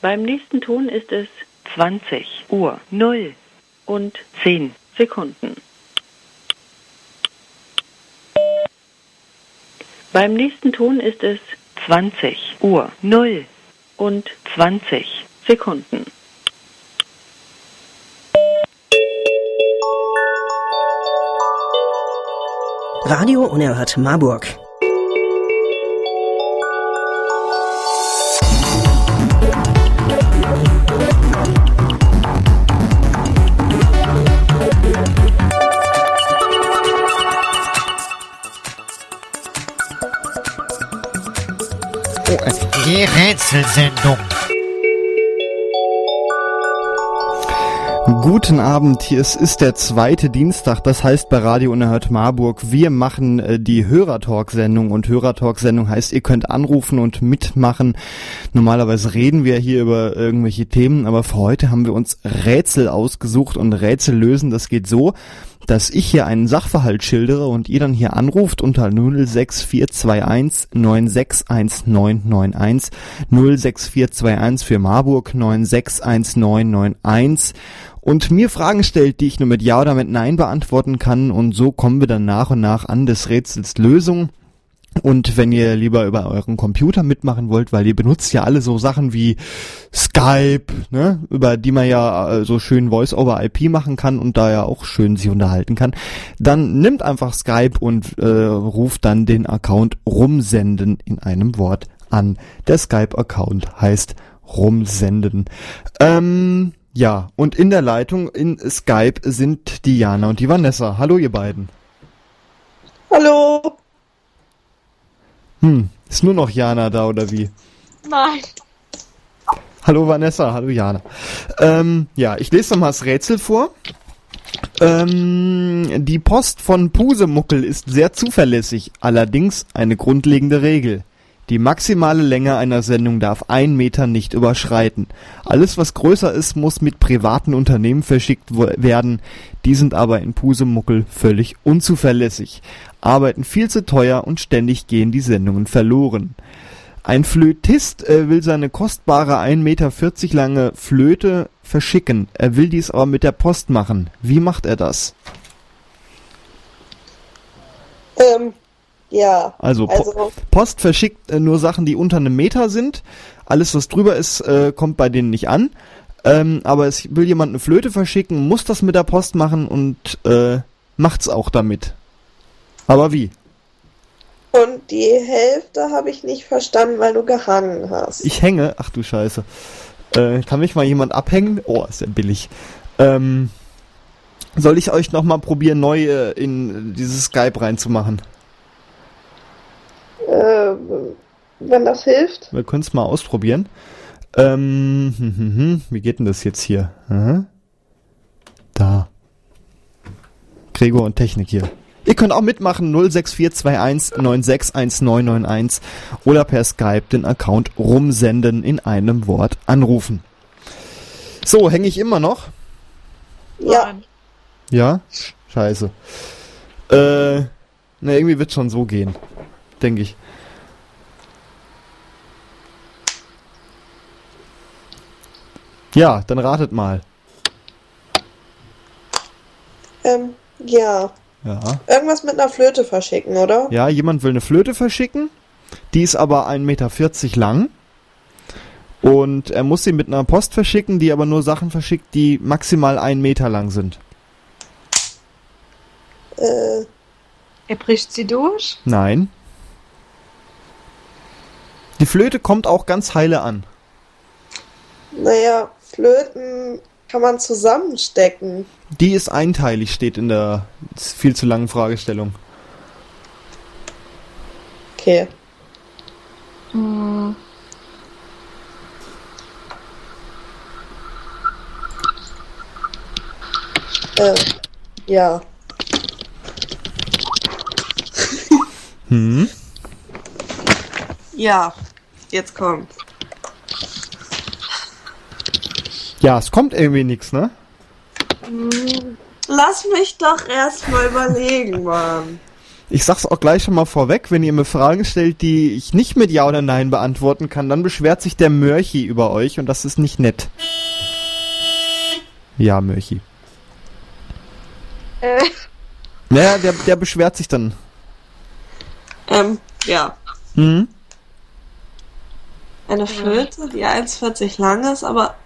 Beim nächsten Ton ist es 20 Uhr 0 und 10 Sekunden. Beim nächsten Ton ist es 20 Uhr 0 und 20 Sekunden. Radio Unerhört Marburg. Rätselsendung. Guten Abend, hier ist, ist der zweite Dienstag, das heißt bei Radio Unerhört Marburg, wir machen äh, die Hörertalk-Sendung und Hörertalk-Sendung heißt, ihr könnt anrufen und mitmachen. Normalerweise reden wir hier über irgendwelche Themen, aber für heute haben wir uns Rätsel ausgesucht und Rätsel lösen, das geht so, dass ich hier einen Sachverhalt schildere und ihr dann hier anruft unter 06421 961991 06421 für Marburg 961991 und mir Fragen stellt, die ich nur mit Ja oder mit Nein beantworten kann und so kommen wir dann nach und nach an des Rätsels Lösung. Und wenn ihr lieber über euren Computer mitmachen wollt, weil ihr benutzt ja alle so Sachen wie Skype, ne, über die man ja äh, so schön Voice-over-IP machen kann und da ja auch schön sich unterhalten kann, dann nimmt einfach Skype und äh, ruft dann den Account rumsenden in einem Wort an. Der Skype-Account heißt rumsenden. Ähm, ja, und in der Leitung in Skype sind Diana und die Vanessa. Hallo ihr beiden. Hallo. Hm, ist nur noch Jana da oder wie? Nein. Hallo Vanessa, hallo Jana. Ähm, ja, ich lese nochmal das Rätsel vor. Ähm, die Post von Pusemuckel ist sehr zuverlässig, allerdings eine grundlegende Regel. Die maximale Länge einer Sendung darf ein Meter nicht überschreiten. Alles, was größer ist, muss mit privaten Unternehmen verschickt werden. Die sind aber in Pusemuckel völlig unzuverlässig, arbeiten viel zu teuer und ständig gehen die Sendungen verloren. Ein Flötist äh, will seine kostbare 1,40 Meter lange Flöte verschicken. Er will dies aber mit der Post machen. Wie macht er das? Ähm, ja. Also, Po- Also, Post verschickt äh, nur Sachen, die unter einem Meter sind. Alles, was drüber ist, äh, kommt bei denen nicht an. Ähm, aber es will jemand eine Flöte verschicken, muss das mit der Post machen und äh, macht's auch damit. Aber wie? und die Hälfte habe ich nicht verstanden, weil du gehangen hast. Ich hänge. Ach du Scheiße. Äh, kann mich mal jemand abhängen? Oh, ist ja billig. Ähm, soll ich euch noch mal probieren, neu äh, in dieses Skype reinzumachen? Äh, wenn das hilft. Wir können es mal ausprobieren. Ähm, hm, hm, hm. wie geht denn das jetzt hier? Aha. Da. Gregor und Technik hier. Ihr könnt auch mitmachen 06421 961991 oder per Skype den Account rumsenden in einem Wort anrufen. So, hänge ich immer noch? Ja. Ja? Scheiße. Äh, na, irgendwie wird schon so gehen. Denke ich. Ja, dann ratet mal. Ähm, ja. Ja. Irgendwas mit einer Flöte verschicken, oder? Ja, jemand will eine Flöte verschicken. Die ist aber 1,40 Meter lang. Und er muss sie mit einer Post verschicken, die aber nur Sachen verschickt, die maximal einen Meter lang sind. Äh, Er bricht sie durch. Nein. Die Flöte kommt auch ganz heile an. naja, Flöten kann man zusammenstecken. Die ist einteilig, steht in der viel zu langen Fragestellung. Okay. Hm. Äh, ja. Hm? Ja. Jetzt kommt. Ja, es kommt irgendwie nichts, ne? Hm, Lass mich doch erst mal überlegen, Mann. Ich sag's auch gleich schon mal vorweg, wenn ihr mir Fragen stellt, die ich nicht mit Ja oder Nein beantworten kann, dann beschwert sich der Mörchi über euch und das ist nicht nett. Ja, Mörchi. Äh, Naja, der, der beschwert sich dann. ähm, ja. Mhm. Eine Flöte, die 1,40 lang ist, aber.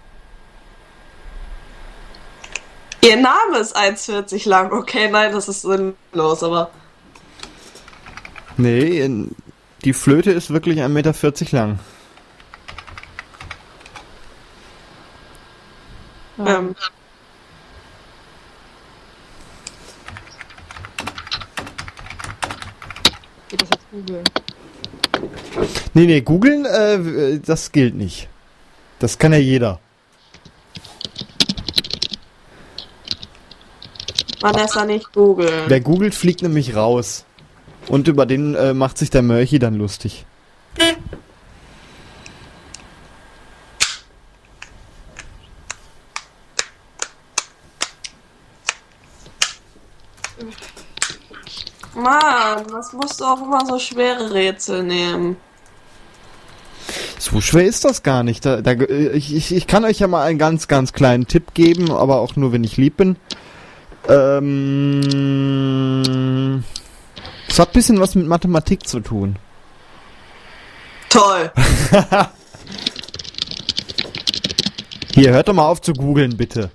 Ihr Name ist 1,40 lang. Okay, nein, das ist sinnlos, aber. Nee, die Flöte ist wirklich 1,40 Meter lang. Ähm, Geht das jetzt googeln? Nee, nee, googeln, äh, das gilt nicht. Das kann ja jeder. Vanessa nicht googeln. Wer googelt, fliegt nämlich raus. Und über den äh, macht sich der Mörchi dann lustig. Mann, was musst du auch immer so schwere Rätsel nehmen? So schwer ist das gar nicht. Da, da, ich, ich, ich kann euch ja mal einen ganz, ganz kleinen Tipp geben, aber auch nur, wenn ich lieb bin. Ähm, es hat ein bisschen was mit Mathematik zu tun. Toll. Hier, hört doch mal auf zu googeln, bitte.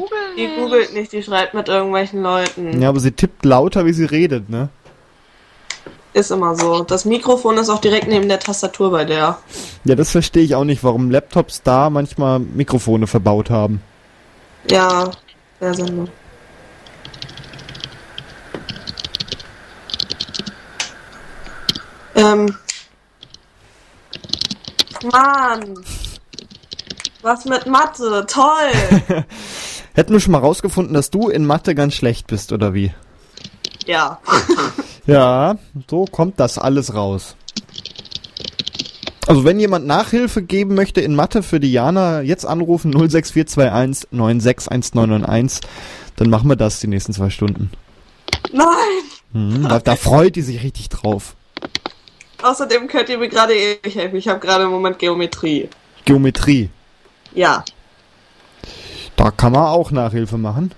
Google Die nicht. googelt nicht, die schreibt mit irgendwelchen Leuten. Ja, aber sie tippt lauter, wie sie redet, ne? Ist immer so. Das Mikrofon ist auch direkt neben der Tastatur bei der. Ja, das verstehe ich auch nicht, warum Laptops da manchmal Mikrofone verbaut haben. Ja, sehr sinnlos. Ähm. Mann. Was mit Mathe? Toll. Hätten wir schon mal rausgefunden, dass du in Mathe ganz schlecht bist, oder wie? ja. Ja, so kommt das alles raus. Also wenn jemand Nachhilfe geben möchte in Mathe für Diana, jetzt anrufen 06421 961991, dann machen wir das die nächsten zwei Stunden. Nein. Mhm, da, da freut die sich richtig drauf. Außerdem könnt ihr mir gerade nicht helfen. Ich habe gerade im Moment Geometrie. Geometrie, Ja. Da kann man auch Nachhilfe machen.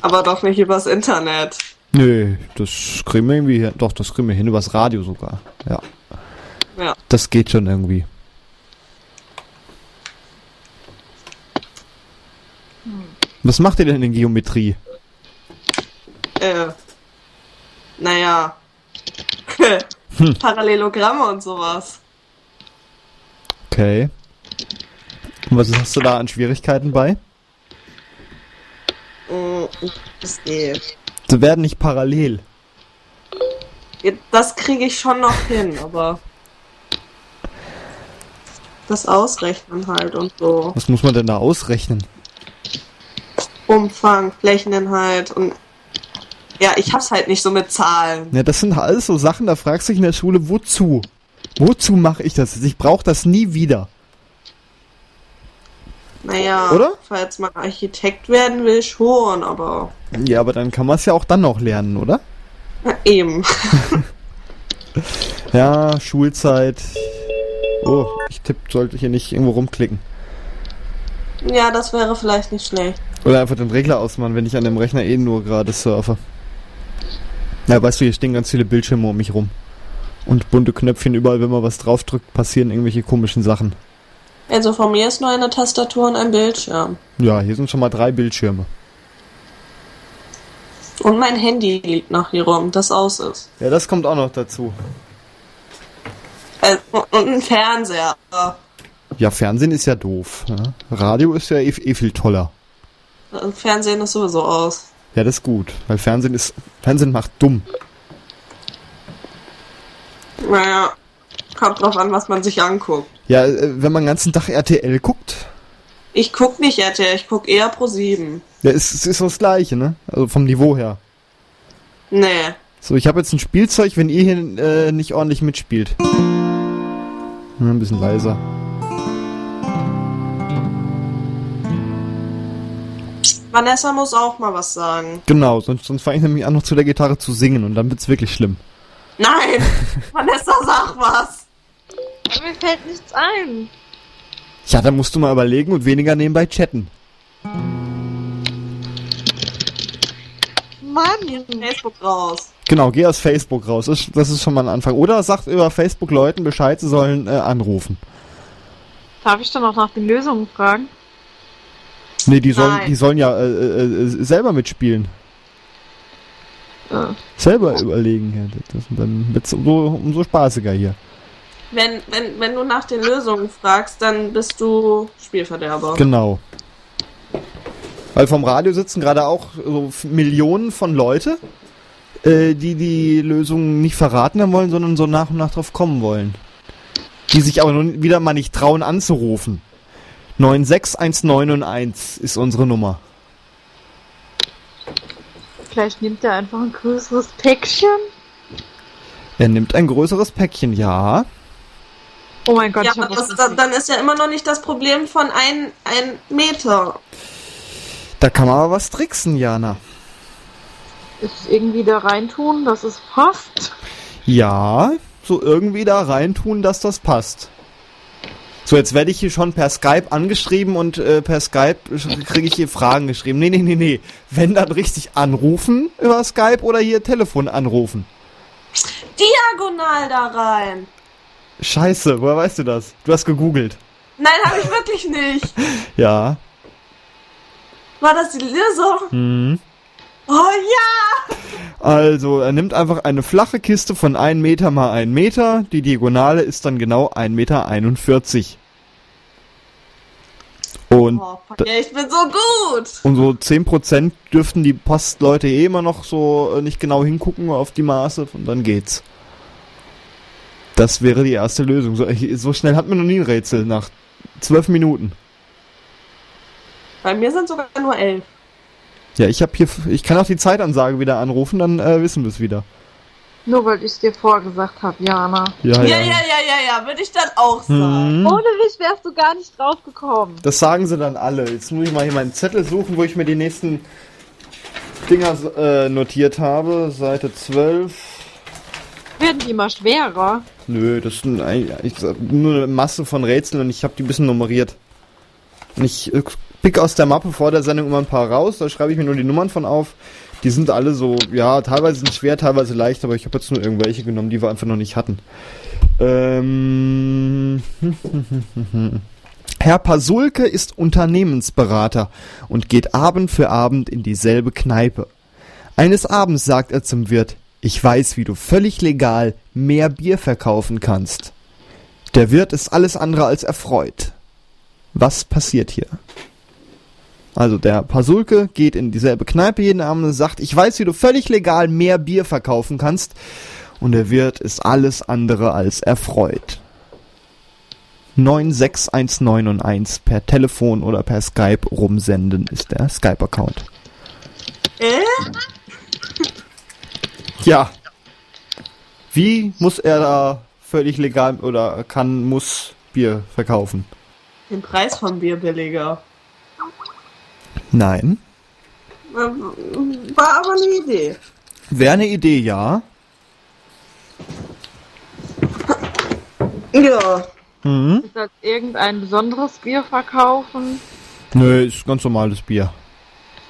Aber doch nicht übers Internet. Nö, das kriegen wir irgendwie hin. Doch, das kriegen wir hin, übers Radio sogar. Ja, Ja. das geht schon irgendwie. Was macht ihr denn in Geometrie? Äh. Naja. Parallelogramme und sowas. Okay. Und was hast du da an Schwierigkeiten bei? Mm, Das geht. Sie werden nicht parallel. Das kriege ich schon noch hin, aber. Das Ausrechnen halt und so. Was muss man denn da ausrechnen? Umfang, Flächeninhalt und. Ja, ich hab's halt nicht so mit Zahlen. Ja, das sind alles so Sachen, da fragst du dich in der Schule, wozu? Wozu mache ich das? Ich brauche das nie wieder. Naja, Oder? falls man Architekt werden will, schon, aber. Ja, aber dann kann man es ja auch dann noch lernen, oder? Na, eben. Ja, Schulzeit. Oh, ich tipp, sollte hier nicht irgendwo rumklicken. Ja, das wäre vielleicht nicht schlecht. Oder einfach den Regler ausmachen, wenn ich an dem Rechner eh nur gerade surfe. Ja, weißt du, hier stehen ganz viele Bildschirme um mich rum. Und bunte Knöpfchen überall, wenn man was draufdrückt, passieren irgendwelche komischen Sachen. Also von mir ist nur eine Tastatur und ein Bildschirm. Ja, hier sind schon mal drei Bildschirme. Und mein Handy liegt noch hier rum, das aus ist. Ja, das kommt auch noch dazu. Äh, und ein Fernseher. Ja, Fernsehen ist ja doof. Ja? Radio ist ja eh, eh viel toller. Äh, Fernsehen ist sowieso aus. Ja, das ist gut, weil Fernsehen ist Fernsehen macht dumm. Naja, kommt drauf an, was man sich anguckt. Ja, äh, wenn man den ganzen Tag RTL guckt, Ich guck nicht RTL, ich guck eher Pro 7. ja, ist es ist so das gleiche, ne? Also vom Niveau her. Nee. So, ich habe jetzt ein Spielzeug, wenn ihr hier äh, nicht ordentlich mitspielt. Ein bisschen leiser. Vanessa muss auch mal was sagen. Genau, sonst, sonst fange ich nämlich an, noch zu der Gitarre zu singen und dann wird's wirklich schlimm. Nein! Vanessa, sag was! Aber mir fällt nichts ein. Ja, dann musst du mal überlegen und weniger nebenbei chatten. Mann! Facebook raus. Genau, geh aus Facebook raus. Das, ist- schon mal ein Anfang. Oder sagt über Facebook Leuten Bescheid, sie sollen äh, anrufen. Darf ich dann auch nach den Lösungen fragen? Nee, die sollen, Nein. die sollen ja äh, äh, äh, selber mitspielen. Ja. Selber überlegen. Ja, das, dann wird's umso, umso spaßiger hier. Wenn, wenn, wenn du nach den Lösungen fragst, dann bist du Spielverderber. Genau. Weil vom Radio sitzen gerade auch so Millionen von Leute, äh, die die Lösung nicht verraten haben wollen, sondern so nach und nach drauf kommen wollen. Die sich aber nun wieder mal nicht trauen anzurufen. 96191 ist unsere Nummer. Vielleicht nimmt er einfach ein größeres Päckchen. Er nimmt ein größeres Päckchen, ja. Oh mein Gott, ja, ich aber das, da, richtig. dann ist ja immer noch nicht das Problem von ein, ein Meter. Da kann man aber was tricksen, Jana. Ist irgendwie da reintun, dass es passt. Ja, so irgendwie da reintun, dass das passt. So, jetzt werde ich hier schon per Skype angeschrieben und äh, per Skype kriege ich hier Fragen geschrieben. Nee, nee, nee, nee. Wenn dann richtig anrufen über Skype oder hier Telefon anrufen. Diagonal da rein. Scheiße, woher weißt du das? Du hast gegoogelt. Nein, habe ich wirklich nicht. Ja. War das die Lösung? Hm. Oh ja! Also, er nimmt einfach eine flache Kiste von 1 Meter mal 1 Meter. Die Diagonale ist dann genau 1,41 Meter. Und Oh, ich bin so gut. Und so 10% dürften die Postleute eh immer noch so äh, nicht genau hingucken auf die Maße und dann geht's. Das wäre die erste Lösung. So, so schnell hat man noch nie ein Rätsel nach zwölf Minuten. Bei mir sind sogar nur elf. Ja, ich habe hier, ich kann auch die Zeitansage wieder anrufen, dann äh, wissen wir es wieder. Nur weil ich es dir vorgesagt habe, Jana. Ja, Ja, ja, ja, ja, ja, würde ich dann auch sagen. Hm. Ohne mich wärst du gar nicht drauf gekommen. Das sagen sie dann alle. Jetzt muss ich mal hier meinen Zettel suchen, wo ich mir die nächsten Dinger äh, notiert habe. Seite 12. Werden die immer schwerer? Nö, das sind eigentlich nur eine Masse von Rätseln und ich habe die ein bisschen nummeriert. Und ich äh, pick aus der Mappe vor der Sendung immer ein paar raus, da schreibe ich mir nur die Nummern von auf. Die sind alle so, ja, teilweise sind schwer, teilweise leicht, aber ich habe jetzt nur irgendwelche genommen, die wir einfach noch nicht hatten. Ähm, Herr Pasulke ist Unternehmensberater und geht Abend für Abend in dieselbe Kneipe. Eines Abends sagt er zum Wirt, ich weiß, wie du völlig legal mehr Bier verkaufen kannst. Der Wirt ist alles andere als erfreut. Was passiert hier? Also der Pasulke geht in dieselbe Kneipe jeden Abend und sagt, ich weiß, wie du völlig legal mehr Bier verkaufen kannst. Und der Wirt ist alles andere als erfreut. 96191 per Telefon oder per Skype rumsenden ist der Skype-Account. Äh? Ja. Wie muss er da völlig legal oder kann, muss Bier verkaufen? Den Preis vom Bier billiger. Nein. Ähm, War aber eine Idee. Wäre eine Idee, ja. Ja. Mhm. Ist als irgendein besonderes Bier verkaufen? Nö, ist ganz normales Bier.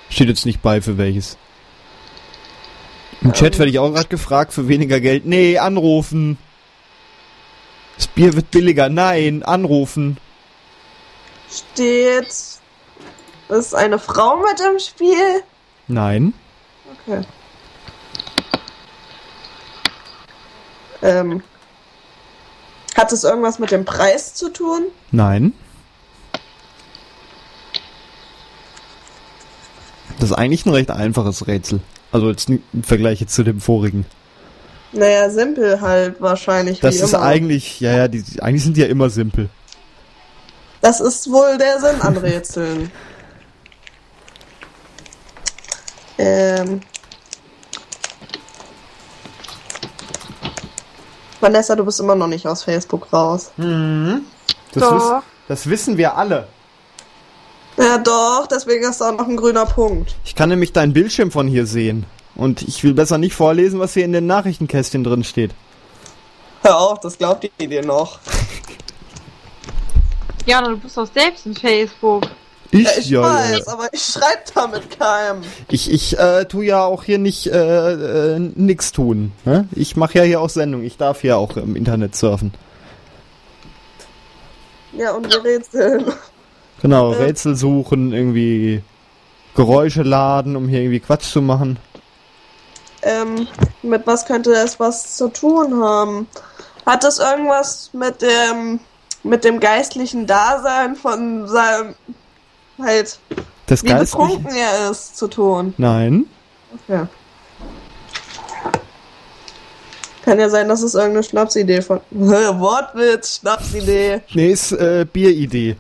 Steht jetzt nicht bei, für welches. Im Chat werde ich auch gerade gefragt, für weniger Geld. Nee, anrufen. Das Bier wird billiger. Nein, anrufen. Steht. Ist eine Frau mit im Spiel? Nein. Okay. Ähm. Hat es irgendwas mit dem Preis zu tun? Nein. Das ist eigentlich ein recht einfaches Rätsel. Also jetzt im Vergleich jetzt zu dem vorigen. Naja, simpel halt wahrscheinlich. Das wie ist immer. eigentlich, ja, ja, die, eigentlich sind die ja immer simpel. Das ist wohl der Sinn an Rätseln. ähm. Vanessa, du bist immer noch nicht aus Facebook raus. Das, Doch. wiss, das wissen wir alle. Ja, doch, deswegen ist da auch noch ein grüner Punkt. Ich kann nämlich deinen Bildschirm von hier sehen. Und ich will besser nicht vorlesen, was hier in den Nachrichtenkästchen drin steht. Hör auf, das glaubt ihr dir noch. Ja, du bist doch selbst in Facebook. Ich, Ja, ich weiß, aber ich schreibe da mit keinem. Ich, ich äh, tu ja auch hier nicht äh, äh, nix tun. Ne? Ich mache ja hier auch Sendung. Ich darf hier auch im Internet surfen. Ja, und wir rätseln. Genau, Ja. Rätsel suchen, irgendwie Geräusche laden, um hier irgendwie Quatsch zu machen. Ähm, mit was könnte das was zu tun haben? Hat das irgendwas mit dem mit dem geistlichen Dasein von seinem halt Das wie betrunken er ist zu tun? Nein. Ja. Kann ja sein, dass es irgendeine Schnapsidee von Wortwitz, Schnapsidee. Nee, ist äh, Bieridee.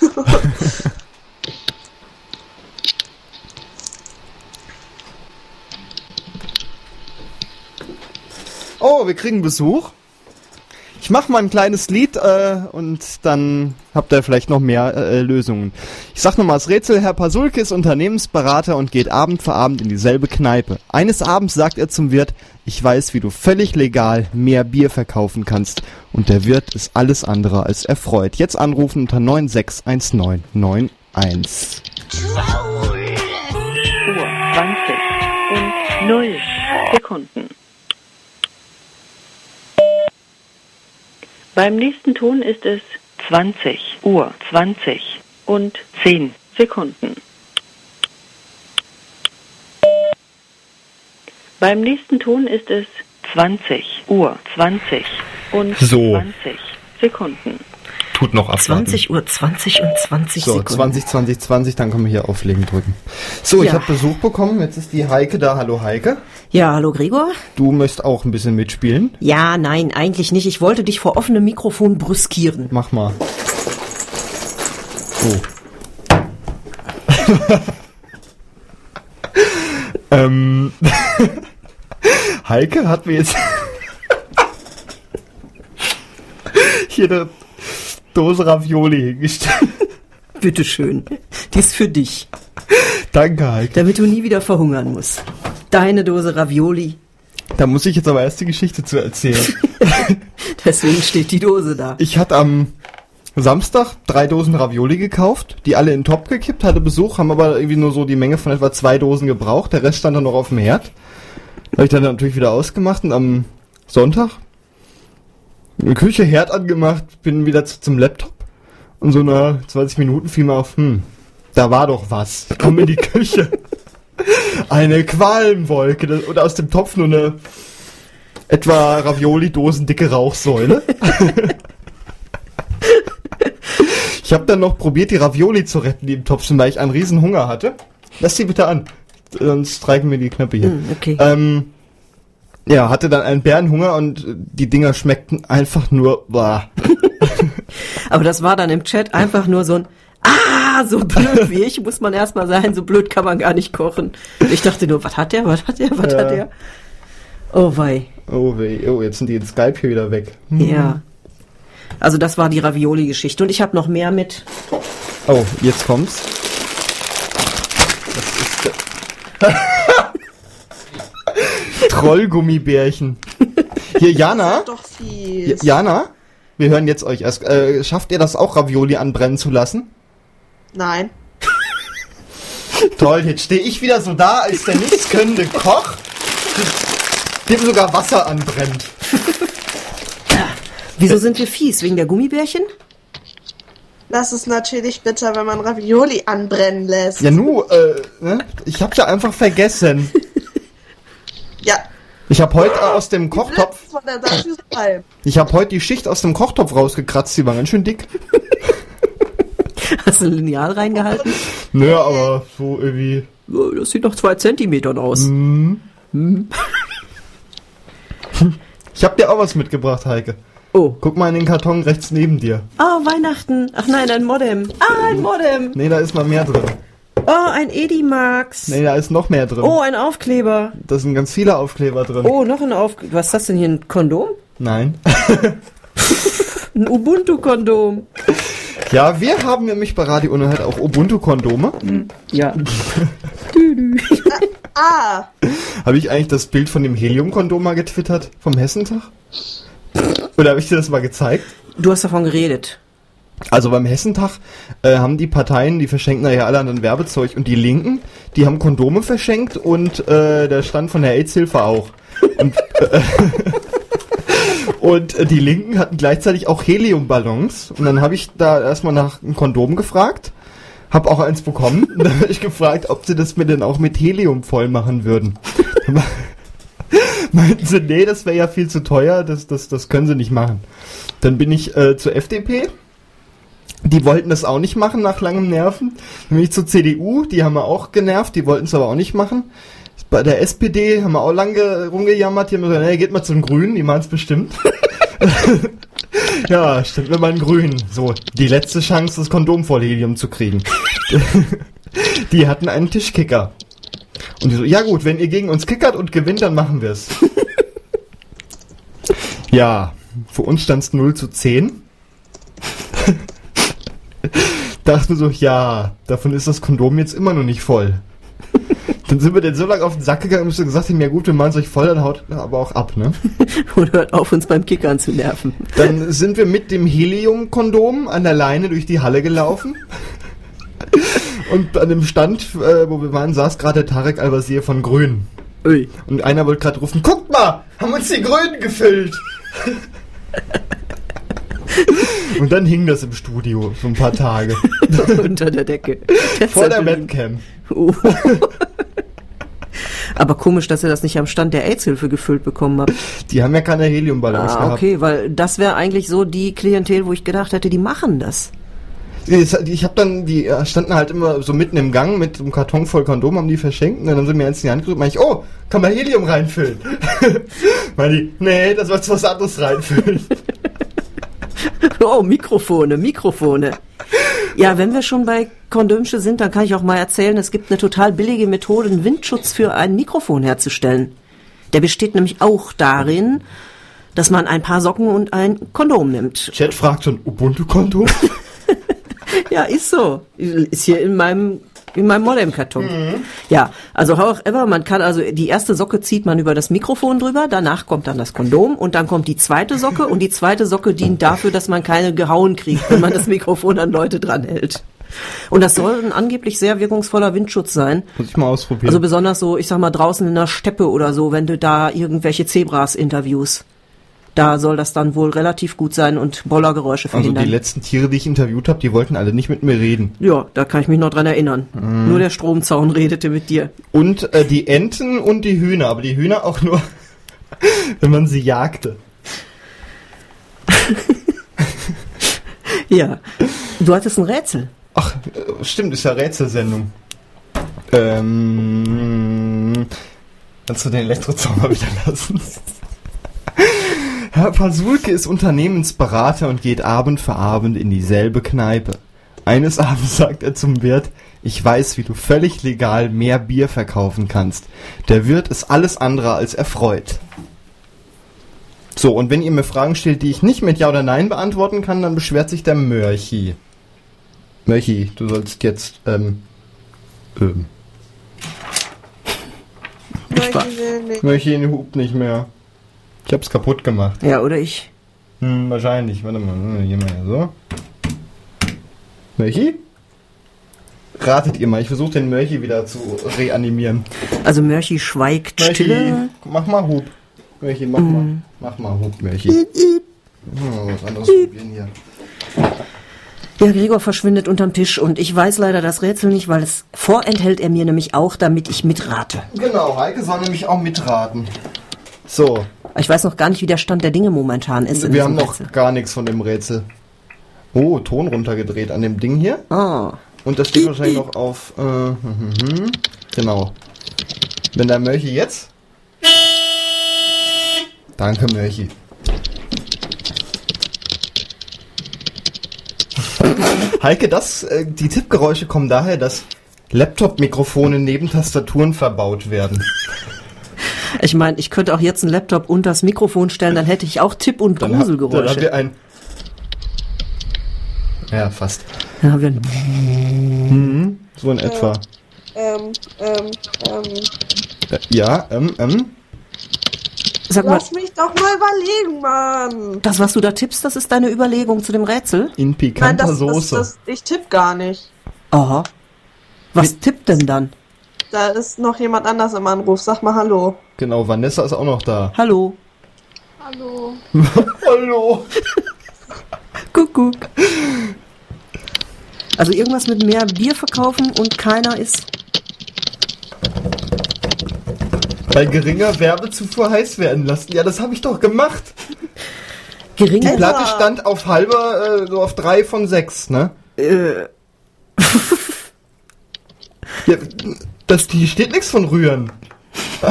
oh, wir kriegen Besuch. Ich mache mal ein kleines Lied äh, und dann habt ihr vielleicht noch mehr äh, Lösungen. Ich sag nochmal das Rätsel, Herr Pasulke ist Unternehmensberater und geht Abend für Abend in dieselbe Kneipe. Eines Abends sagt er zum Wirt, ich weiß, wie du völlig legal mehr Bier verkaufen kannst. Und der Wirt ist alles andere als erfreut. Jetzt anrufen unter 961991. Uhr 20 und 0 Sekunden. Beim nächsten Ton ist es 20 Uhr 20 und 10 Sekunden. Beim nächsten Ton ist es 20 Uhr 20 und So. 20 Sekunden. Tut noch abwarten. 20 Uhr 20 und 20 So, Sekunden. 20, 20, 20, dann können wir hier auflegen drücken. So, ich Ja. habe Besuch bekommen. Jetzt ist die Heike da. Hallo Heike. Ja, hallo Gregor? Du möchtest auch ein bisschen mitspielen. Ja, nein, eigentlich nicht. Ich wollte dich vor offenem Mikrofon brüskieren. Mach mal. Oh. ähm, Heike hat mir jetzt hier eine Dose Ravioli hingestellt. Bitteschön. Die ist für dich, Danke, Heike. damit du nie wieder verhungern musst. Deine Dose Ravioli, Da muss ich jetzt aber erst die Geschichte zu erzählen. deswegen steht die Dose da. Ich hatte am Samstag drei Dosen Ravioli gekauft, die alle in den Topf gekippt, hatte Besuch, haben aber irgendwie nur so die Menge von etwa zwei Dosen gebraucht. Der Rest stand dann noch auf dem Herd. Habe ich dann natürlich wieder ausgemacht und am Sonntag in Küche Herd angemacht, bin wieder zu, zum Laptop und so nach 20 Minuten fiel mir auf, hm, da war doch was. Ich komme in die Küche. Eine Qualmwolke und aus dem Topf nur eine etwa Ravioli-Dosen dicke Rauchsäule. Ich habe dann noch probiert, die Ravioli zu retten, die im Topf sind, weil ich einen riesen Hunger hatte. Lass sie bitte an, sonst streiken mir die Knöpfe hier. Hm, okay. Ähm, ja, hatte dann einen Bärenhunger und die Dinger schmeckten einfach nur, bah. Aber das war dann im Chat einfach nur so ein Ah, so blöd wie ich muss man erstmal sein, so blöd kann man gar nicht kochen. Ich dachte nur, was hat der, was hat der, was Ja. hat der? Oh wei, Oh weh, oh, jetzt sind die in Skype hier wieder weg. ja. Also das war die Ravioli-Geschichte. Und ich habe noch mehr mit. Oh, jetzt kommt's. Das ist Trollgummibärchen. Hier, Jana. Doch J- fies. Jana, wir hören jetzt euch erst. Äh, schafft ihr das auch, Ravioli anbrennen zu lassen? Nein. Toll, jetzt stehe ich wieder so da als der nichtskönnende Koch, dem sogar Wasser anbrennt. Wieso sind wir fies? Wegen der Gummibärchen? Das ist natürlich bitter, wenn man Ravioli anbrennen lässt. Ja, nu, äh, ne? ich hab's ja einfach vergessen. Ja. Ich habe heute aus dem Kochtopf, ich habe heute die Schicht aus dem Kochtopf rausgekratzt, die war ganz schön dick. Hast du ein Lineal reingehalten? Nö, aber so irgendwie. Das sieht nach zwei Zentimetern aus. Ich hab dir auch was mitgebracht, Heike. Oh. Guck mal in den Karton rechts neben dir. Ah, Weihnachten. Ach nein, ein Modem. Ah, ein Modem. Nee, da ist noch mehr drin. Oh, ein Edimax. Nee, da ist noch mehr drin. Oh, ein Aufkleber. Da sind ganz viele Aufkleber drin. Oh, noch ein Aufkleber. Was ist das denn hier? Ein Kondom? Nein. Ein Ubuntu-Kondom. Ja, wir haben nämlich bei Radio Unerhört auch Ubuntu-Kondome. Ja. Ah, Habe ich eigentlich das Bild von dem Helium-Kondom mal getwittert? Vom Hessentag? Oder habe ich dir das mal gezeigt? Du hast davon geredet. Also beim Hessentag äh, haben die Parteien, die verschenken da ja alle anderen Werbezeug und die Linken, die haben Kondome verschenkt und äh, der stand von der AIDS-Hilfe auch. Und, äh, und äh, die Linken hatten gleichzeitig auch Heliumballons und dann habe ich da erstmal nach einem Kondom gefragt, habe auch eins bekommen und dann habe ich gefragt, ob sie das mir denn auch mit Helium voll machen würden. Meinten sie, nee, das wäre ja viel zu teuer, das, das, das können sie nicht machen. Dann bin ich äh, zur FDP die wollten das auch nicht machen nach langem Nerven. Nämlich zur CDU, die haben wir auch genervt, die wollten es aber auch nicht machen. Bei der SPD haben wir auch lange rumgejammert, die haben gesagt, nee, geht mal zum Grünen, die machen es bestimmt. ja, stimmt wir mal in Grün. So, die letzte Chance, das Kondom voll Helium zu kriegen. die hatten einen Tischkicker. Und die so, ja gut, wenn ihr gegen uns kickert und gewinnt, dann machen wir es. ja, für uns stand es 0 zu 10 dachte mir so, ja, davon ist das Kondom jetzt immer noch nicht voll. Dann sind wir denn so lange auf den Sack gegangen und haben gesagt, ja gut, wir machen es euch voll, dann haut aber auch ab, ne? Und hört auf, uns beim Kickern zu nerven. Dann sind wir mit dem Helium-Kondom an der Leine durch die Halle gelaufen. Und an dem Stand, äh, wo wir waren, saß gerade der Tarek Al-Wazir von Grün. Ui. Und einer wollte gerade rufen, guckt mal, haben uns die Grünen gefüllt. Und dann hing das im Studio so ein paar Tage. Unter der Decke. Vor der. Webcam. Oh. Aber komisch, dass ihr das nicht am Stand der AIDS-Hilfe gefüllt bekommen habt. Die haben ja keine Heliumballons Ah, gehabt. okay, weil das wäre eigentlich so die Klientel, wo ich gedacht hätte, die machen das. Ich habe dann, die äh, standen halt immer so mitten im Gang mit einem Karton voll Kondom, haben die verschenkt und dann sie mir eins in die Hand gedrückt meinte ich, oh, kann man Helium reinfüllen? Meinte die, nee, das sollst du was anderes reinfüllen. Oh, Mikrofone, Mikrofone. Ja, wenn wir schon bei Kondömsche sind, dann kann ich auch mal erzählen, es gibt eine total billige Methode, einen Windschutz für ein Mikrofon herzustellen. Der besteht nämlich auch darin, dass man ein paar Socken und ein Kondom nimmt. Chat fragt schon, Ubuntu-Kondom? Ja, ist so. Ist hier in meinem in meinem Modem-Karton. Ja, also however, man kann also die erste Socke zieht man über das Mikrofon drüber, danach kommt dann das Kondom und dann kommt die zweite Socke und die zweite Socke dient dafür, dass man keine gehauen kriegt, wenn man das Mikrofon an Leute dranhält. Und das soll ein angeblich sehr wirkungsvoller Windschutz sein. Muss ich mal ausprobieren. Also besonders so, ich sag mal, draußen in der Steppe oder so, wenn du da irgendwelche Zebras interviewst. Da soll das dann wohl relativ gut sein und Bollergeräusche Also verhindern. die letzten Tiere, die ich interviewt habe, die wollten alle nicht mit mir reden. Ja, da kann ich mich noch dran erinnern. Nur der Stromzaun redete mit dir. Und äh, die Enten und die Hühner, aber die Hühner auch nur, wenn man sie jagte. Ja. Du hattest ein Rätsel. Ach, äh, stimmt, ist ja Rätselsendung. Ähm, kannst du den Elektrozaun mal wieder lassen? Herr Pasulke ist Unternehmensberater und geht Abend für Abend in dieselbe Kneipe. Eines Abends sagt er zum Wirt, ich weiß, wie du völlig legal mehr Bier verkaufen kannst. Der Wirt ist alles andere als erfreut. So, und wenn ihr mir Fragen stellt, die ich nicht mit Ja oder Nein beantworten kann, dann beschwert sich der Mörchi. Mörchi, du sollst jetzt, ähm, ähm, nicht. Mörchi, hupt nicht mehr. Ich hab's kaputt gemacht. Ja, oder ich? Hm, wahrscheinlich. Warte mal, hm, hier mal so. Mörchi? Ratet ihr mal, ich versuche den Mörchi wieder zu reanimieren. Also Mörchi schweigt Mörchi, stille. mach mal Hub. Mörchi, mach mal. Mach mal Hub, Mörchi. Hm, was anderes probieren hier. Ja, Gregor verschwindet unterm Tisch und ich weiß leider das Rätsel nicht, weil es vorenthält er mir nämlich auch, damit ich mitrate. Genau, Heike soll nämlich auch mitraten. So, Ich weiß noch gar nicht, wie der Stand der Dinge momentan ist. wir haben noch Rätsel. gar nichts von dem Rätsel. Oh, Ton runtergedreht an dem Ding hier. Ah, Und das steht wahrscheinlich noch auf. Äh, hm, hm, hm. Genau. Wenn der Mörchi jetzt. Danke, Mörchi. Heike, das, äh, die Tippgeräusche kommen daher, dass Laptop-Mikrofone neben Tastaturen verbaut werden. Ich meine, ich könnte auch jetzt einen Laptop unter das Mikrofon stellen, dann hätte ich auch Tipp- und Dann, ha- dann haben Gruselgeräusche. wir ein. Ja, fast. Dann haben wir ein So in etwa. Ähm, ähm, ähm. Äh, ja, ähm, ähm. Sag mal, Lass mich doch mal überlegen, Mann. das, was du da tippst, das ist deine Überlegung zu dem Rätsel? In Nein, pikanter das, das, Soße. das, ich tipp gar nicht. Aha. Was tippt denn dann? Da ist noch jemand anders im Anruf. Sag mal Hallo. Genau, Vanessa ist auch noch da. Hallo. Hallo. Hallo. Kuckuck. Also irgendwas mit mehr Bier verkaufen und keiner ist. Bei geringer Werbezufuhr heiß werden lassen. Ja, das habe ich doch gemacht. Die Geringer. Platte stand auf halber, äh, so auf drei von sechs, ne? Äh, Ja, das, die steht nichts von rühren.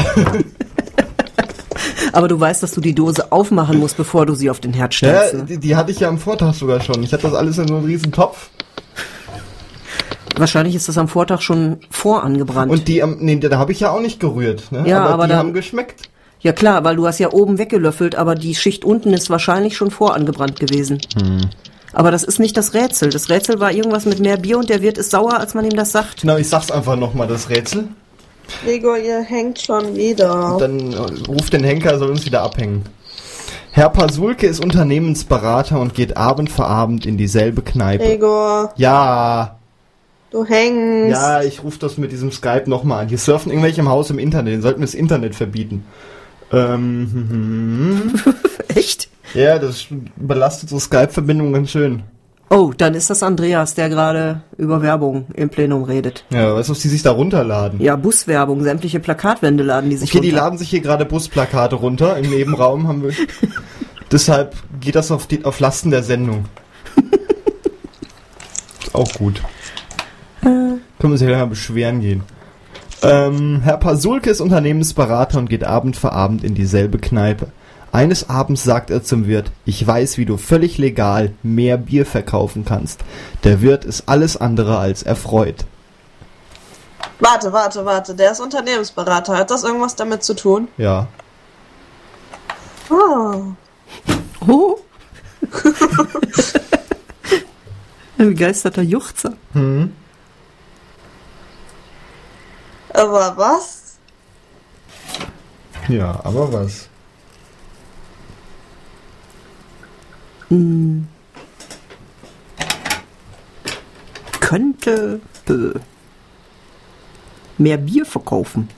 aber du weißt, dass du die Dose aufmachen musst, bevor du sie auf den Herd Ja, stellst. ne? die, die hatte ich ja am Vortag sogar schon. Ich hatte das alles in so einem riesen Topf. Wahrscheinlich ist das am Vortag schon vorangebrannt. Und die am, nee, da habe ich ja auch nicht gerührt, ne? Ja, aber, aber die dann- haben geschmeckt. ja klar, weil du hast ja oben weggelöffelt, aber die Schicht unten ist wahrscheinlich schon vorangebrannt gewesen. Aber das ist nicht das Rätsel. Das Rätsel war irgendwas mit mehr Bier und der Wirt ist sauer, als man ihm das sagt. Genau, ich sag's einfach nochmal, das Rätsel. Gregor, ihr hängt schon wieder. Dann äh, ruft den Henker, er soll uns wieder abhängen. Herr Pasulke ist Unternehmensberater und geht Abend für Abend in dieselbe Kneipe. Gregor, Ja, du hängst. ja, ich rufe das mit diesem Skype nochmal an. Hier surfen irgendwelche im Haus im Internet, den sollten wir das Internet verbieten. Ähm, Echt? ja, das belastet so Skype-Verbindungen ganz schön. Oh, dann ist das Andreas, der gerade über Werbung im Plenum redet. Ja, weißt du, was die sich da runterladen? Ja, Buswerbung, sämtliche Plakatwände laden die sich Okay, die runter. laden sich hier gerade Busplakate runter. Im Nebenraum haben wir. Deshalb geht das auf, die, auf Lasten der Sendung. Ist auch gut. Können wir uns ja mal beschweren gehen. Ähm, Herr Pasulke ist Unternehmensberater und geht Abend für Abend in dieselbe Kneipe. Eines Abends sagt er zum Wirt, ich weiß, wie du völlig legal mehr Bier verkaufen kannst. Der Wirt ist alles andere als erfreut. Warte, warte, warte. Der ist Unternehmensberater. Hat das irgendwas damit zu tun? Ja. Oh. Oh. Ein begeisterter Juchzer. Aber was? Ja, aber was? Könnte äh, mehr Bier verkaufen.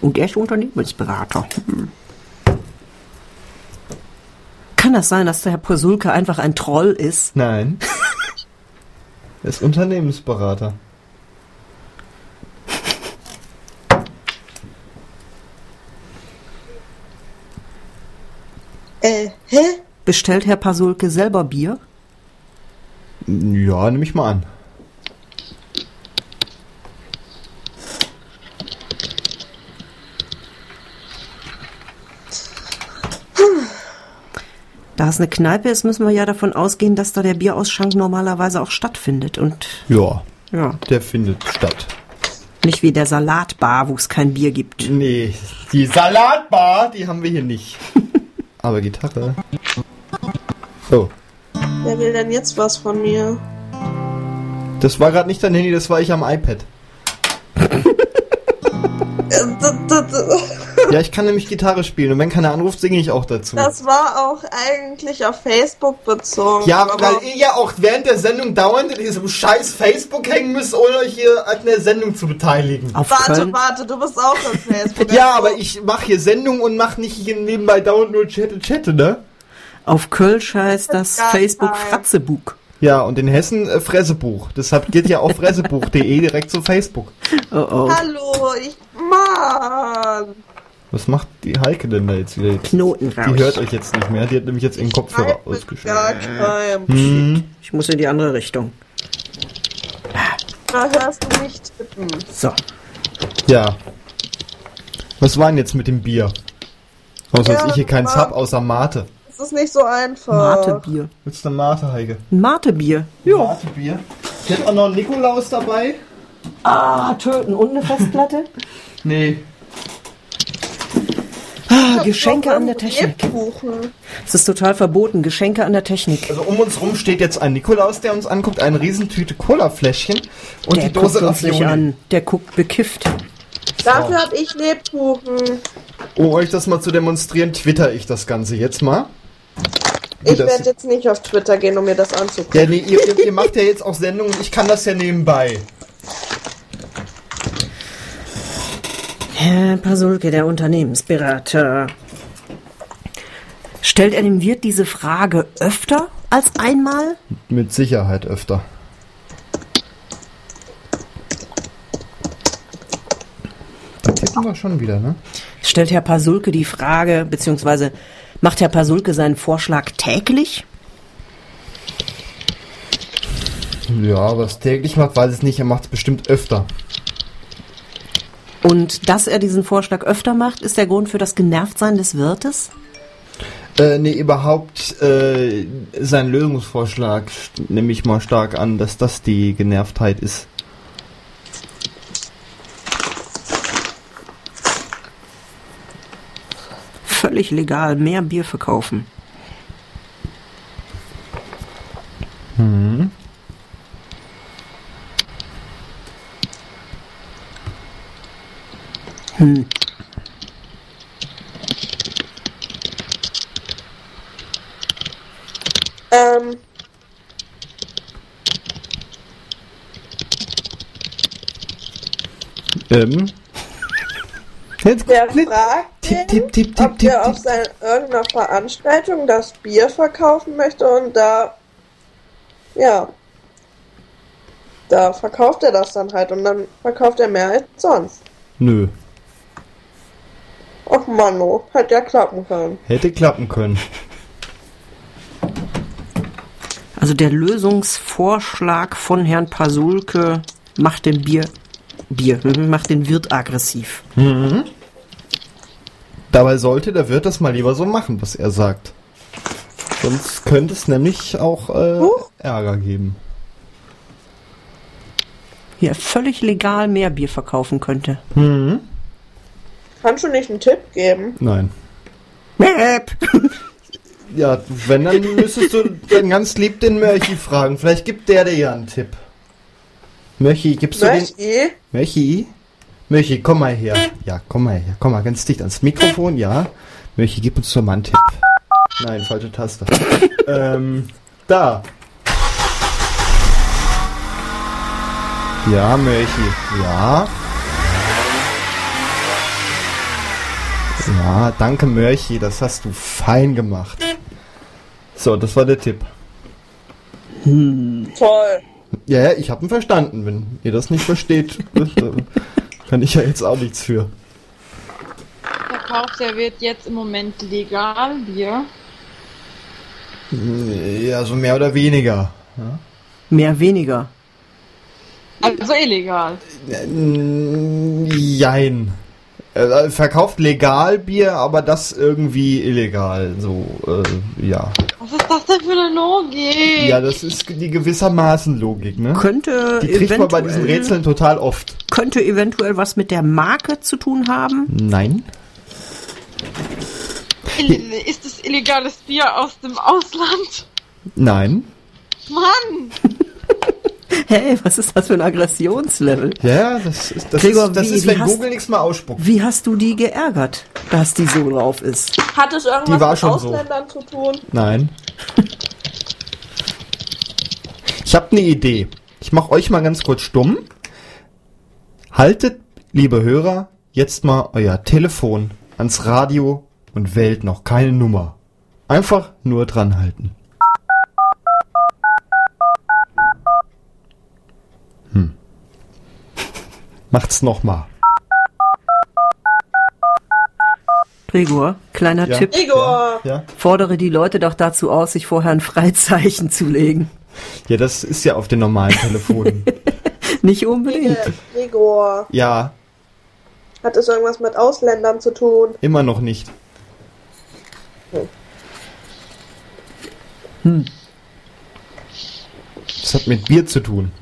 Und er ist Unternehmensberater. Hm. Kann das sein, dass der Herr Posulke einfach ein Troll ist? Nein. er ist Unternehmensberater. Äh, hä? Bestellt Herr Pasulke selber Bier? Ja, nehme ich mal an. Da es eine Kneipe ist, müssen wir ja davon ausgehen, dass da der Bierausschank normalerweise auch stattfindet. Und Ja, ja, der findet statt. nicht wie der Salatbar, wo es kein Bier gibt. Nee, die Salatbar, die haben wir hier nicht. Aber Gitarre. Oh, Wer will denn jetzt was von mir? das war gerade nicht dein Handy, das war ich am iPad. Ja, ich kann nämlich Gitarre spielen und wenn keiner anruft, singe ich auch dazu. Das war auch eigentlich auf Facebook bezogen. ja, aber weil ihr ja auch während der Sendung dauernd in diesem scheiß Facebook hängen müsst, ohne euch hier an der Sendung zu beteiligen. Auf Warte, Köln. warte, du bist auch auf Facebook. Ja, aber ich mache hier Sendung und mache nicht hier nebenbei dauernd nur Chatte, Chatte, ne? Auf Kölsch heißt das Facebook. Fratzebuch. Ja, und in Hessen äh, Fressebuch. Deshalb geht ja auch fressebuch.de direkt zu Facebook. Oh oh. Hallo, ich. Mann! Was macht die Heike denn da jetzt wieder? Knoten raus. Die hört euch jetzt nicht mehr. Die hat nämlich jetzt ihren Kopfhörer Halt ausgeschaltet. Hm. Ich muss in die andere Richtung. Da hörst du mich tippen. So. Ja. Was war denn jetzt mit dem Bier? Außer dass Ja, ich hier keins hab, außer Mate. Das ist nicht so einfach. Matebier. Willst du eine Mate, Heike? Ein Matebier. Ja. Matebier. Ich hätte auch noch einen Nikolaus dabei. Ah, töten und eine Festplatte? Nee. Ich Geschenke an der Technik. Es ist total verboten. Geschenke an der Technik. Also um uns rum steht jetzt ein Nikolaus, der uns anguckt, eine Riesentüte Colafläschchen und Der die Dose guckt uns nicht an. Der guckt bekifft. Dafür habe ich Lebkuchen. Um euch das mal zu demonstrieren, twitter ich das Ganze jetzt mal. Ich werde jetzt nicht auf Twitter gehen, um mir das anzugucken. Ja, nee, ihr, ihr, ihr macht ja jetzt auch Sendungen, ich kann das ja nebenbei. Herr Pasulke, der Unternehmensberater. Stellt er dem Wirt diese Frage öfter als einmal? Mit Sicherheit öfter. Da tippen wir schon wieder, ne? Stellt Herr Pasulke die Frage, beziehungsweise macht Herr Pasulke seinen Vorschlag täglich? Ja, was täglich macht, weiß ich nicht, er macht es bestimmt öfter. Und dass er diesen Vorschlag öfter macht, ist der Grund für das Genervtsein des Wirtes? Äh, nee, überhaupt äh, sein Lösungsvorschlag nehme ich mal stark an, dass das die Genervtheit ist. Völlig legal, mehr Bier verkaufen. Hm. Ähm, Ähm. Jetzt der fragt Tipp, tipp, tipp, tipp, ob der tipp, auf tipp. seiner irgendeiner Veranstaltung das Bier verkaufen möchte und da, ja, da verkauft er das dann halt und dann verkauft er mehr als sonst. Nö, Och Manno, hat ja klappen können. hätte klappen können. Also der Lösungsvorschlag von Herrn Pasulke macht den Bier, Bier, mhm, macht den Wirt aggressiv. Dabei sollte der Wirt das mal lieber so machen, was er sagt. Sonst könnte es nämlich auch äh, Huch. Ärger geben. Wie er völlig legal mehr Bier verkaufen könnte. Kannst du nicht einen Tipp geben? Nein. Mäp. Ja, wenn, dann müsstest du dann ganz lieb den Mörchi fragen. Vielleicht gibt der dir ja einen Tipp. Mörchi, gibst du den... Möchi? Mörchi? Mörchi, komm mal her. Ja, komm mal her. Komm mal ganz dicht ans Mikrofon, ja. Mörchi, gib uns doch mal einen Tipp. Nein, falsche Taste. ähm, da. Ja, Mörchi. Ja. Ja, danke Mörchi, das hast du fein gemacht. So, das war der Tipp. Toll. Ja, ja, ich hab ihn verstanden. Wenn ihr das nicht versteht, äh, kann ich ja jetzt auch nichts für. Verkauft der wird jetzt im Moment legal Bier. Ja, so mehr oder weniger. Mehr weniger. Also illegal. Mm, Jein. Er verkauft legal Bier, aber das irgendwie illegal. So, äh, ja. Was ist das denn für eine Logik? Ja, das ist die gewissermaßen Logik, ne? Könnte Die kriegt man bei diesen Rätseln total oft. Könnte eventuell was mit der Marke zu tun haben. Nein. Ist es illegales Bier aus dem Ausland? Nein. Mann! Hey, was ist das für ein Aggressionslevel? Ja, das ist, das Gregor, ist, das wie- ist wenn hast- Google nichts mehr ausspuckt. Wie hast du die geärgert, dass die so drauf ist? Hat es irgendwas Die war mit schon so. Ausländern zu tun? Nein. Ich habe eine Idee. Ich mache euch mal ganz kurz stumm. Haltet, liebe Hörer, jetzt mal euer Telefon ans Radio und wählt noch keine Nummer. Einfach nur dran halten. Hm. Macht's noch mal. Gregor, kleiner Ja. Tipp. Igor! Ja? Fordere die Leute doch dazu aus, sich vorher ein Freizeichen zu legen. Ja, das ist ja auf den normalen Telefonen. Nicht unbedingt. Igor! ja, Hat es irgendwas mit Ausländern zu tun? immer noch nicht. Das hat mit Bier zu tun.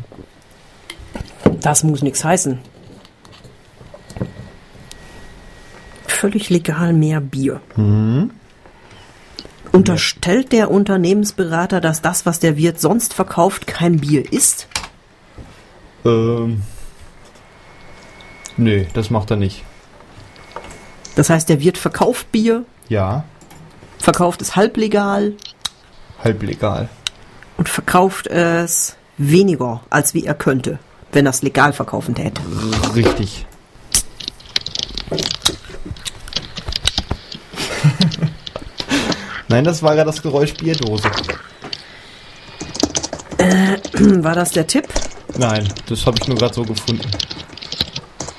Das muss nichts heißen. völlig legal mehr Bier. Unterstellt der Unternehmensberater, dass das, was der Wirt sonst verkauft, kein Bier ist? Ähm. Nee, das macht er nicht. Das heißt, der Wirt verkauft Bier, Ja, verkauft es halblegal halblegal. und verkauft es weniger, als wie er könnte, wenn er es legal verkaufen täte. Richtig. Nein, das war ja das Geräusch Bierdose. War das der Tipp? Nein, das habe ich nur gerade so gefunden.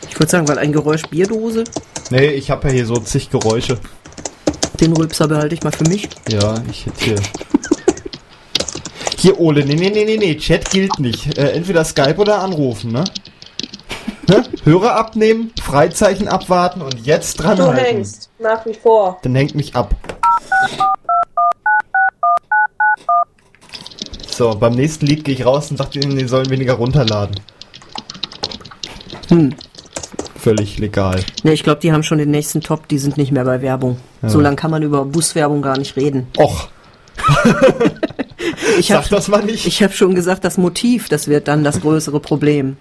Ich würde sagen, weil ein Geräusch Bierdose, Nee, ich habe ja hier so zig Geräusche. den Rülpser behalte ich mal für mich. Ja, ich hätte hier. Hier, Ole, nee, nee, nee, nee, nee, Chat gilt nicht. Äh, entweder Skype oder anrufen, ne? ne? Hörer abnehmen, Freizeichen abwarten und jetzt Du dranhalten. hängst, nach wie vor. Dann hängt mich ab. So, beim nächsten Lied gehe ich raus und sage ihnen, die sollen weniger runterladen. Hm. Völlig legal. Ne, ich glaube, die haben schon den nächsten Top, die sind nicht mehr bei Werbung. So lange kann man über Buswerbung gar nicht reden. Och, Ich sag habe das mal nicht. ich hab schon gesagt, das Motiv, das wird dann das größere Problem.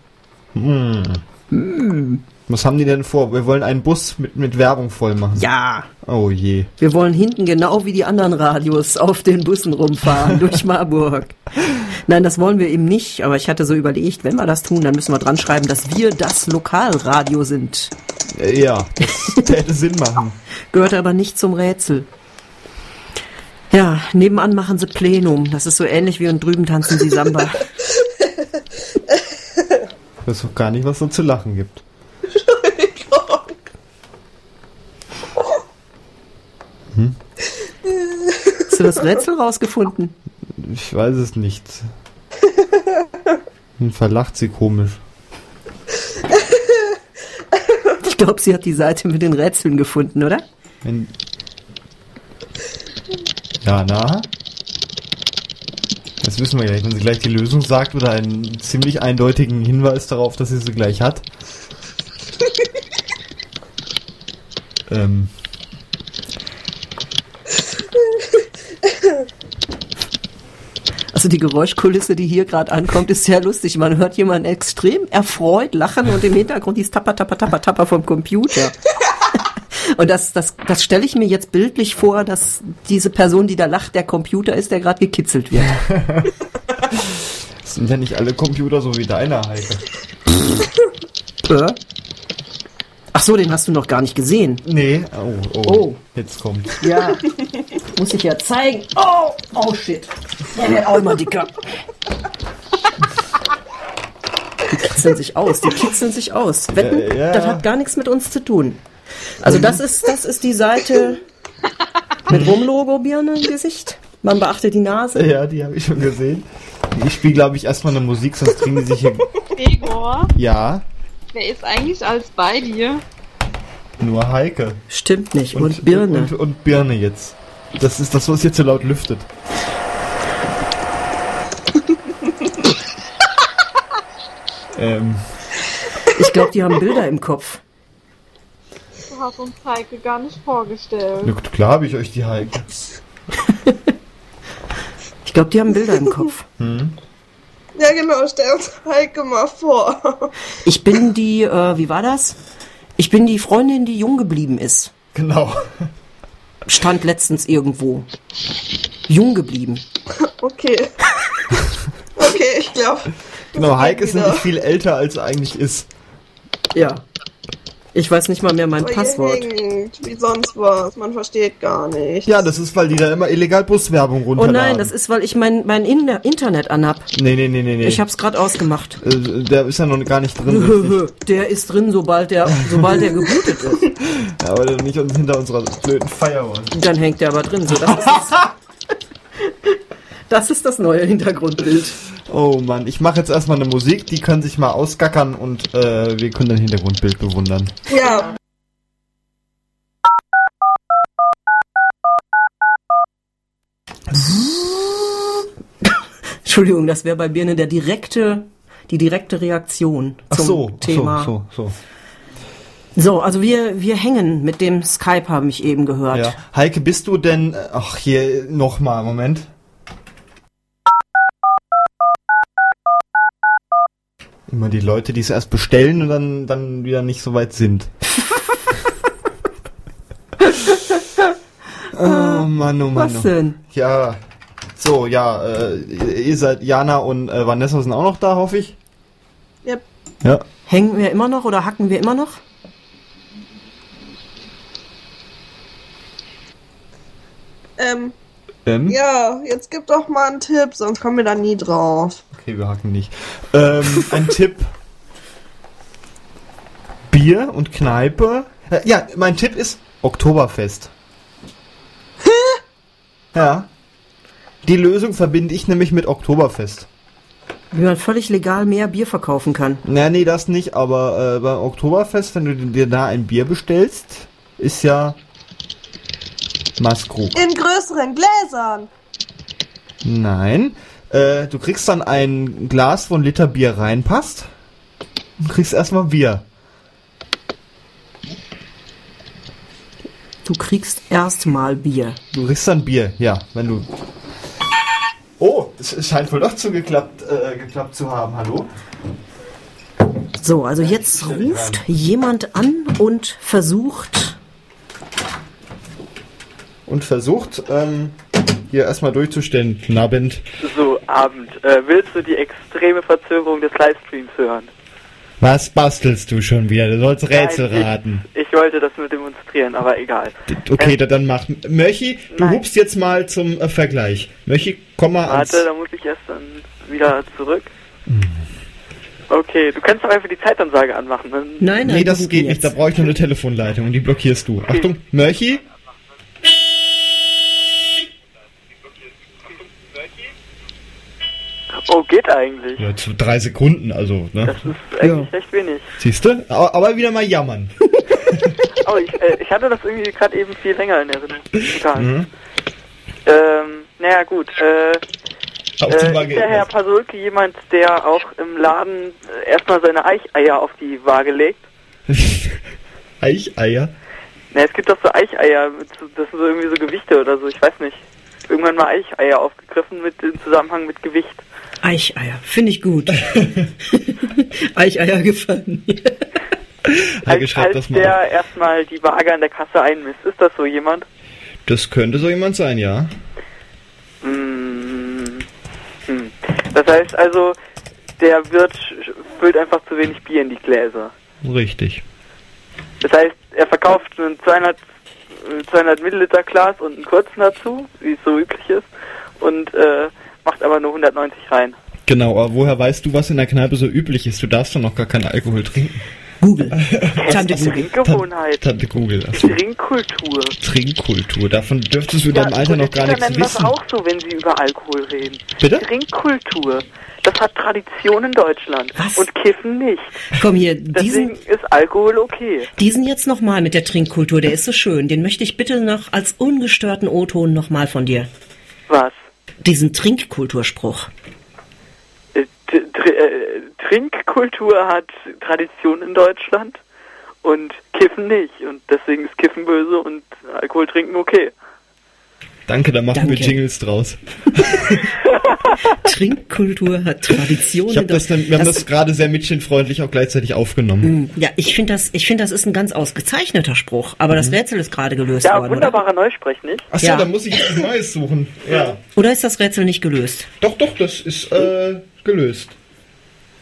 Was haben die denn vor? Wir wollen einen Bus mit, mit Werbung voll machen. Ja, Oh je. wir wollen hinten genau wie die anderen Radios auf den Bussen rumfahren durch Marburg. Nein, das wollen wir eben nicht, aber ich hatte so überlegt, wenn wir das tun, dann müssen wir dran schreiben, dass wir das Lokalradio sind. Äh, Ja, das täte Sinn machen. Gehört aber nicht zum Rätsel. Ja, nebenan machen sie Plenum. Das ist so ähnlich wie und drüben tanzen sie Samba. Ich weiß auch gar nicht, was so zu lachen gibt. Hast du das Rätsel rausgefunden? Ich weiß es nicht. Hm, Verlacht sie komisch. Ich glaube, sie hat die Seite mit den Rätseln gefunden, oder? Wenn ja, na? Das wissen wir gleich. Wenn sie gleich die Lösung sagt oder einen ziemlich eindeutigen Hinweis darauf, dass sie sie gleich hat. ähm. Also die Geräuschkulisse, die hier gerade ankommt, ist sehr lustig. Man hört jemanden extrem erfreut lachen und im Hintergrund dieses Tapper, Tapper, Tapper, Tapper vom Computer. Und das, das, das stelle ich mir jetzt bildlich vor, dass diese Person, die da lacht, der Computer ist, der gerade gekitzelt wird. Das sind ja nicht alle Computer so wie deiner, Heike. Ach so, den hast du noch gar nicht gesehen. Nee. Oh, oh. Oh. Jetzt kommt. Ja, muss ich ja zeigen. Oh, oh shit. Der wird auch immer dicker. Die kitzeln sich aus, die kitzeln sich aus. Wetten, Ja, ja. das hat gar nichts mit uns zu tun. Also das ist, das ist die Seite mit Rumlogo-Birne im Gesicht. Man beachte die Nase. Ja, die habe ich schon gesehen. Ich spiele, glaube ich, erstmal eine Musik, sonst kriegen die sich hier. Gregor, Ja, wer ist eigentlich alles bei dir? nur Heike. Stimmt nicht. Und, Birne. Und, und Birne jetzt. Das ist das, was jetzt so laut lüftet. ähm, Ich glaube, die haben Bilder im Kopf. Du hast uns Heike gar nicht vorgestellt. na gut, klar habe ich euch die Heike. Ich glaube, die haben Bilder im Kopf. Ja, genau, stell uns Heike mal vor. Ich bin die, äh, wie war das? Ich bin die Freundin, die jung geblieben ist. Genau. Stand letztens irgendwo. Jung geblieben. Okay. Okay, ich glaube. Genau, Heike ist nämlich viel älter, als er eigentlich ist. Ja. Ich weiß nicht mal mehr mein Oh, Passwort. hängt, wie sonst was. Man versteht gar nicht. Ja, das ist, weil die da immer illegal Buswerbung Oh runterladen. nein, das ist, weil ich mein, mein In Internet anhab. Nee, nee, nee, nee, nee. Ich hab's gerade ausgemacht. äh, der ist ja noch gar nicht drin. Der ist drin, sobald der, sobald der gebootet ist. Ja, aber nicht hinter unserer blöden Firewall. Dann hängt der aber drin. So, das, ist das, das ist das neue Hintergrundbild. Oh Mann, ich mache jetzt erstmal eine Musik, die können sich mal ausgackern und äh, wir können dein Hintergrundbild bewundern. Ja. Entschuldigung, das wäre bei Birne der direkte, die direkte Reaktion Ach zum so, Thema. so, so, so. So, also wir, wir hängen mit dem Skype, habe ich eben gehört. Ja. Heike, bist du denn, ach hier, nochmal, Moment. Immer die Leute, die es erst bestellen und dann, dann wieder nicht so weit sind. oh Mann, oh Mann. Was oh. denn? Ja. So, ja, äh, ihr seid, Jana und äh, Vanessa sind auch noch da, hoffe ich. Yep. Ja. Hängen wir immer noch oder hacken wir immer noch? Ähm, Ähm? ja, jetzt gib doch mal einen Tipp, sonst kommen wir da nie drauf. Okay, wir hacken nicht. Ähm, ein Tipp. Bier und Kneipe. Äh, ja, mein Tipp ist Oktoberfest. ja. Die Lösung verbinde ich nämlich mit Oktoberfest. Wie man völlig legal mehr Bier verkaufen kann. Na, nee, das nicht, aber äh, beim Oktoberfest, wenn du dir da ein Bier bestellst, ist ja Maskrug. In größeren Gläsern. Nein. Äh, du kriegst dann ein Glas, wo ein Liter Bier reinpasst. Und kriegst erstmal Bier. Du kriegst erstmal Bier. Du kriegst dann Bier, ja, wenn du. Oh, es scheint wohl doch zugeklappt äh, geklappt zu haben. Hallo? So, also jetzt ruft jemand an und versucht. Und versucht, ähm, hier erstmal durchzustellen. Guten Abend. So, Abend. Äh, willst du die extreme Verzögerung des Livestreams hören? Was bastelst du schon wieder? Du sollst Rätsel Nein, raten. Ich, ich wollte das nur demonstrieren, aber egal. Okay, Äh, da- dann mach. Möchi, du Nein. hupst jetzt mal zum äh, Vergleich. Möchi, komm mal ans. Warte, da muss ich erst dann wieder zurück. Okay, du kannst doch einfach die Zeitansage anmachen. Nein, nein, Nee, das geht nicht. Da jetzt. brauche ich nur eine Telefonleitung und die blockierst du. Achtung, Mörchi? Oh, geht eigentlich. Ja, zu drei Sekunden, also, ne? Das ist eigentlich recht wenig. Siehst du? Aber, wieder mal jammern. Oh, ich, äh, ich hatte das irgendwie gerade eben viel länger in Erinnerung. Egal. Mhm. Ähm, naja, gut. Äh, äh, ist der Herr. Pasulke jemand, der auch im Laden äh, erstmal seine Eicheier auf die Waage legt? Eicheier? Na, es gibt doch so Eicheier, das sind so irgendwie so Gewichte oder so, ich weiß nicht. Irgendwann mal Eicheier aufgegriffen mit im Zusammenhang mit Gewicht. Eicheier, finde ich gut. Eicheier gefallen mir. Heike, als schreib als das mal der auf. erstmal die Waage an der Kasse einmisst. Ist das so jemand? Das könnte so jemand sein, ja. Hm. Hm. Das heißt also, der Wirt sch- füllt einfach zu wenig Bier in die Gläser. Richtig. Das heißt, er verkauft ein 200, äh, 200 Milliliter Glas und einen kurzen dazu, wie es so üblich ist, und äh, macht aber nur 190 rein. Genau, aber woher weißt du, was in der Kneipe so üblich ist? Du darfst doch noch gar keinen Alkohol trinken. Google. Tante Google. Trinkgewohnheit, Tante Google. Achso. Trinkkultur. Trinkkultur. Davon dürftest du in deinem Alter noch gar nichts nennen das wissen. auch so, wenn sie über Alkohol reden. Bitte? Trinkkultur. Das hat Tradition in Deutschland. Was? Und Kiffen nicht. Komm hier, Deswegen diesen, ist Alkohol okay. diesen jetzt nochmal mit der Trinkkultur, der ist so schön. Den möchte ich bitte noch als ungestörten O-Ton nochmal von dir. Was? Diesen Trinkkulturspruch. Äh, äh, Trinkkultur hat Tradition in Deutschland und Kiffen nicht. Und deswegen ist Kiffen böse und Alkohol trinken okay. Danke, da machen wir Danke. Jingles draus. Trinkkultur hat Tradition. Ich hab das dann, wir haben Das- das gerade sehr mädchenfreundlich auch gleichzeitig aufgenommen. Ja, ich finde das, ich finde das ist ein ganz ausgezeichneter Spruch. Aber das Rätsel ist gerade gelöst Ja, worden, wunderbarer Neusprech, nicht? Achso, Ja. da muss ich jetzt was Neues suchen. Ja. oder? Ist das Rätsel nicht gelöst? Doch, doch, das ist äh, gelöst.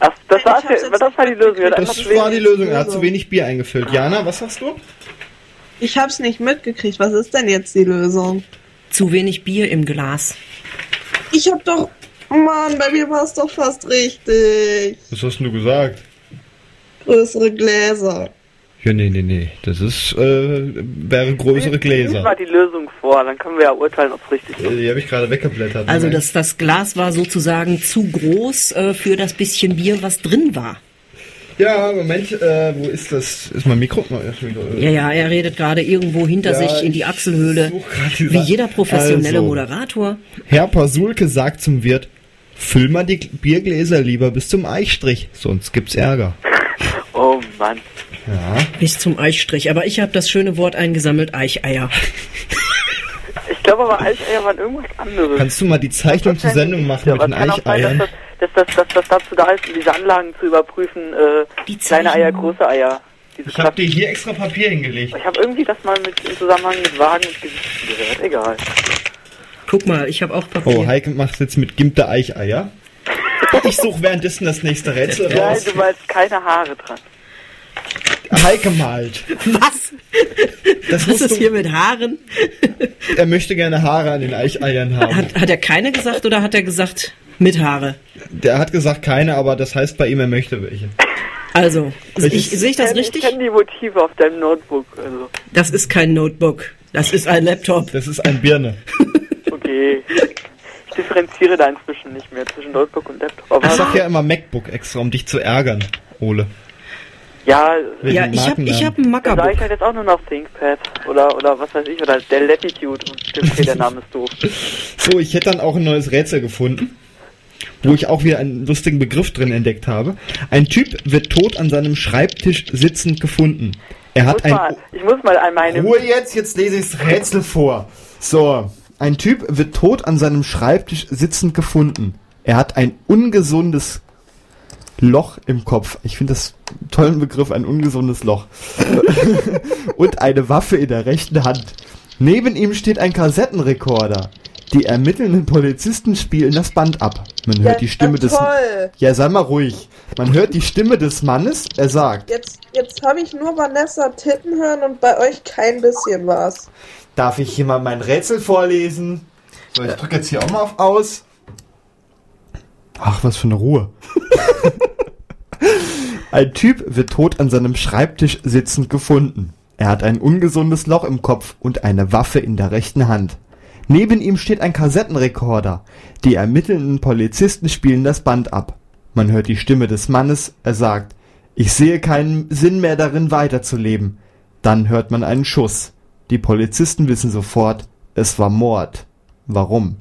Ach, das, war, das war die Lösung. Er hat Das war die wenig- Lösung. Er hat zu wenig Bier eingefüllt. Jana, was sagst du? Ich hab's nicht mitgekriegt. Was ist denn jetzt die Lösung? Zu wenig Bier im Glas. Ich hab doch. Mann, bei mir war's doch fast richtig. Was hast du gesagt? Größere Gläser. Ja, nee, nee, nee. Das ist, äh, wäre größere Gläser. mal die Lösung vor, dann können wir ja urteilen, ob es richtig ist. Äh, Die habe ich gerade weggeblättert. Also das, das Glas war sozusagen zu groß äh, für das bisschen Bier, was drin war. Ja, Moment, äh, wo ist das? Ist mein Mikro? Oh, ja, Ja, ja, er redet gerade irgendwo hinter Ja, sich in die Achselhöhle. Wie jeder professionelle Also. Moderator. Herr Pasulke sagt zum Wirt, füll mal die Biergläser lieber bis zum Eichstrich, sonst gibt's Ärger. Oh Mann. Bis zum Eichstrich. Aber ich habe das schöne Wort eingesammelt, Eicheier. Ich glaube aber Eicheier waren irgendwas anderes. Kannst du mal die Zeichnung zur Sendung machen mit den auch sein, Eicheiern? Dass das, dass, das, dazu da ist, um diese Anlagen zu überprüfen, äh, Die kleine Eier, große Eier. Diese Ich habe dir hier extra Papier hingelegt. Ich habe irgendwie das mal mit, im Zusammenhang mit Wagen und Gewichten gehört. Egal. Guck mal, ich habe auch Papier. Oh, Heike macht jetzt mit Gimte Eicheier. Ich suche währenddessen das nächste Rätsel Nein, raus. du malst keine Haare dran. Heike malt. Was? Das Was ist du, hier mit Haaren? er möchte gerne Haare an den Eicheiern haben. Hat, hat er keine gesagt oder hat er gesagt mit Haare? Der hat gesagt keine, aber das heißt bei ihm, er möchte welche. Also, ich, sehe ich das richtig? Ich kenne die Motive auf deinem Notebook. Also, Das ist kein Notebook. Das ist ein Laptop. Das ist ein Birne. okay. Ich differenziere da inzwischen nicht mehr zwischen Notebook und Laptop. Aber Ich sag ja immer MacBook extra, um dich zu ärgern, Ole. ja, Ja, ich habe ich hab ein dann sage ich Mackerbook. halt jetzt auch nur noch ThinkPad. Oder, oder was weiß ich, oder der Latitude. Okay, der Name ist doof. So, ich hätte dann auch ein neues Rätsel gefunden, wo ich auch wieder einen lustigen Begriff drin entdeckt habe. Ein Typ wird tot an seinem Schreibtisch sitzend gefunden. Er hat ein... mal, ich muss mal an meine... Ruhe jetzt, jetzt lese ich das Rätsel vor. So, ein Typ wird tot an seinem Schreibtisch sitzend gefunden. Er hat ein ungesundes Loch im Kopf. Ich finde das einen tollen Begriff, ein ungesundes Loch. Und eine Waffe in der rechten Hand. Neben ihm steht ein Kassettenrekorder. Die ermittelnden Polizisten spielen das Band ab. Man hört die Stimme des... toll. Ja, sei mal ruhig. Man hört die Stimme des Mannes. Er sagt, Jetzt, jetzt habe ich nur Vanessa Titten hören und bei euch kein bisschen was. Darf ich hier mal mein Rätsel vorlesen? So, ich drücke jetzt hier auch mal auf Aus. Ach, was für eine Ruhe. ein Typ wird tot an seinem Schreibtisch sitzend gefunden. Er hat ein ungesundes Loch im Kopf und eine Waffe in der rechten Hand. Neben ihm steht ein Kassettenrekorder. Die ermittelnden Polizisten spielen das Band ab. Man hört die Stimme des Mannes, er sagt, ich sehe keinen Sinn mehr darin weiterzuleben. Dann hört man einen Schuss. Die Polizisten wissen sofort, es war Mord. Warum?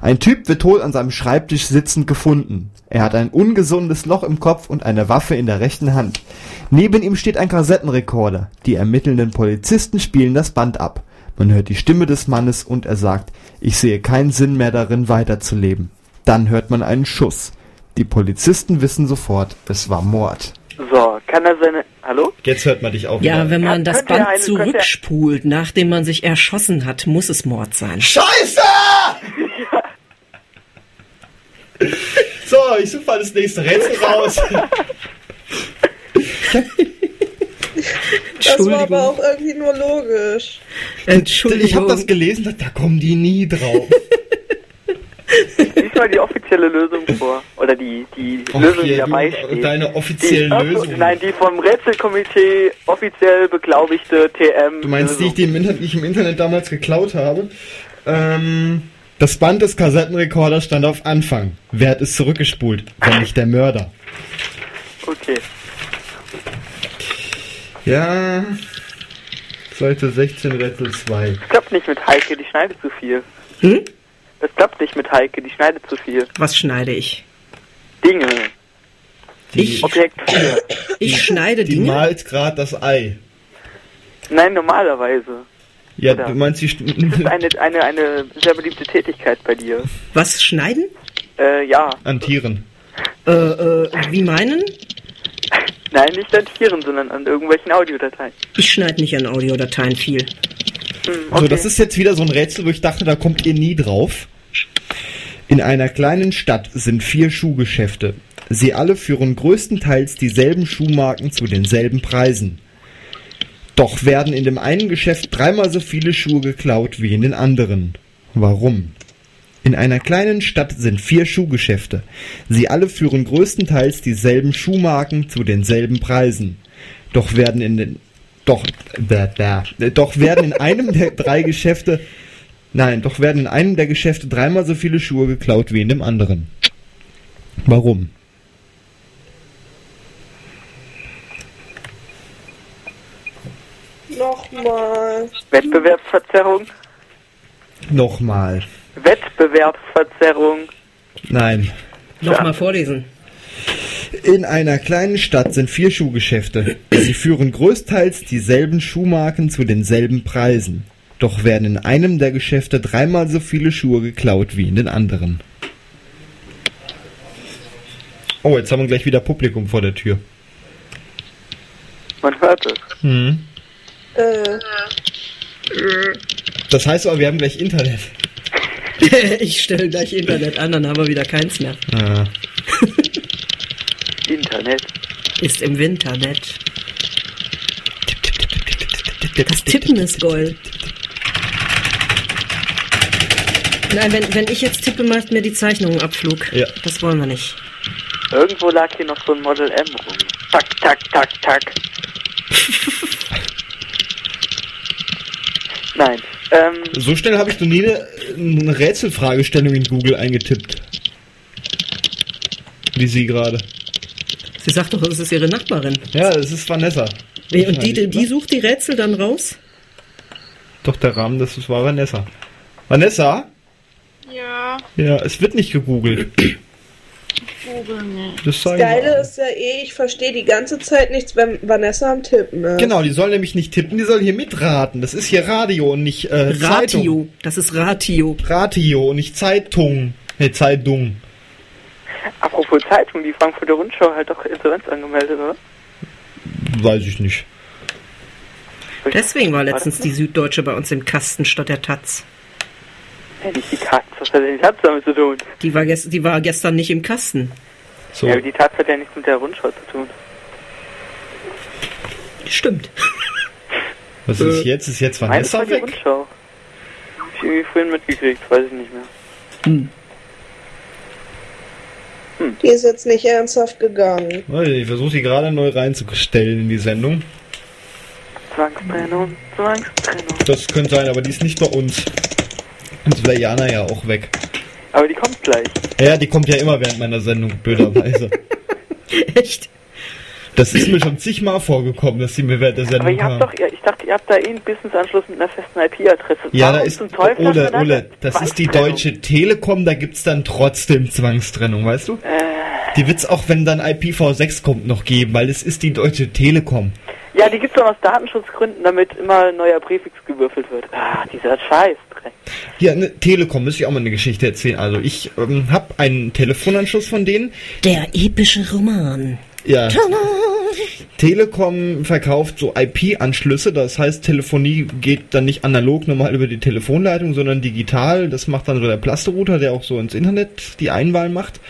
Ein Typ wird tot an seinem Schreibtisch sitzend gefunden. Er hat ein ungesundes Loch im Kopf und eine Waffe in der rechten Hand. Neben ihm steht ein Kassettenrekorder. Die ermittelnden Polizisten spielen das Band ab. Man hört die Stimme des Mannes und er sagt, ich sehe keinen Sinn mehr darin weiterzuleben. Dann hört man einen Schuss. Die Polizisten wissen sofort, es war Mord. So, kann er seine... Hallo? Jetzt hört man dich auch Ja, wenn man Ja, das Band eine- könnte- zurückspult, nachdem man sich erschossen hat, muss es Mord sein. Scheiße! So, ich suche mal das nächste Rätsel raus. Das war aber auch irgendwie nur logisch. Entschuldigung. Ich habe das gelesen, da kommen die nie drauf. Lies mal die offizielle Lösung vor. Oder die, die Och, Lösung, die dabei du, steht. deine offiziellen die, Lösungen. Nein, die vom Rätselkomitee offiziell beglaubigte TM. Du meinst die, Lösung. die, im Internet, die ich im Internet damals geklaut habe? Ähm, das Band des Kassettenrekorders stand auf Anfang. Wer hat es zurückgespult? Wenn nicht der Mörder. Okay. Ja. Seite 16, Rätsel 2. Das klappt nicht mit Heike, die schneidet zu viel. Hm? Das klappt nicht mit Heike, die schneidet zu viel. Was schneide ich? Dinge. Ich, Objekt 4. ich schneide Die Dinge. malt gerade das Ei. Nein, normalerweise. Ja, Oder? du meinst die... Das ist St eine, eine, eine sehr beliebte Tätigkeit bei dir. Was schneiden? Äh, ja. an Tieren. Äh, äh, wie meinen? Nein, nicht an Tieren, sondern an irgendwelchen Audiodateien. Ich schneide nicht an Audiodateien viel. Hm, So, das ist jetzt wieder so ein Rätsel, wo ich dachte, da kommt ihr nie drauf. In einer kleinen Stadt sind vier Schuhgeschäfte. Sie alle führen größtenteils dieselben Schuhmarken zu denselben Preisen. Doch werden in dem einen Geschäft dreimal so viele Schuhe geklaut wie in den anderen. Warum? In einer kleinen Stadt sind vier Schuhgeschäfte. Sie alle führen größtenteils dieselben Schuhmarken zu denselben Preisen. Doch werden in den doch, bäh, bäh. doch werden in einem der drei Geschäfte, nein, doch werden in einem der Geschäfte dreimal so viele Schuhe geklaut wie in dem anderen. Warum? Nochmal. Wettbewerbsverzerrung. Nochmal. Wettbewerbsverzerrung. Nein. Nochmal vorlesen. In einer kleinen Stadt sind vier Schuhgeschäfte. Sie führen größtenteils dieselben Schuhmarken zu denselben Preisen. Doch werden in einem der Geschäfte dreimal so viele Schuhe geklaut wie in den anderen. Oh, jetzt haben wir gleich wieder Publikum vor der Tür. Man hört es. Hm. Äh, Das heißt aber, wir haben gleich Internet. ich stelle gleich Internet an, dann haben wir wieder keins mehr. Ah. Internet. Ist im Winternet. Das Tippen ist Gold. Nein, wenn, wenn ich jetzt tippe, macht mir die Zeichnung Abflug. Ja. Das wollen wir nicht. Irgendwo lag hier noch so ein Model M rum. Tak, tak, tak, tak. Nein. Ähm, So schnell habe ich noch nie eine, Rätselfragestellung in Google eingetippt. Wie Sie gerade. Sie sagt doch, es ist ihre Nachbarin. Ja, es ist Vanessa. Wie, Und die, die, die sucht die Rätsel dann raus? Doch, der Rahmen, das war Vanessa. Vanessa? Ja, Ja, es wird nicht gegoogelt. Das das Geile ist ja eh, ich verstehe die ganze Zeit nichts, wenn Vanessa am Tippen ist. Genau, die soll nämlich nicht tippen, die soll hier mitraten. Das ist hier Radio und nicht äh, Zeitung. Ratio. Das ist Ratio. Radio und nicht Zeitung. Nee, Zeitung. apropos Zeitung, die Frankfurter Rundschau hat doch Insolvenz angemeldet, oder? Weiß ich nicht. Deswegen war letztens die? Süddeutsche bei uns im Kasten statt der Taz. Ja, nicht die Taz, was hat denn die Taz damit zu tun? Die war, ges die war gestern nicht im Kasten. So. Ja, aber die Taz hat ja nichts mit der Rundschau zu tun. Stimmt. Was ist jetzt? Ist jetzt Vanessa die weg? Rundschau. Hab ich irgendwie vorhin mitgekriegt, weiß ich nicht mehr. Die ist jetzt nicht ernsthaft gegangen. Ich versuche die gerade neu reinzustellen in die Sendung. Zwangstrennung, Zwangstrennung. Das könnte sein, aber die ist nicht bei uns. Sonst wäre Jana ja auch weg. Aber die kommt gleich. Ja, die kommt ja immer während meiner Sendung, blöderweise. Echt? Das ist mir schon zigmal vorgekommen, dass sie mir während der Aber Sendung ihr habt doch, ich dachte, ihr habt da eh einen Businessanschluss mit einer festen IP-Adresse. Ja, da Warum ist, zum Teufel Ole, man Ole, das ist die? Deutsche Telekom, da gibt's dann trotzdem Zwangstrennung, weißt du? Äh, Die wird's auch, wenn dann IPv6 kommt, noch geben, weil es ist die Deutsche Telekom. Ja, die gibt's doch aus Datenschutzgründen, damit immer ein neuer Präfix gewürfelt wird. Ah, dieser Scheißdreck. Ja, ne, Telekom, müsste ich auch mal eine Geschichte erzählen. Also ich ähm, habe einen Telefonanschluss von denen. Der epische Roman. Ja. Telekom verkauft so IP-Anschlüsse, das heißt Telefonie geht dann nicht analog normal über die Telefonleitung, sondern digital. Das macht dann so der Plasterouter, der auch so ins Internet die Einwahl macht.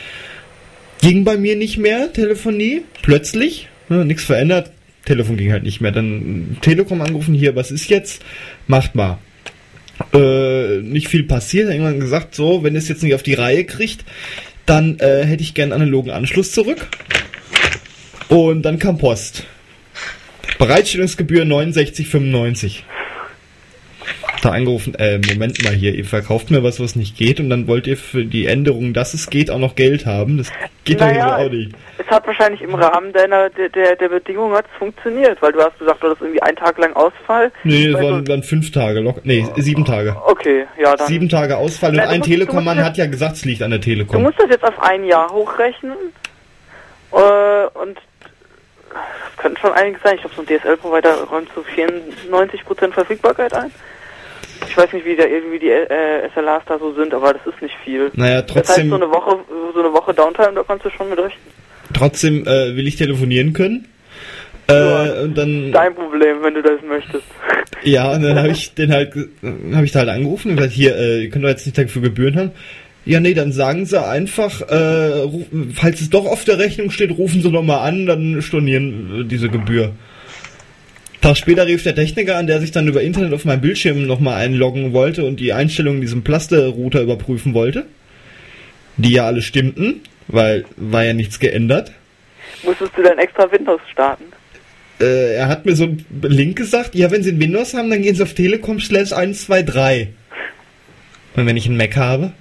Ging bei mir nicht mehr Telefonie, plötzlich, ne, nichts verändert, Telefon ging halt nicht mehr. Dann Telekom angerufen, hier, was ist jetzt? Macht mal. Äh, nicht viel passiert, irgendwann gesagt, so, wenn es jetzt nicht auf die Reihe kriegt, dann äh, hätte ich gern analogen Anschluss zurück. Und dann kam Post. Bereitstellungsgebühr 69,95. Da angerufen, äh, Moment mal hier, ihr verkauft mir was, was nicht geht und dann wollt ihr für die Änderung, dass es geht, auch noch Geld haben. Das geht doch Naja, so auch nicht. Es hat wahrscheinlich im Rahmen deiner der, der, der Bedingungen hat's funktioniert, weil du hast gesagt, du hattest irgendwie einen Tag lang Ausfall. Nee, es waren du- dann fünf Tage, locker, nee, sieben Tage. Okay, ja dann. Sieben Tage Ausfall und Na, du ein du Telekom-Mann hat ja gesagt, es liegt an der Du Telekom. musst das jetzt auf ein Jahr hochrechnen. Äh, und das könnten schon einiges sein. Ich glaube, so ein DSL-Provider räumt so 94% Verfügbarkeit ein. Ich weiß nicht, wie, der, wie die äh, SLAs da so sind, aber das ist nicht viel. Naja, Das heißt, trotzdem, so eine Woche, so eine Woche Downtime, da kannst du schon mit rechnen. trotzdem äh, will ich telefonieren können. Äh, Ja. und dann Dein Problem, wenn du das möchtest. Ja, und dann habe ich den halt, habe ich da halt angerufen und gesagt, hier, äh, ihr könnt doch jetzt nicht dafür Gebühren haben. Ja, nee, dann sagen sie einfach, äh, ruf, falls es doch auf der Rechnung steht, rufen sie nochmal an, dann stornieren äh, diese Gebühr. Tag später rief der Techniker an, der sich dann über Internet auf meinem Bildschirm nochmal einloggen wollte und die Einstellungen in diesem Plaster-Router überprüfen wollte. Die ja alle stimmten, weil war ja nichts geändert. Musstest du dann extra Windows starten? Äh, er hat mir so einen Link gesagt, ja, wenn Sie ein Windows haben, dann gehen Sie auf Telekom slash 123. Und wenn ich einen Mac habe,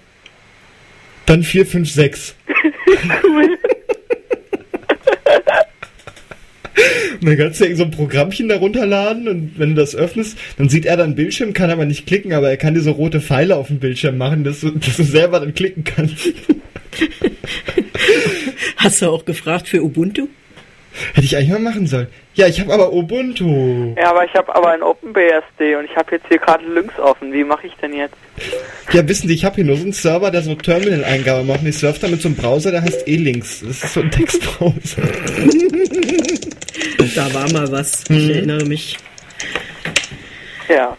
dann 456. Cool. Und dann kannst du irgend so ein Programmchen da runterladen und wenn du das öffnest, dann sieht er dann Bildschirm, kann aber nicht klicken, aber er kann dir so rote Pfeile auf dem Bildschirm machen, dass du, dass du selber dann klicken kannst. Hast du auch gefragt für Ubuntu? Hätte ich eigentlich mal machen sollen. Ja, ich habe aber Ubuntu. Ja, aber ich habe aber ein OpenBSD und ich habe jetzt hier gerade Links offen. Wie mache ich denn jetzt? Ja, wissen Sie, ich habe hier nur so einen Server, der so Terminal-Eingabe macht. Und ich surfe da mit so einem Browser, der heißt E-Links. Das ist so ein Textbrowser. Da war mal was. Ich erinnere mich. Ja.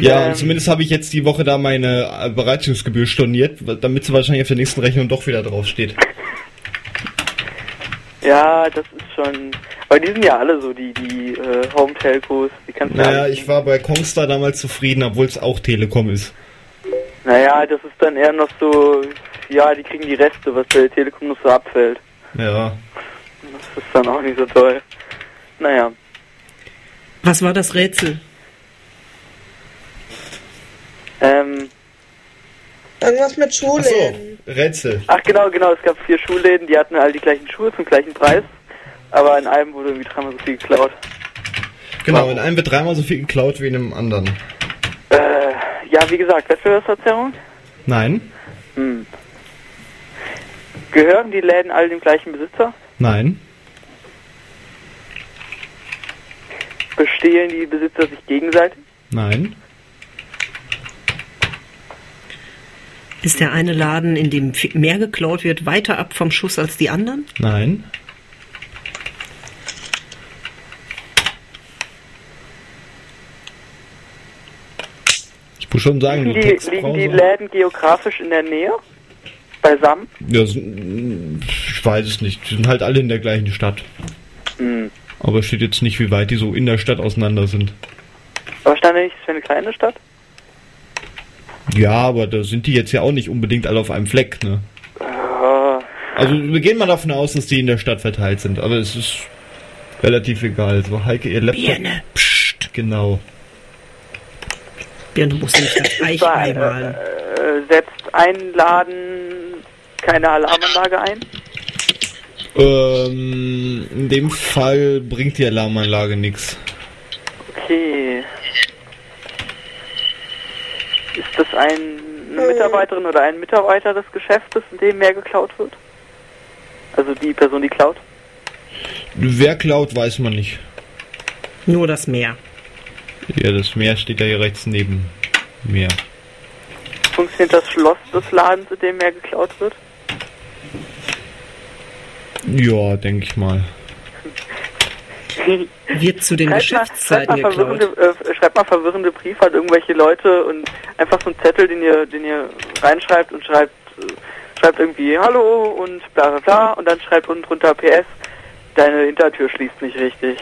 Ja, Ähm. und zumindest habe ich jetzt die Woche da meine äh, Bereitungsgebühr storniert, weil- damit sie wahrscheinlich auf der nächsten Rechnung doch wieder draufsteht. Ja, das ist schon. Aber die sind ja alle so, die, die äh, Home-Telcos. Die kannst du Naja, ich war bei Kongstar damals zufrieden, obwohl es auch Telekom ist. Naja, das ist dann eher noch so. Ja, die kriegen die Reste, was bei der Telekom noch so abfällt. Ja. Das ist dann auch nicht so toll. Naja. Was war das Rätsel? Ähm, Irgendwas mit Achso, Schule. Rätsel. ach genau, genau, es gab vier Schuhläden, die hatten alle die gleichen Schuhe zum gleichen Preis. Aber in einem wurde irgendwie dreimal so viel geklaut. Genau, in einem wird dreimal so viel geklaut wie in einem anderen. Äh, ja, wie gesagt, Wettbewerbsverzerrung. Nein, Hm. Gehören die Läden alle dem gleichen Besitzer? nein, Bestehlen die Besitzer sich gegenseitig? nein, Ist der eine Laden, in dem mehr geklaut wird, weiter ab vom Schuss als die anderen? nein. Ich muss schon sagen, Liegen die die, liegen die. Läden geografisch in der Nähe? Beisammen? Ja, ich weiß es nicht. Die sind halt alle in der gleichen Stadt. Hm. Aber es steht jetzt nicht, wie weit die so in der Stadt auseinander sind. Aber stand da nicht, es wäre eine kleine Stadt? Ja, aber da sind die jetzt ja auch nicht unbedingt alle auf einem Fleck, ne? Äh, Also wir gehen mal davon aus, dass die in der Stadt verteilt sind, aber es ist relativ egal. So, Heike, ihr Laptop. Birne. Psst. Genau. Birne muss nicht das Eich War, einmalen. äh, setzt ein Laden keine Alarmanlage ein? Ähm, in dem Fall bringt die Alarmanlage nichts. Okay. Ist das ein, eine Mitarbeiterin oder ein Mitarbeiter des Geschäftes, in dem mehr geklaut wird? Also die Person, die klaut? Wer klaut, weiß man nicht. Nur das Meer. Ja, das Meer steht ja hier rechts neben mir. Funktioniert das Schloss des Ladens, in dem mehr geklaut wird? Ja, denke ich mal. Wird zu den Schreibt mal, Geschäftszeiten schreibt mal, äh, schreibt mal verwirrende Briefe an irgendwelche Leute und einfach so einen Zettel, den ihr, den ihr reinschreibt und schreibt, äh, schreibt irgendwie Hallo und bla bla bla und dann schreibt unten drunter PS, deine Hintertür schließt nicht richtig.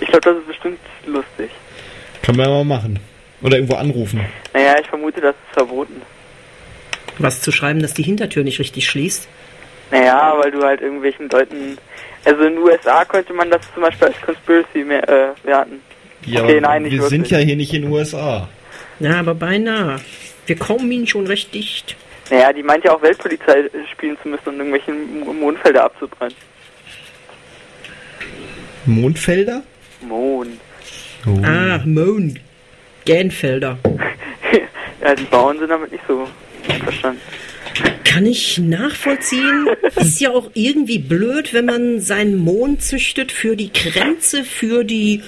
Ich glaube, das ist bestimmt lustig. Kann man ja mal machen. Oder irgendwo anrufen. Naja, ich vermute, das ist verboten. Was zu schreiben, dass die Hintertür nicht richtig schließt. Naja, weil du halt irgendwelchen Leuten. Also in den USA könnte man das zum Beispiel als Conspiracy mehr, äh, werten. Ja, Okay, nein, wir wirklich. sind ja hier nicht in den USA. Ja, aber beinahe. Wir kommen ihnen schon recht dicht. Naja, die meint ja auch Weltpolizei spielen zu müssen, um irgendwelche M- Mondfelder abzubrennen. Mondfelder? Mond. Oh. Ah, Moon. Gänfelder. ja, die Bauern sind damit nicht so verstanden. Kann ich nachvollziehen. Ist ja auch irgendwie blöd, wenn man seinen Mohn züchtet für die Kränze, für die,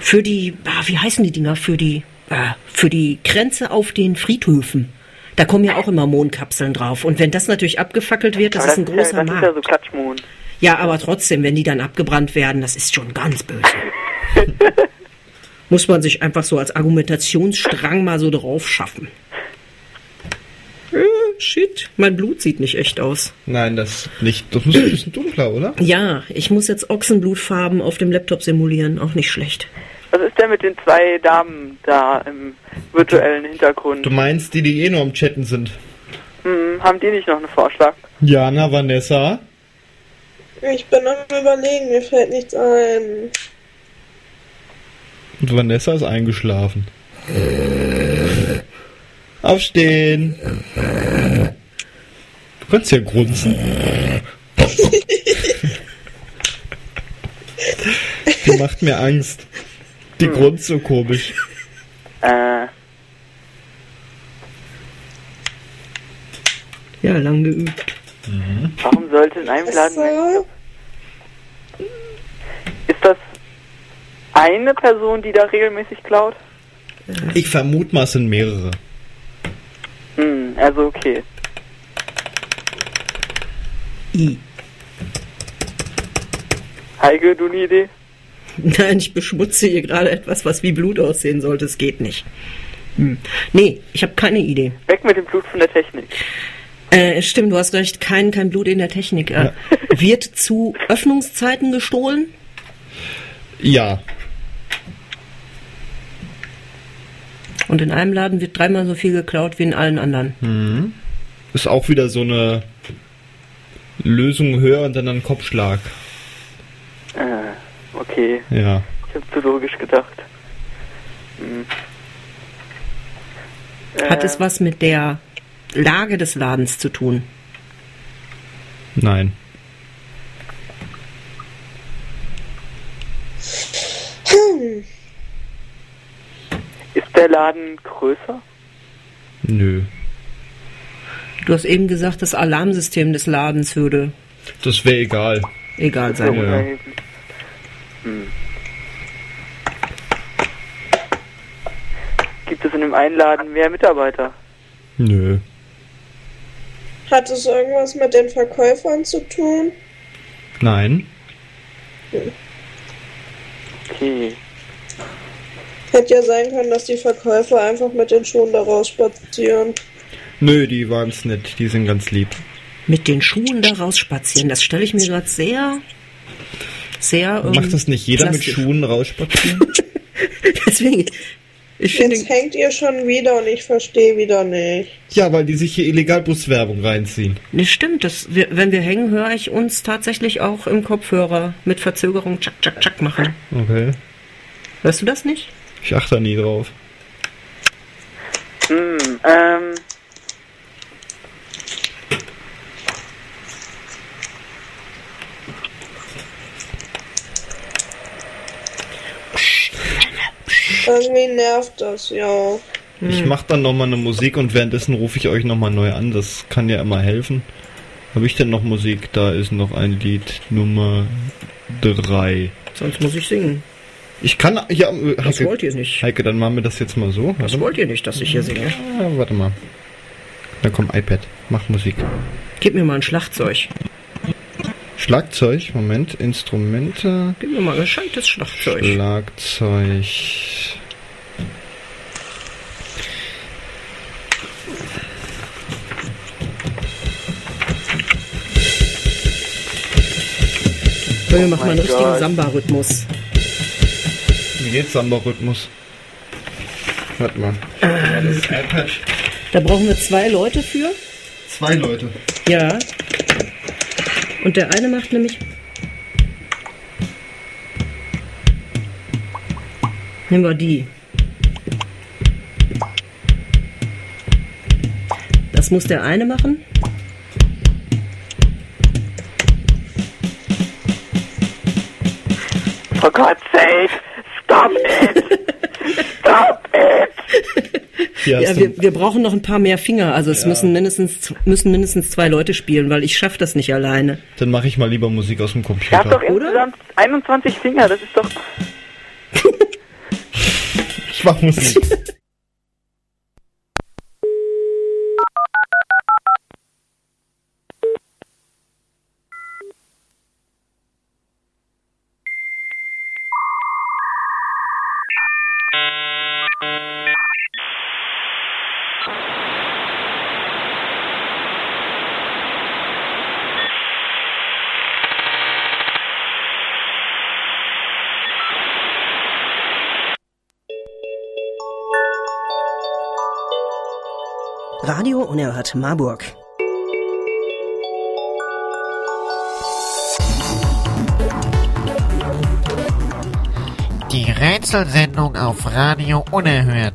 für die, ah, wie heißen die Dinger, für die, ah, für die Kränze auf den Friedhöfen. Da kommen ja auch immer Mohnkapseln drauf. Und wenn das natürlich abgefackelt wird, das Aber ist ein ja, großer das ist ja Markt. so Klatschmond. Ja, aber trotzdem, wenn die dann abgebrannt werden, das ist schon ganz böse. Muss man sich einfach so als Argumentationsstrang mal so drauf schaffen. Äh, shit, mein Blut sieht nicht echt aus. Nein, das nicht. Das muss ein bisschen dunkler, oder? Ja, ich muss jetzt Ochsenblutfarben auf dem Laptop simulieren, auch nicht schlecht. Was ist denn mit den zwei Damen da im virtuellen Hintergrund? Du meinst die, die eh nur am Chatten sind? Hm, haben die nicht noch einen Vorschlag? Jana, Vanessa? Ich bin am überlegen, mir fällt nichts ein. Und Vanessa ist eingeschlafen. Aufstehen! Du kannst ja grunzen. Die macht mir Angst. Die grunzt so komisch. Äh, Ja, lang geübt. Warum sollte in einem Laden... So. Ist das eine Person, die da regelmäßig klaut? Ich vermute mal, es sind mehrere. Hm, also okay. I. Heike, du eine Idee? Nein, ich beschmutze hier gerade etwas, was wie Blut aussehen sollte. Es geht nicht. Hm. Nee, ich habe keine Idee. Weg mit dem Blut von der Technik. Äh, stimmt, du hast recht, kein, kein Blut in der Technik. Äh, Wird zu Öffnungszeiten gestohlen? Ja, Und in einem Laden wird dreimal so viel geklaut wie in allen anderen. ist auch wieder so eine Lösung höher und dann ein Kopfschlag. Äh, okay. Ja. Ich habe zu logisch gedacht. Hm. Hat Äh, es was mit der Lage des Ladens zu tun? Nein. Ist der Laden größer? Nö. Du hast eben gesagt, das Alarmsystem des Ladens würde Das wäre egal. egal sein. Ja. Hm. Gibt es in dem einen Laden mehr Mitarbeiter? Nö. Hat es irgendwas mit den Verkäufern zu tun? Nein. Okay. Hätte ja sein können, dass die Verkäufer einfach mit den Schuhen da raus spazieren. Nö, die waren's nicht. Die sind ganz lieb. Mit den Schuhen da rausspazieren, das stelle ich mir gerade sehr, sehr. ähm, Macht das nicht jeder mit plastisch. Schuhen rausspazieren? Deswegen, ich finde, Jetzt hängt ihr schon wieder und ich verstehe wieder nicht. ja, weil die sich hier illegal Buswerbung reinziehen. ne, stimmt, das, wir, wenn wir hängen, höre ich uns tatsächlich auch im Kopfhörer mit Verzögerung tschak, tschak, tschak machen. Okay. Hörst du das nicht? Ich achte da nie drauf. Hm, ähm. Irgendwie nervt das, ja. Ich mache dann nochmal eine Musik und währenddessen rufe ich euch nochmal neu an. Das kann ja immer helfen. Habe ich denn noch Musik? Da ist noch ein Lied Nummer 3. Sonst muss ich singen. Ich kann, ja, äh, Das Heike, wollt ihr nicht. Heike, dann machen wir das jetzt mal so. Das wollt ihr nicht, dass ich hier singe. ah, warte mal. Dann kommt iPad. Mach Musik. Gib mir mal ein Schlagzeug. Schlagzeug, Moment, Instrumente. Gib mir mal ein gescheites Schlagzeug. Schlagzeug. Wir machen mal einen mein richtigen. Samba-Rhythmus. Wie geht's Samba-Rhythmus? Warte mal. Das ist iPad. Da brauchen wir zwei Leute für. Zwei Leute. Ja. Und der eine macht nämlich. Nehmen wir die. Das muss der eine machen. For God's sake, stop it! Stop it! Ja, wir, wir brauchen noch ein paar mehr Finger. Also es müssen mindestens müssen mindestens zwei Leute spielen, weil ich schaffe das nicht alleine. dann mache ich mal lieber Musik aus dem Ihr habt doch Computer. Oder? insgesamt 21 Finger, das ist doch. Ich mach Musik. Radio Unerhört Marburg. Die Rätselsendung auf Radio Unerhört.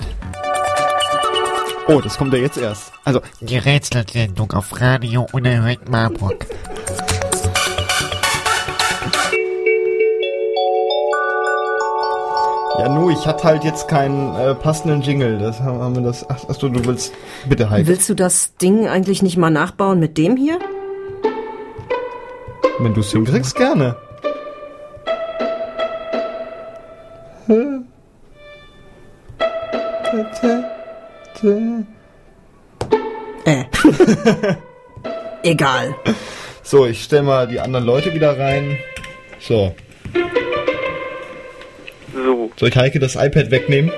Oh, das kommt ja jetzt erst. Also, Die Rätselsendung auf Radio Unerhört Marburg. Ja, nu, ich hatte halt jetzt keinen äh, passenden Jingle. Das haben, haben wir das. Ach, achso, du willst. Bitte, Heike. Willst du das Ding eigentlich nicht mal nachbauen mit dem hier? Wenn du es hinkriegst, gerne. Äh. Egal. So, ich stell mal die anderen Leute wieder rein. So. So, Soll ich Heike das iPad wegnehmen?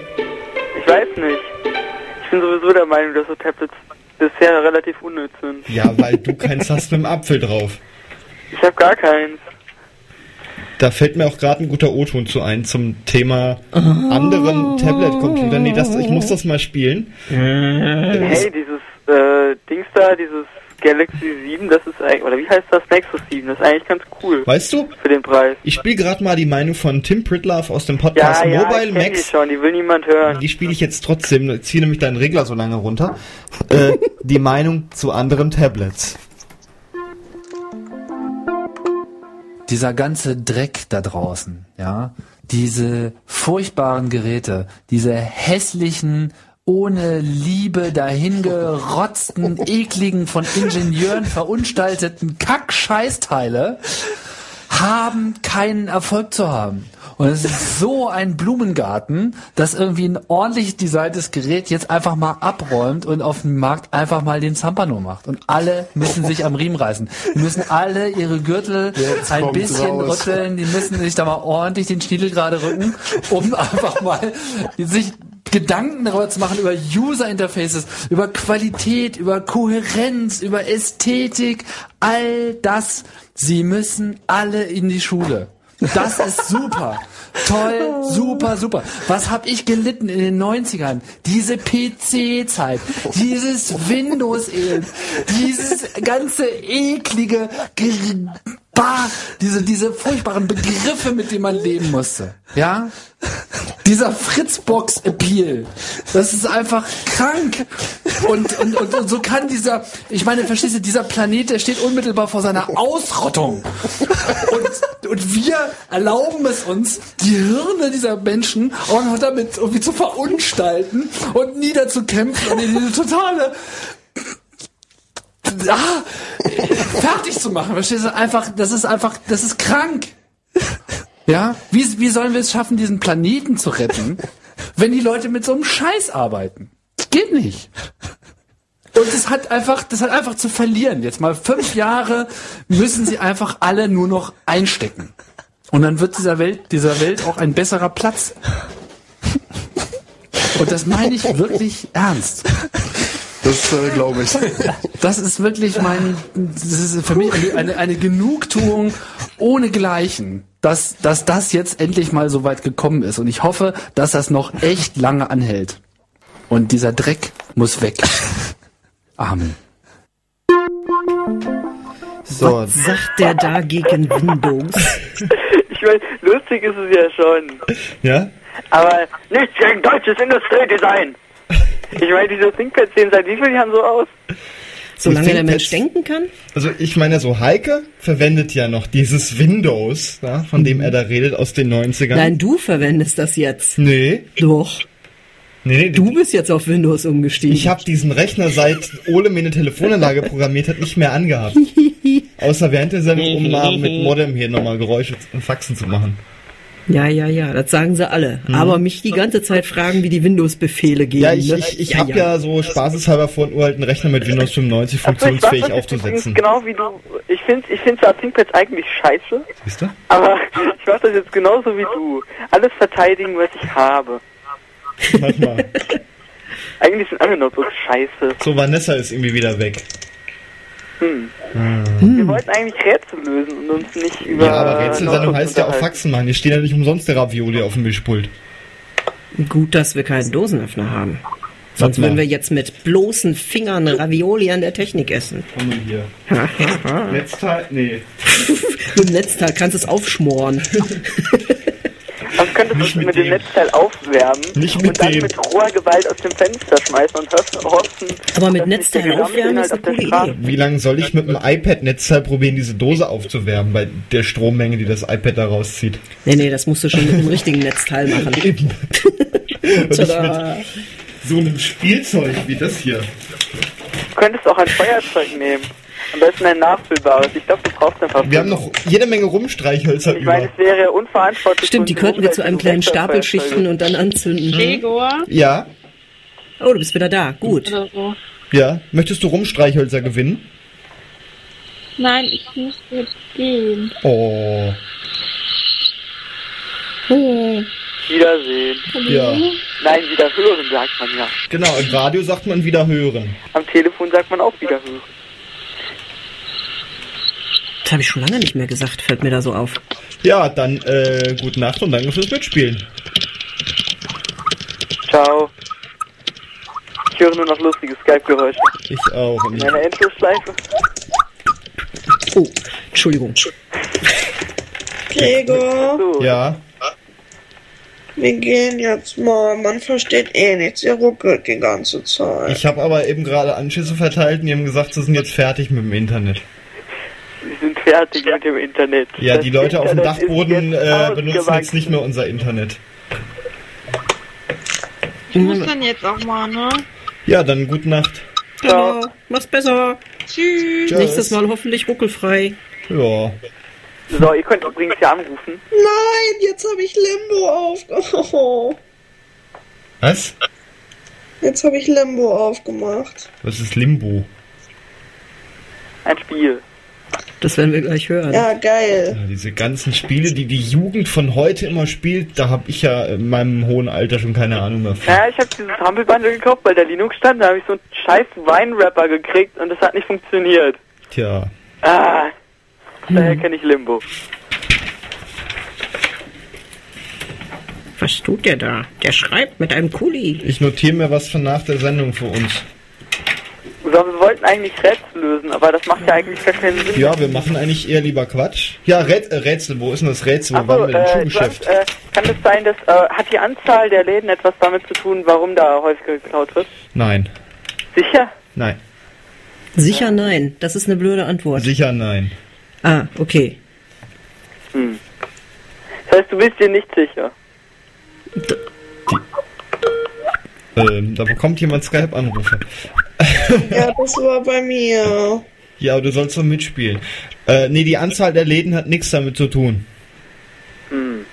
ich weiß nicht. Ich bin sowieso der Meinung, dass so Tablets bisher relativ unnütz sind. Ja, weil du keins hast mit dem Apfel drauf. Ich habe gar keins. Da fällt mir auch gerade ein guter O-Ton zu ein zum Thema anderen Tablet-Computer. Nee, das, ich muss das mal spielen. Hey, dieses äh, Dings da, dieses Galaxy 7, das ist eigentlich, oder wie heißt das? Nexus 7, das ist eigentlich ganz cool. Weißt du, Für den Preis. ich spiele gerade mal die Meinung von Tim Pritlove aus dem Podcast Ja, ja, Mobile ich kenn die Max. schon, die will niemand hören. Die spiele ich jetzt trotzdem, ziehe nämlich deinen Regler so lange runter. Äh, die Meinung zu anderen Tablets. dieser ganze Dreck da draußen, ja, diese furchtbaren Geräte, diese hässlichen, ohne Liebe dahingerotzten, ekligen, von Ingenieuren verunstalteten Kack-Scheißteile, haben keinen Erfolg zu haben. Und es ist so ein Blumengarten, dass irgendwie ein ordentlich designtes Gerät jetzt einfach mal abräumt und auf dem Markt einfach mal den Zampano macht. Und alle müssen sich am Riemen reißen. Die müssen alle ihre Gürtel ein kommt's bisschen raus. rütteln, die müssen sich da mal ordentlich den Schniedel gerade rücken, um einfach mal sich Gedanken darüber zu machen über User Interfaces, über Qualität, über Kohärenz, über Ästhetik, all das. Sie müssen alle in die Schule. Das ist super. Toll, super, super. Was hab ich gelitten in den 90ern? Diese PC-Zeit, dieses Windows-Elend, dieses ganze eklige, bah, diese, diese furchtbaren Begriffe, mit denen man leben musste. Ja? Dieser Fritzbox-Appeal, das ist einfach krank. Und, und, und, und so kann dieser, ich meine, verstehst du, dieser Planet, der steht unmittelbar vor seiner Ausrottung. Und, und wir erlauben es uns, die Hirne dieser Menschen auch noch damit irgendwie zu verunstalten und niederzukämpfen und in diese totale ah, fertig zu machen. Verstehst du? Einfach, das ist einfach, das ist krank. Ja? Wie, wie sollen wir es schaffen, diesen Planeten zu retten, wenn die Leute mit so einem Scheiß arbeiten? Das geht nicht. Und das hat einfach, das hat einfach zu verlieren. Jetzt mal fünf Jahre müssen sie einfach alle nur noch einstecken. Und dann wird dieser Welt, dieser Welt auch ein besserer Platz. Und das meine ich wirklich ernst. Das äh, glaube ich. Das ist wirklich mein, das ist für mich eine, eine, eine Genugtuung ohnegleichen, dass, dass das jetzt endlich mal so weit gekommen ist. Und ich hoffe, dass das noch echt lange anhält. Und dieser Dreck muss weg. Amen. So, Was sagt der da gegen Windows? Ich meine, lustig ist es ja schon. ja? Aber nichts gegen deutsches Industriedesign. Ich meine, diese ThinkPads sehen seit wie vielen Jahren so aus? Solange der Mensch denken kann? Also ich meine so, Heike verwendet ja noch dieses Windows, ja, von dem er da redet, aus den 90ern. Nein, du verwendest das jetzt. Nee, Doch. nee, nee. Du bist jetzt auf Windows umgestiegen. Ich habe diesen Rechner seit Ole mir eine Telefonanlage programmiert hat, nicht mehr angehabt. Außer während der Sendung, um mal mit Modem hier nochmal Geräusche und Faxen zu machen. Ja, ja, ja, das sagen sie alle. Aber mich die ganze Zeit fragen, wie die Windows-Befehle gehen. Ja, ich, ne? ich, ich habe ja. so spaßeshalber vor, einen uralten Rechner mit Windows 95 Also ich mach funktionsfähig jetzt aufzusetzen. Genau wie du. Ich finde ich find zwar ThinkPads eigentlich scheiße, Siehst du? aber ich mache das jetzt genauso wie du. Alles verteidigen, was ich habe. Warte mal. Eigentlich sind alle Notebooks scheiße. So, Vanessa ist irgendwie wieder weg. Hm. Hm. Wir wollten eigentlich Rätsel lösen und uns nicht über. Ja, aber Rätselsendung heißt ja auch. Faxen machen. Hier stehen ja nicht umsonst der Ravioli auf dem Mischpult. Gut, dass wir keinen Dosenöffner haben. Sonst würden wir jetzt mit bloßen Fingern Ravioli an der Technik essen. Komm mal hier. Netzteil? Nee. Mit dem Netzteil kannst du es aufschmoren. Also könntest du es mit mit, dem. Netzteil aufwärmen Nicht mit und dann dem. mit roher Gewalt aus dem Fenster schmeißen und hoffen, Aber mit Netzteil aufwärmen ist eine auf der coole Straße- Idee. Wie lange soll ich mit dem iPad-Netzteil probieren, diese Dose aufzuwärmen, bei der Strommenge, die das iPad da rauszieht? Nee, nee, das musst du schon mit dem richtigen Netzteil machen. Eben. Tada. mit so einem Spielzeug wie das hier. Du könntest auch ein Feuerzeug nehmen. Am besten ein nachfüllbares. Ich glaube, du brauchst einfach. Wir haben noch jede Menge Rumstreichhölzer Ich meine, es wäre unverantwortlich. Stimmt, die könnten wir zu einem kleinen Stapel schichten und dann anzünden. Gregor? Ja, Oh, du bist wieder da. Gut. So. ja. Möchtest du Rumstreichhölzer gewinnen? Nein, ich muss jetzt gehen. Oh, Oh. Wiedersehen. ja. Nein, wieder hören, sagt man ja. Genau, im Radio sagt man wieder hören. Am Telefon sagt man auch wieder hören. Das habe ich schon lange nicht mehr gesagt, fällt mir da so auf. Ja, dann äh, gute Nacht und danke fürs Mitspielen. Ciao. Ich höre nur noch lustige Skype-Geräusche. Ich auch. In ich, einer Endlosschleife. Oh, Entschuldigung. Gregor, So. ja, wir gehen jetzt mal. Man versteht eh nichts. Ihr ruckelt die ganze Zeit. ich habe aber eben gerade Anschlüsse verteilt und die haben gesagt, sie sind jetzt fertig mit dem Internet. Wir sind fertig mit dem Internet. Ja, Das die Leute auf dem Internet Dachboden jetzt äh, benutzen jetzt nicht mehr unser Internet. Ich muss dann jetzt auch mal, ne? Ja, dann gute Nacht. Genau. Mach's besser. Tschüss. Tschüss. Nächstes Mal hoffentlich ruckelfrei. Ja. So, ihr könnt übrigens ja anrufen. Nein, jetzt habe ich Limbo aufgemacht. Oh, Was? jetzt habe ich Limbo aufgemacht. Was ist Limbo? Ein Spiel. Das werden wir gleich hören. Ja, geil. Ja, diese ganzen Spiele, die die Jugend von heute immer spielt, da habe ich ja in meinem hohen Alter schon keine Ahnung mehr von. Naja, ich habe dieses Humble Bundle gekauft, weil der Linux stand. Da habe ich so einen scheiß Weinrapper gekriegt und das hat nicht funktioniert. Tja. Ah, daher kenne ich Limbo. Was tut der da? Der schreibt mit einem Kuli. Ich notiere mir was von nach der Sendung für uns. So, wir wollten eigentlich Rätsel lösen, aber das macht ja eigentlich gar keinen Sinn. Ja, wir machen eigentlich eher lieber Quatsch. Ja, Rät, äh, Rätsel, wo ist denn das Rätsel? Wo Achso, waren wir denn? äh, Schuhgeschäft. du hast, äh, kann es sein, dass äh, hat die Anzahl der Läden etwas damit zu tun, warum da häufiger geklaut wird? Nein. Sicher? Nein. Sicher nein. Das ist eine blöde Antwort. Sicher nein. Ah, okay. Hm. Das heißt, du bist dir nicht sicher. Ähm, da bekommt jemand Skype-Anrufe. Ja, das war bei mir. Ja, aber du sollst doch mitspielen. Äh, nee, die Anzahl der Läden hat nichts damit zu tun. Hm.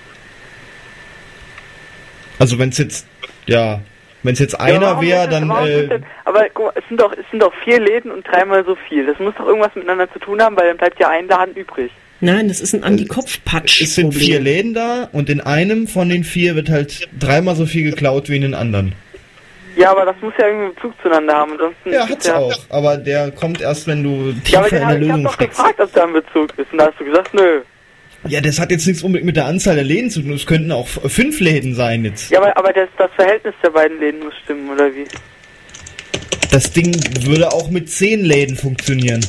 Also wenn es jetzt, ja, wenn es jetzt einer warum wäre, dann, äh, denn- aber guck mal, es sind doch es sind doch vier Läden und dreimal so viel. Das muss doch irgendwas miteinander zu tun haben, weil dann bleibt ja ein Laden übrig. Nein, das ist ein an die Kopfpatsch. es sind vier Läden da und in einem von den vier wird halt dreimal so viel geklaut wie in den anderen. Ja, aber das muss ja irgendwie einen Bezug zueinander haben. Ansonsten Ja, hat's ja, auch, aber der kommt erst, wenn du Ja, aber tiefer in der ich hab Lösung doch steckst. gefragt, ob da ein Bezug ist. Und da hast du gesagt, nö. Ja, das hat jetzt nichts unbedingt mit der Anzahl der Läden zu tun. Es könnten auch fünf Läden sein jetzt. Ja, aber, aber das, das Verhältnis der beiden Läden muss stimmen, oder wie? Das Ding würde auch mit zehn Läden funktionieren.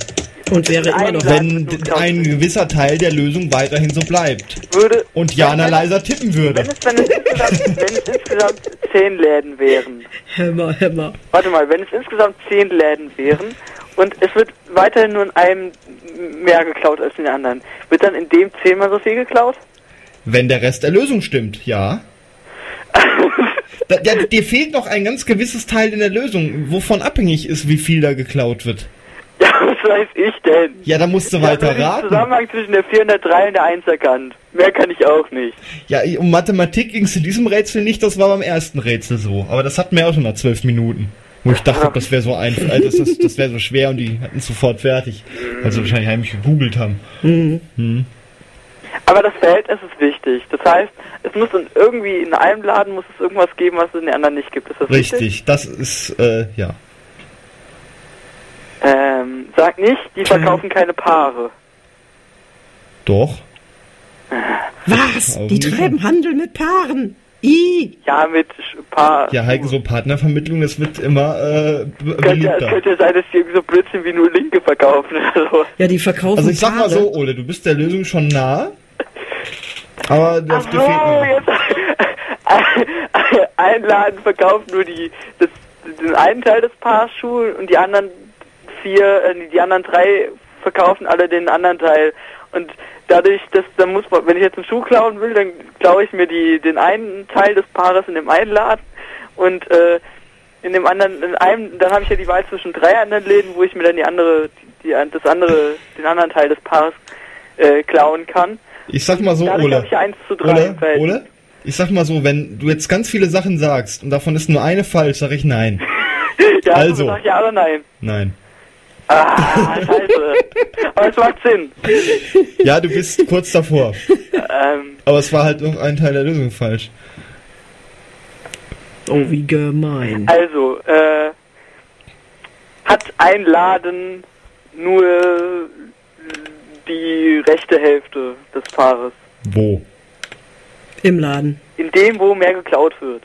Und wäre immer noch. Wenn ein gewisser Teil der Lösung weiterhin so bleibt. Würde, Und Jana leiser tippen würde. wenn es, wenn es, insgesamt, wenn es insgesamt zehn Läden wären. Hämmer, Hämmer. Warte mal, wenn es insgesamt zehn Läden wären und es wird weiterhin nur in einem mehr geklaut als in den anderen, wird dann in dem zehnmal so viel geklaut? Wenn der Rest der Lösung stimmt, ja. da, ja, dir fehlt noch ein ganz gewisses Teil in der Lösung, wovon abhängig ist, wie viel da geklaut wird. Ja, was weiß ich denn? Ja, da musst du Ich weiter habe den raten. Zusammenhang zwischen der 403 und der 1 erkannt. Mehr kann ich auch nicht. Ja, um Mathematik ging es in diesem Rätsel nicht, das war beim ersten Rätsel so. Aber das hatten wir auch schon nach zwölf Minuten. Wo ich dachte, das wäre so einfach, äh, das, das, das wäre so schwer und die hatten es sofort fertig. Weil sie wahrscheinlich heimlich gegoogelt haben. Mhm. Hm. Aber das Verhältnis ist wichtig. Das heißt, es muss in irgendwie in einem Laden muss es irgendwas geben, was es in den anderen nicht gibt. Ist das richtig? Richtig, das ist, äh, ja. Ähm, sag nicht, die verkaufen keine Paare. Doch. Was? Die treiben Handel mit Paaren. I. Ja, mit Paar. Ja, Heike, so Partnervermittlung, das wird immer äh, Könnte, beliebter. könnte ja sein, dass die irgendwie so Blödsinn wie nur Linke verkaufen oder so. Ja, die verkaufen Also ich sag mal so, Ole, du bist der Lösung schon nah. Aber das Ach fehlt so, noch. jetzt ein Laden verkauft nur die das, den einen Teil des Paars Schuhe und die anderen vier, äh, die anderen drei verkaufen alle den anderen Teil. Und dadurch, dass dann muss man, wenn ich jetzt einen Schuh klauen will, dann klaue ich mir die den einen Teil des Paares in dem einen Laden und äh, in dem anderen, in einem, dann habe ich ja die Wahl zwischen drei anderen Läden, wo ich mir dann die andere, die, das andere, den anderen Teil des Paares äh, klauen kann. Ich sag mal so, Dadurch Ole. ich 1 zu 3 im Ole. Ole, ich sag mal so, wenn du jetzt ganz viele Sachen sagst und davon ist nur eine falsch, sag ich nein. Ja, Also. Sag ja oder nein? Nein. Ah, scheiße. Aber es macht Sinn. Ja, du bist kurz davor. Ähm, Aber es war halt noch ein Teil der Lösung falsch. Oh, wie gemein. also, äh, hat ein Laden nur die rechte Hälfte des Paares. Wo? Im Laden. In dem, wo mehr geklaut wird.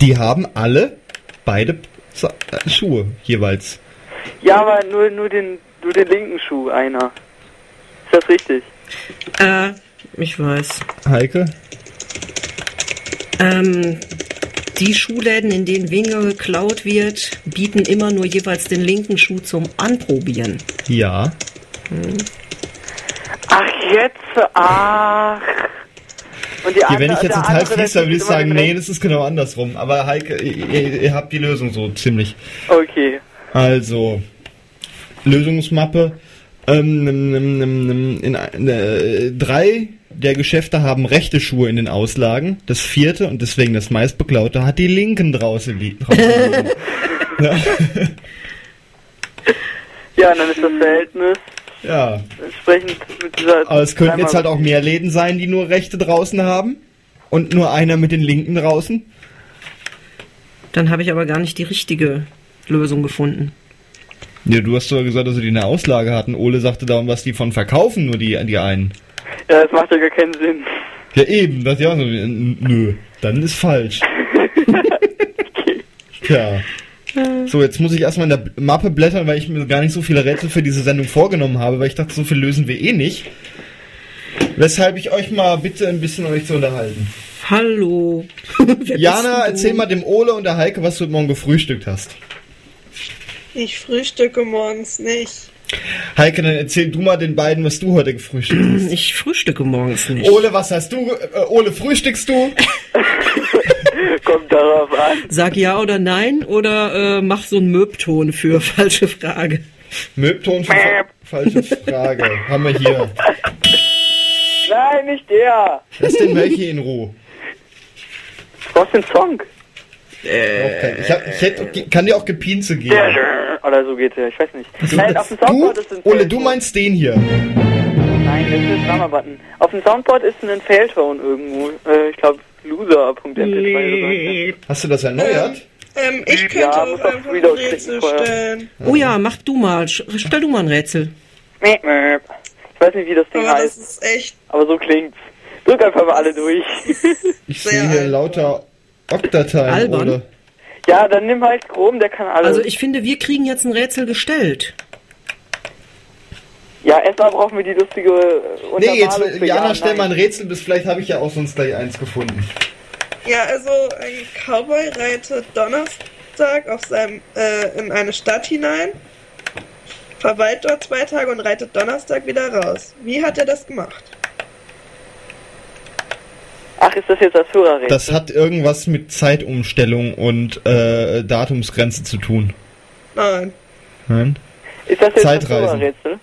Die haben alle beide äh, Schuhe jeweils. Ja, aber nur, nur, den, nur den linken Schuh einer. Ist das richtig? Äh, ich weiß. Heike? Ähm, die Schuhläden, in denen weniger geklaut wird, bieten immer nur jeweils den linken Schuh zum Anprobieren. Ja. Ach, jetzt, ach. Und die Ja, andere, wenn ich jetzt total fies wäre, würde ich sagen, nee, das ist genau andersrum. Aber Heike, ihr, ihr, ihr habt die Lösung so ziemlich. Okay. Also, Lösungsmappe. Ähm, in, äh, drei der Geschäfte haben rechte Schuhe in den Auslagen. Das vierte und deswegen das meistbeklaute hat die linken draußen, li draußen liegen. ja. Ja, und dann ist das Verhältnis ja, entsprechend mit dieser. aber es könnten jetzt halt auch mehr Läden sein, die nur rechte draußen haben und nur einer mit den linken draußen. Dann habe ich aber gar nicht die richtige Lösung gefunden. Ja, du hast sogar gesagt, dass sie die in der Auslage hatten. Ole sagte darum, was die von verkaufen, nur die, die einen. Ja, das macht ja gar keinen Sinn. Ja, eben, das ja so. n- Nö, dann ist falsch. Tja. So, jetzt muss ich erstmal in der Mappe blättern, weil ich mir gar nicht so viele Rätsel für diese Sendung vorgenommen habe, weil ich dachte, so viel lösen wir eh nicht. Weshalb ich euch mal bitte ein bisschen euch zu unterhalten. Hallo. Jana, erzähl mal dem Ole und der Heike, was du heute Morgen gefrühstückt hast. Ich frühstücke morgens nicht. Heike, dann erzähl du mal den beiden, was du heute gefrühstückt hast. Ich frühstücke morgens nicht. Ole, was hast du? Äh, Ole, frühstückst du? Kommt darauf an. Sag ja oder nein oder äh, mach so einen Möbton für falsche Frage. Möbton für fa falsche Frage. Haben wir hier. Nein, nicht der. Lass den Melchi in Ruhe. Du brauchst den Song. Okay. Ich, hab, ich hätte, kann dir auch Gepinze geben. Oder so geht der, ich weiß nicht. Nein, auf dem Soundboard ist ein Ole, du meinst den hier. Nein, das ist ein Drama-Button. Auf dem Soundboard ist ein Failtone irgendwo. Äh, ich glaube, loser.mp3 oder so. Hast du das erneuert? Ähm, ich könnte Ja, auch muss auf einfach ein Rätsel stellen. Oh ja, mach du mal. Stell du mal ein Rätsel. Ich weiß nicht, wie das Ding Aber das heißt, ist echt aber so klingt's. Drück einfach mal alle durch. Ich sehe hier lauter Oktateile, Albern. Ole. ja, dann nimm halt Chrom, der kann alles. Also ich finde, wir kriegen jetzt ein Rätsel gestellt. ja, erstmal brauchen wir die lustige äh, Nee, jetzt, Untermalung Jana, Ja, stell mal ein. Rätsel, bis vielleicht habe ich ja auch sonst gleich eins gefunden. Ja, also ein Cowboy reitet Donnerstag auf seinem, äh, in eine Stadt hinein, verweilt dort zwei Tage und reitet Donnerstag wieder raus. Wie hat er das gemacht? Ach, ist das jetzt das Hörerrätsel? Das hat irgendwas mit Zeitumstellung und äh, Datumsgrenze zu tun. Nein. Nein? Ist das jetzt das Zeitreisen. Hörerrätsel?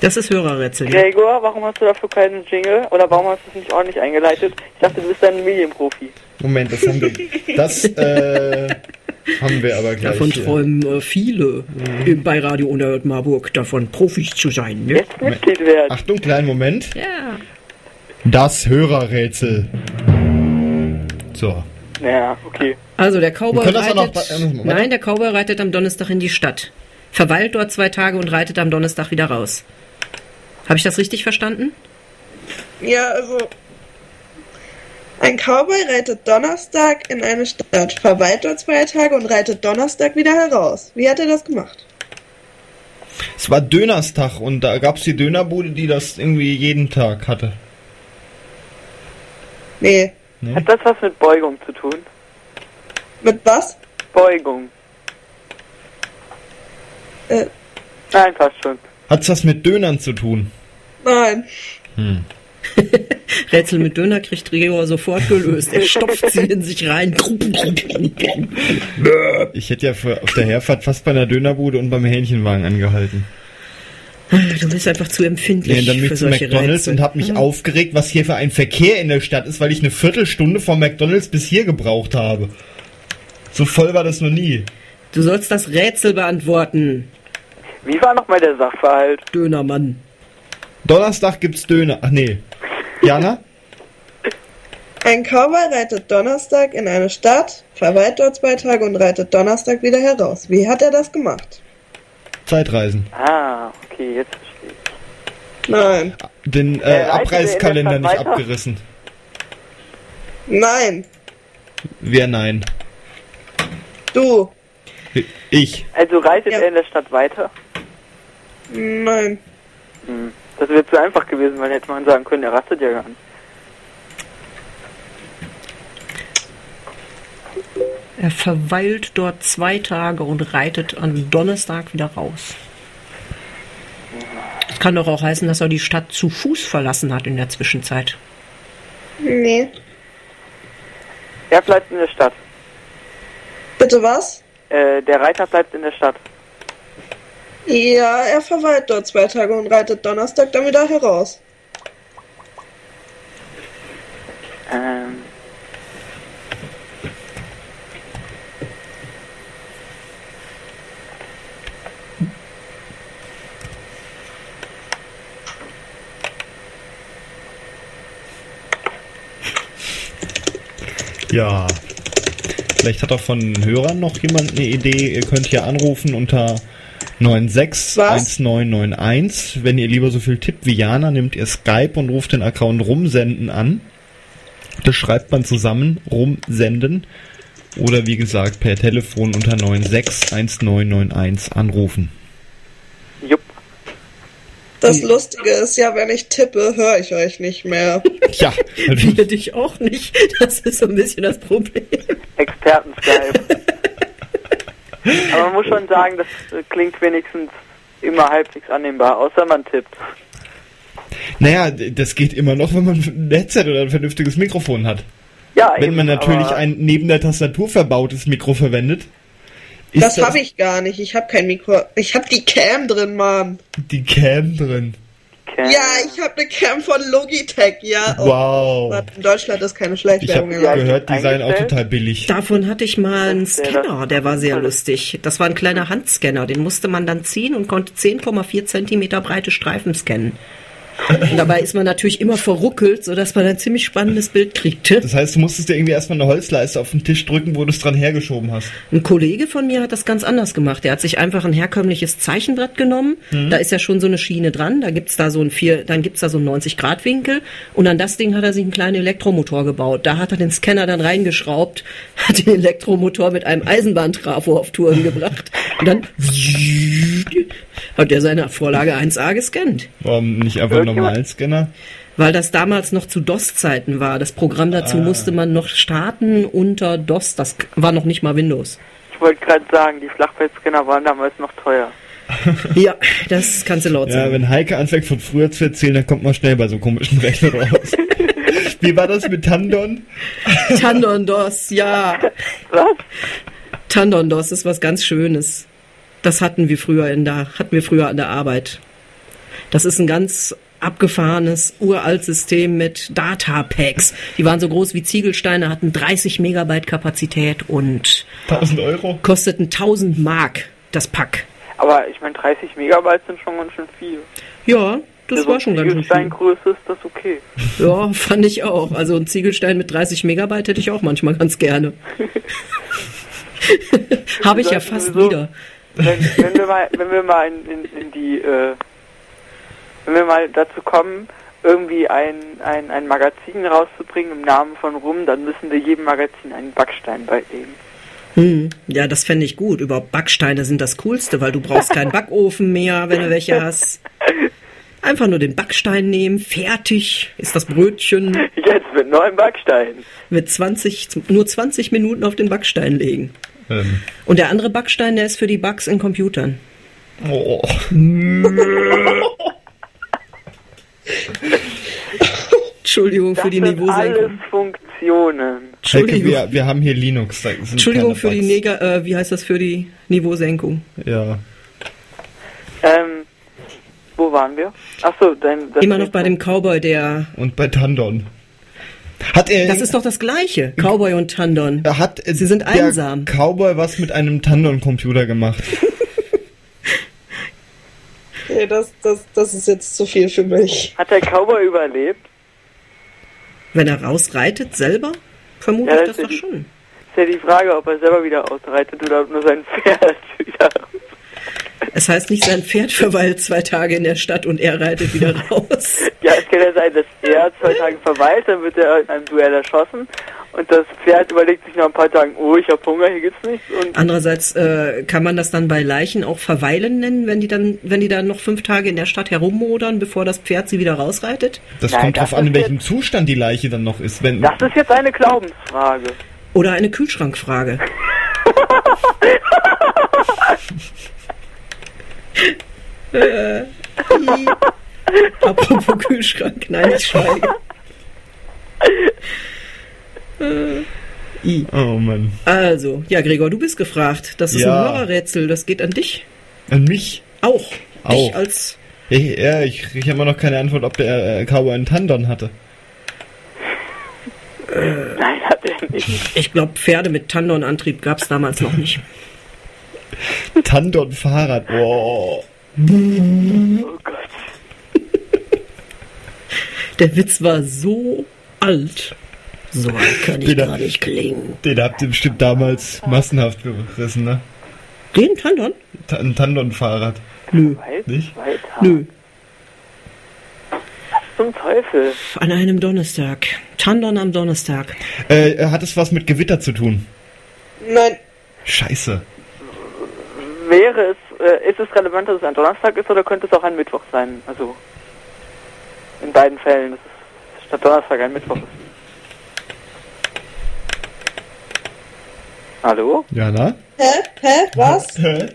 Das ist Hörerrätsel. Ja. Gregor, warum hast du dafür keinen Jingle? Oder warum hast du es nicht ordentlich eingeleitet? Ich dachte, du bist ein Medienprofi. Moment, das haben wir. Das äh, haben wir aber gleich. Davon träumen äh, viele äh, bei Radio Unerhört Marburg davon, Profis zu sein. Ne? Jetzt Mitglied werden. Achtung, kleinen Moment. Ja. Das Hörerrätsel. So. Ja, okay. Also der Cowboy noch reitet. äh, Moment. nein, der Cowboy reitet am Donnerstag in die Stadt. Verweilt dort zwei Tage und reitet am Donnerstag wieder raus. Habe ich das richtig verstanden? Ja, also. Ein Cowboy reitet Donnerstag in eine Stadt, verweilt dort zwei Tage und reitet Donnerstag wieder heraus. Wie hat er das gemacht? Es war Dönerstag und da gab es die Dönerbude, die das irgendwie jeden Tag hatte. Nee. Nee? Hat das was mit Beugung zu tun? Mit was? Beugung. Äh, Nein, passt schon. Hat's was mit Dönern zu tun? nein. Hm. Rätsel mit Döner kriegt Gregor sofort gelöst. Er stopft sie in sich rein. Ich hätte ja für, auf der Herfahrt fast bei einer Dönerbude und beim Hähnchenwagen angehalten. Du bist einfach zu empfindlich Nee, dann bin für ich zu solche McDonalds Rätsel. und habe mich aufgeregt, was hier für ein Verkehr in der Stadt ist, weil ich eine Viertelstunde vom McDonalds bis hier gebraucht habe. So voll war das noch nie. Du sollst das Rätsel beantworten, Wie war nochmal der Sachverhalt? Dönermann. Donnerstag gibt's Döner. Ach nee. Jana? Ein Cowboy reitet Donnerstag in eine Stadt, verweilt dort zwei Tage und reitet Donnerstag wieder heraus. Wie hat er das gemacht? Zeitreisen. Ah, okay, jetzt verstehe ich. Nein. Den äh, Äh, er Abreißkalender der nicht weiter? abgerissen. Nein. Wer nein? Du. Ich. Also reitet Ja. er in der Stadt weiter? Nein. Hm. Das wäre zu einfach gewesen, weil hätte man sagen können, er rastet ja gar nicht. Er verweilt dort zwei Tage und reitet am Donnerstag wieder raus. Das kann doch auch heißen, dass er die Stadt zu Fuß verlassen hat in der Zwischenzeit. Nee. Er bleibt in der Stadt. Bitte was? Äh, der Reiter bleibt in der Stadt. Ja, er verweilt dort zwei Tage und reitet Donnerstag dann wieder heraus. Ähm. Ja. Vielleicht hat auch von Hörern noch jemand eine Idee. Ihr könnt hier anrufen unter 961991. Wenn ihr lieber so viel tippt wie Jana, nehmt ihr Skype und ruft den Account rumsenden an. Das schreibt man zusammen, rumsenden. Oder wie gesagt, per Telefon unter 961991 anrufen. Das Lustige ist ja, wenn ich tippe, höre ich euch nicht mehr. Ja, Wir dich auch nicht. Das ist so ein bisschen das Problem. Experten-Skype. Aber man muss schon sagen, das klingt wenigstens immer halbwegs annehmbar, außer man tippt. Naja, das geht immer noch, wenn man ein Headset oder ein vernünftiges Mikrofon hat. Ja, Wenn eben, man natürlich ein neben der Tastatur verbautes Mikro verwendet, ist Das habe ich gar nicht. Ich habe kein Mikro. Ich habe die Cam drin, Mann. die Cam drin. Cam. Ja, ich habe eine Cam von Logitech, ja. Oh, Wow. Gott, in Deutschland ist keine Ich habe gehört, die seien auch total billig. Davon hatte ich mal einen Das Scanner, der war sehr lustig. Das war ein kleiner Handscanner, den musste man dann ziehen und konnte 10,4 Zentimeter breite Streifen scannen. Dabei ist man natürlich immer verruckelt, sodass man ein ziemlich spannendes Bild kriegte. Das heißt, du musstest dir irgendwie erstmal eine Holzleiste auf den Tisch drücken, wo du es dran hergeschoben hast. Ein Kollege von mir hat das ganz anders gemacht. Der hat sich einfach ein herkömmliches Zeichenbrett genommen. Da ist ja schon so eine Schiene dran. Da gibt's da so ein vier, dann gibt's da so einen 90 Grad Winkel. Und an das Ding hat er sich einen kleinen Elektromotor gebaut. Da hat er den Scanner dann reingeschraubt, hat den Elektromotor mit einem Eisenbahntrafo auf Touren gebracht. Und dann hat er seine Vorlage 1A gescannt. Warum nicht einfach Irgendjemand- normalen Scanner? Weil das damals noch zu DOS-Zeiten war. Das Programm dazu musste man noch starten unter DOS. Das war noch nicht mal Windows. Ich wollte gerade sagen, die Flachbettscanner waren damals noch teuer. Ja, das kannst du laut Ja, sagen. wenn Heike anfängt von früher zu erzählen, dann kommt man schnell bei so komischen Rechnern raus. Wie war das mit Tandon? Tandon DOS, ja. Was? Tandon DOS ist was ganz Schönes. Das hatten wir früher in der, hatten wir früher an der Arbeit. Das ist ein ganz abgefahrenes, uralt System mit Datapacks. Die waren so groß wie Ziegelsteine, hatten 30 Megabyte Kapazität und 1000 Euro? kosteten 1000 Mark das Pack. Aber ich meine, 30 Megabyte sind schon ganz schön viel. Ja, das Für war schon ganz schön viel. Ziegelsteingröße ist das okay. Ja, fand ich auch. Also ein Ziegelstein mit 30 Megabyte hätte ich auch manchmal ganz gerne. Habe ich ja fast wieder. Wenn, wenn wir mal, wenn wir mal in, in, in die, äh, wenn wir mal dazu kommen, irgendwie ein, ein, ein Magazin rauszubringen im Namen von Rum, dann müssen wir jedem Magazin einen Backstein beilegen. Hm, ja, das fände ich gut. Überhaupt Backsteine sind das Coolste, weil du brauchst keinen Backofen mehr, wenn du welche hast. Einfach nur den Backstein nehmen, fertig ist das Brötchen Jetzt mit neuen Backsteinen. mit 20, nur 20 Minuten auf den Backstein legen. Ähm, Und der andere Backstein, der ist für die Bugs in Computern. oh. Entschuldigung für Das die sind alles Niveausenkung. Funktionen. Heike, Entschuldigung, wir, wir haben hier Linux. Entschuldigung für die. Neger, äh, wie heißt das für die Niveausenkung? Ja. Ähm, wo waren wir? Achso, dein... Immer noch bei dem Cowboy, der. Und bei Tandon. Hat er. Das ist doch das Gleiche. Cowboy und Tandon. hat äh, Sie sind der einsam. Cowboy was mit einem Tandon-Computer gemacht. Okay, das, das, das ist jetzt zu viel für mich. Hat der Cowboy überlebt? Wenn er rausreitet selber? Vermute Ja, ich das das ist doch ja schon. Ist ja die Frage, ob er selber wieder ausreitet oder ob nur sein Pferd wieder... Es heißt nicht, sein Pferd verweilt zwei Tage in der Stadt und er reitet wieder raus. Ja, es kann ja sein, dass er zwei Tage verweilt, dann wird er in einem Duell erschossen und das Pferd überlegt sich nach ein paar Tagen, oh, ich hab Hunger, hier gibt's nichts und Andererseits äh, kann man das dann bei Leichen auch verweilen nennen, wenn die dann, wenn die dann noch fünf Tage in der Stadt herummodern, bevor das Pferd sie wieder rausreitet? Das Nein, kommt das drauf an, in welchem Zustand die Leiche dann noch ist. Wenn, das ist jetzt eine Glaubensfrage. Oder eine Kühlschrankfrage. äh, i. Apropos Kühlschrank, nein, ich schweige. Äh, i. oh Mann. Also, ja, Gregor, du bist gefragt. Das ist Ja. ein Hörerrätsel, das geht an dich. An mich? Auch. Auch. Dich als. Ich, ja, ich kriege immer noch keine Antwort, ob der äh, Cowboy einen Tandon hatte. Nein, hat er nicht. Ich glaube, Pferde mit Tandon-Antrieb gab es damals noch nicht. Tandon-Fahrrad. Boah. Oh Gott. Der Witz war so alt. So alt kann ich gar nicht klingen. Den habt ihr bestimmt damals massenhaft gerissen, ne? Den Tandon? Ta ein Tandon-Fahrrad. Nö. Nicht? weiter. Nö. Zum Teufel. An einem Donnerstag. Tandon am Donnerstag. Äh, hat es was mit Gewitter zu tun? Nein, Scheiße. Wäre es, äh, ist es relevant, dass es ein Donnerstag ist oder könnte es auch ein Mittwoch sein? Also in beiden Fällen, dass es statt Donnerstag ein Mittwoch ist. Hallo? Ja, na? hä? Hä? Was? Hä?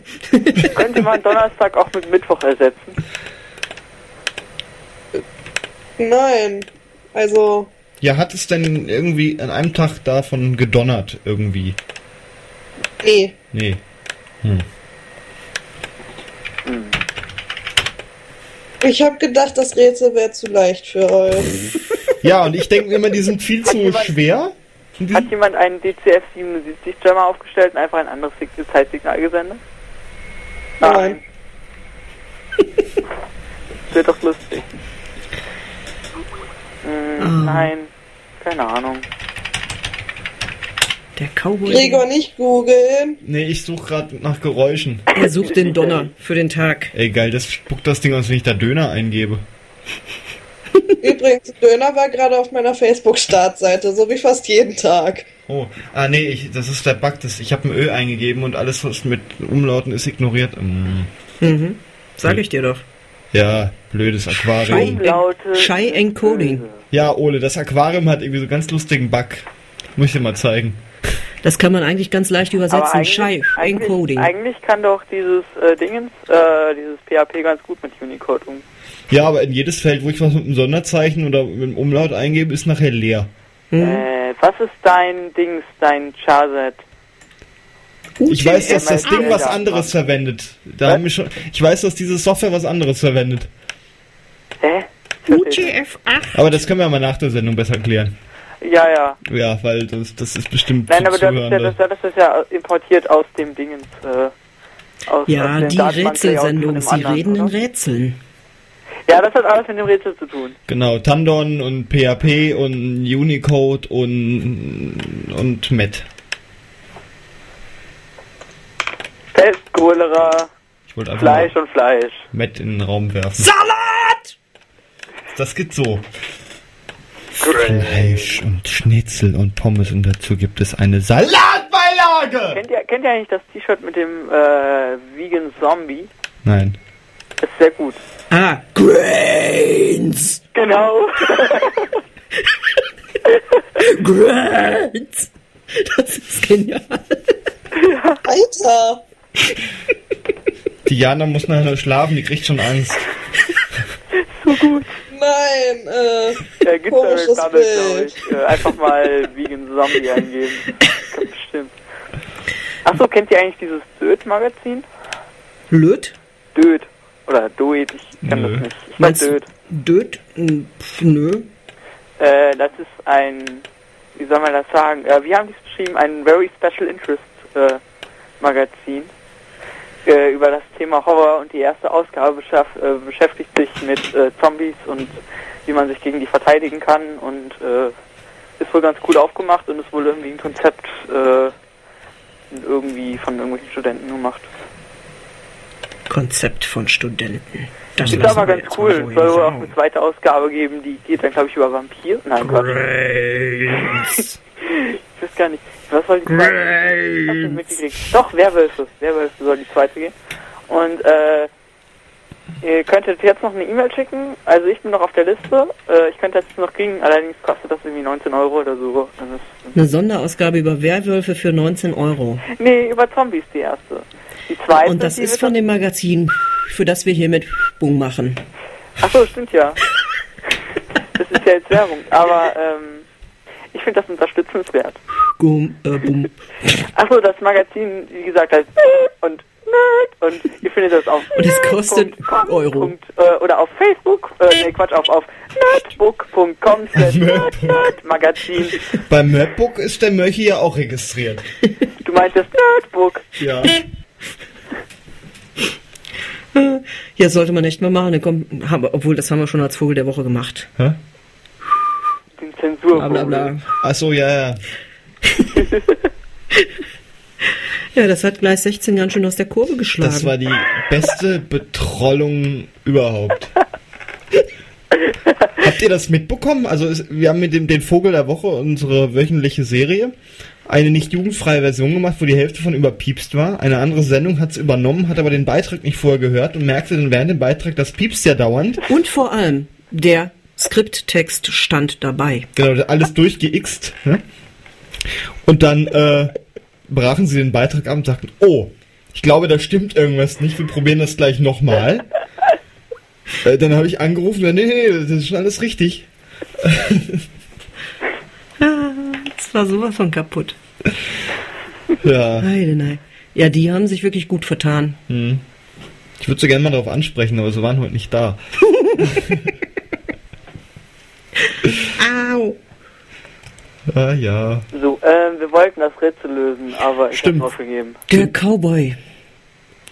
Könnte man Donnerstag auch mit Mittwoch ersetzen? Nein. Also, Ja, hat es denn irgendwie an einem Tag davon gedonnert irgendwie? nee. Nee. Hm. Ich habe gedacht, das Rätsel wäre zu leicht für euch. Ja, und ich denke immer, die sind viel zu jemand- schwer. Hat jemand einen DCF 77 Jammer aufgestellt und einfach ein anderes Sig- Zeitsignal gesendet? Nein. Das wird doch lustig. Hm, Ah. Nein, keine Ahnung. Der Cowboy. Gregor, nicht googeln. Nee, ich suche gerade nach Geräuschen. Er sucht den Donner für den Tag. Ey, geil, das spuckt das Ding aus, wenn ich da Döner eingebe. Übrigens, Döner war gerade auf meiner Facebook-Startseite, so wie fast jeden Tag. Oh, ah nee, ich, das ist der Bug, das, ich habe ein Ö eingegeben und alles, was mit Umlauten ist, ignoriert. Mm. Mhm. Sag ich dir doch. Ja, blödes Aquarium. Schei- Umlaute Shy sind Encoding. böse. Ja, Ole, das Aquarium hat irgendwie so ganz lustigen Bug. Muss ich dir mal zeigen. Das kann man eigentlich ganz leicht übersetzen. eigentlich, Encoding. eigentlich kann doch dieses äh, Dingens, äh, dieses PHP ganz gut mit Unicode um. Ja, aber in jedes Feld, wo ich was mit einem Sonderzeichen oder mit einem Umlaut eingebe, ist nachher leer. Hm? Äh, was ist dein Dings, dein Charset? Ich weiß, dass das Ding was anderes verwendet. Da haben wir schon, ich weiß, dass diese Software was anderes verwendet. Hä? Ich verstehe nicht. UTF-8. Aber das können wir mal nach der Sendung besser klären. Ja, ja. Ja, weil das, das ist bestimmt Nein, aber das ist, ja, das, das ist ja importiert aus dem Dingens. Äh, aus, Ja, aus die Rätselsendung. Sie anderen, reden in oder? Rätseln. Ja, das hat alles mit dem Rätsel zu tun. Genau, Tandon und PHP und Unicode und, und Met. Pest, Cholera, Ich wollte einfach Fleisch und Fleisch. Met in den Raum werfen. Salat! Das geht so. Fleisch und Schnitzel und Pommes und dazu gibt es eine Salatbeilage! Kennt ihr, kennt ihr eigentlich das T-Shirt mit dem äh, Vegan Zombie? Nein. Das ist sehr gut. Ah, Grains! Genau. Grains! Das ist genial. Alter! Diana muss nachher schlafen, die kriegt schon Angst. Nein, äh. ja, gibt gibt's da komisches glaub Bild. ich. Äh, einfach mal Vegan Zombie eingeben. Bestimmt. Achso, kennt ihr eigentlich dieses Död-Magazin? Löt? Död. Oder Doet, ich kann Nö. das nicht. Ich glaub Meinst Död. Död? Hm, pf, Nö. Äh, das ist ein, wie soll man das sagen? Äh, wie haben die es beschrieben? Ein Very Special Interest äh, Magazin äh, über das Thema Horror und die erste Ausgabe äh, beschäftigt sich mit äh, Zombies und wie man sich gegen die verteidigen kann und äh, ist wohl ganz cool aufgemacht und ist wohl irgendwie ein Konzept äh, irgendwie von irgendwelchen Studenten gemacht. Konzept von Studenten. Das ist aber ganz cool. Es soll wohl auch eine zweite Ausgabe geben, die geht dann, glaube ich, über Vampir. Nein. Brains. Ich weiß gar nicht. Was soll die zweite? Ich hab nicht mitgekriegt. Doch, Werwölfe. Werwölfe soll die zweite gehen. Und, äh, ihr könntet jetzt noch eine E-Mail schicken. Also ich bin noch auf der Liste. Äh, ich könnte jetzt noch kriegen. Allerdings kostet das irgendwie 19 Euro oder so. Eine Sonderausgabe über Werwölfe für 19 Euro. nee, über Zombies die erste. Die zweite. Und das ist von dem Magazin, für das wir hier mit Boom machen. Ach so, stimmt ja. Das ist ja jetzt Werbung. Aber, ähm, ich finde das unterstützenswert. Gum, äh, Boom. Achso, das Magazin, wie gesagt, heißt und und ihr findet das auf Und es kostet nerd.com. Euro. Äh, oder auf Facebook, äh, nee, Quatsch, auf, auf nerdbook.com nerdmagazin. Beim Mapbook ist der Mörchi ja auch registriert. Du meintest Nerdbook. Ja. Ja, sollte man echt mal machen. Dann kommt, haben, obwohl, das haben wir schon als Vogel der Woche gemacht. Hä? Den Zensur. Bla bla bla. Ach so, ja, ja. Ja, das hat gleich 16 ganz schön aus der Kurve geschlagen. Das war die beste Betrollung überhaupt. Habt ihr das mitbekommen? Also es, wir haben mit dem den Vogel der Woche unsere wöchentliche Serie eine nicht jugendfreie Version gemacht, wo die Hälfte von überpiepst war. Eine andere Sendung hat es übernommen, hat aber den Beitrag nicht vorher gehört und merkte dann während dem Beitrag, das piepst ja dauernd. Und vor allem, der Skripttext stand dabei. Genau, alles durchgeixt. Ne? Und dann äh, brachen sie den Beitrag ab und sagten, oh, ich glaube, da stimmt irgendwas nicht, wir probieren das gleich nochmal. äh, dann habe ich angerufen, nee, nee, das ist schon alles richtig. Das war sowas von kaputt. Ja, Heide, nein. Ja, die haben sich wirklich gut vertan. hm. ich würde so gerne mal darauf ansprechen, aber sie waren heute nicht da. Au. Ah ja. So, ähm, wir wollten das Rätsel lösen, aber ich hab's aufgegeben. Der Cowboy,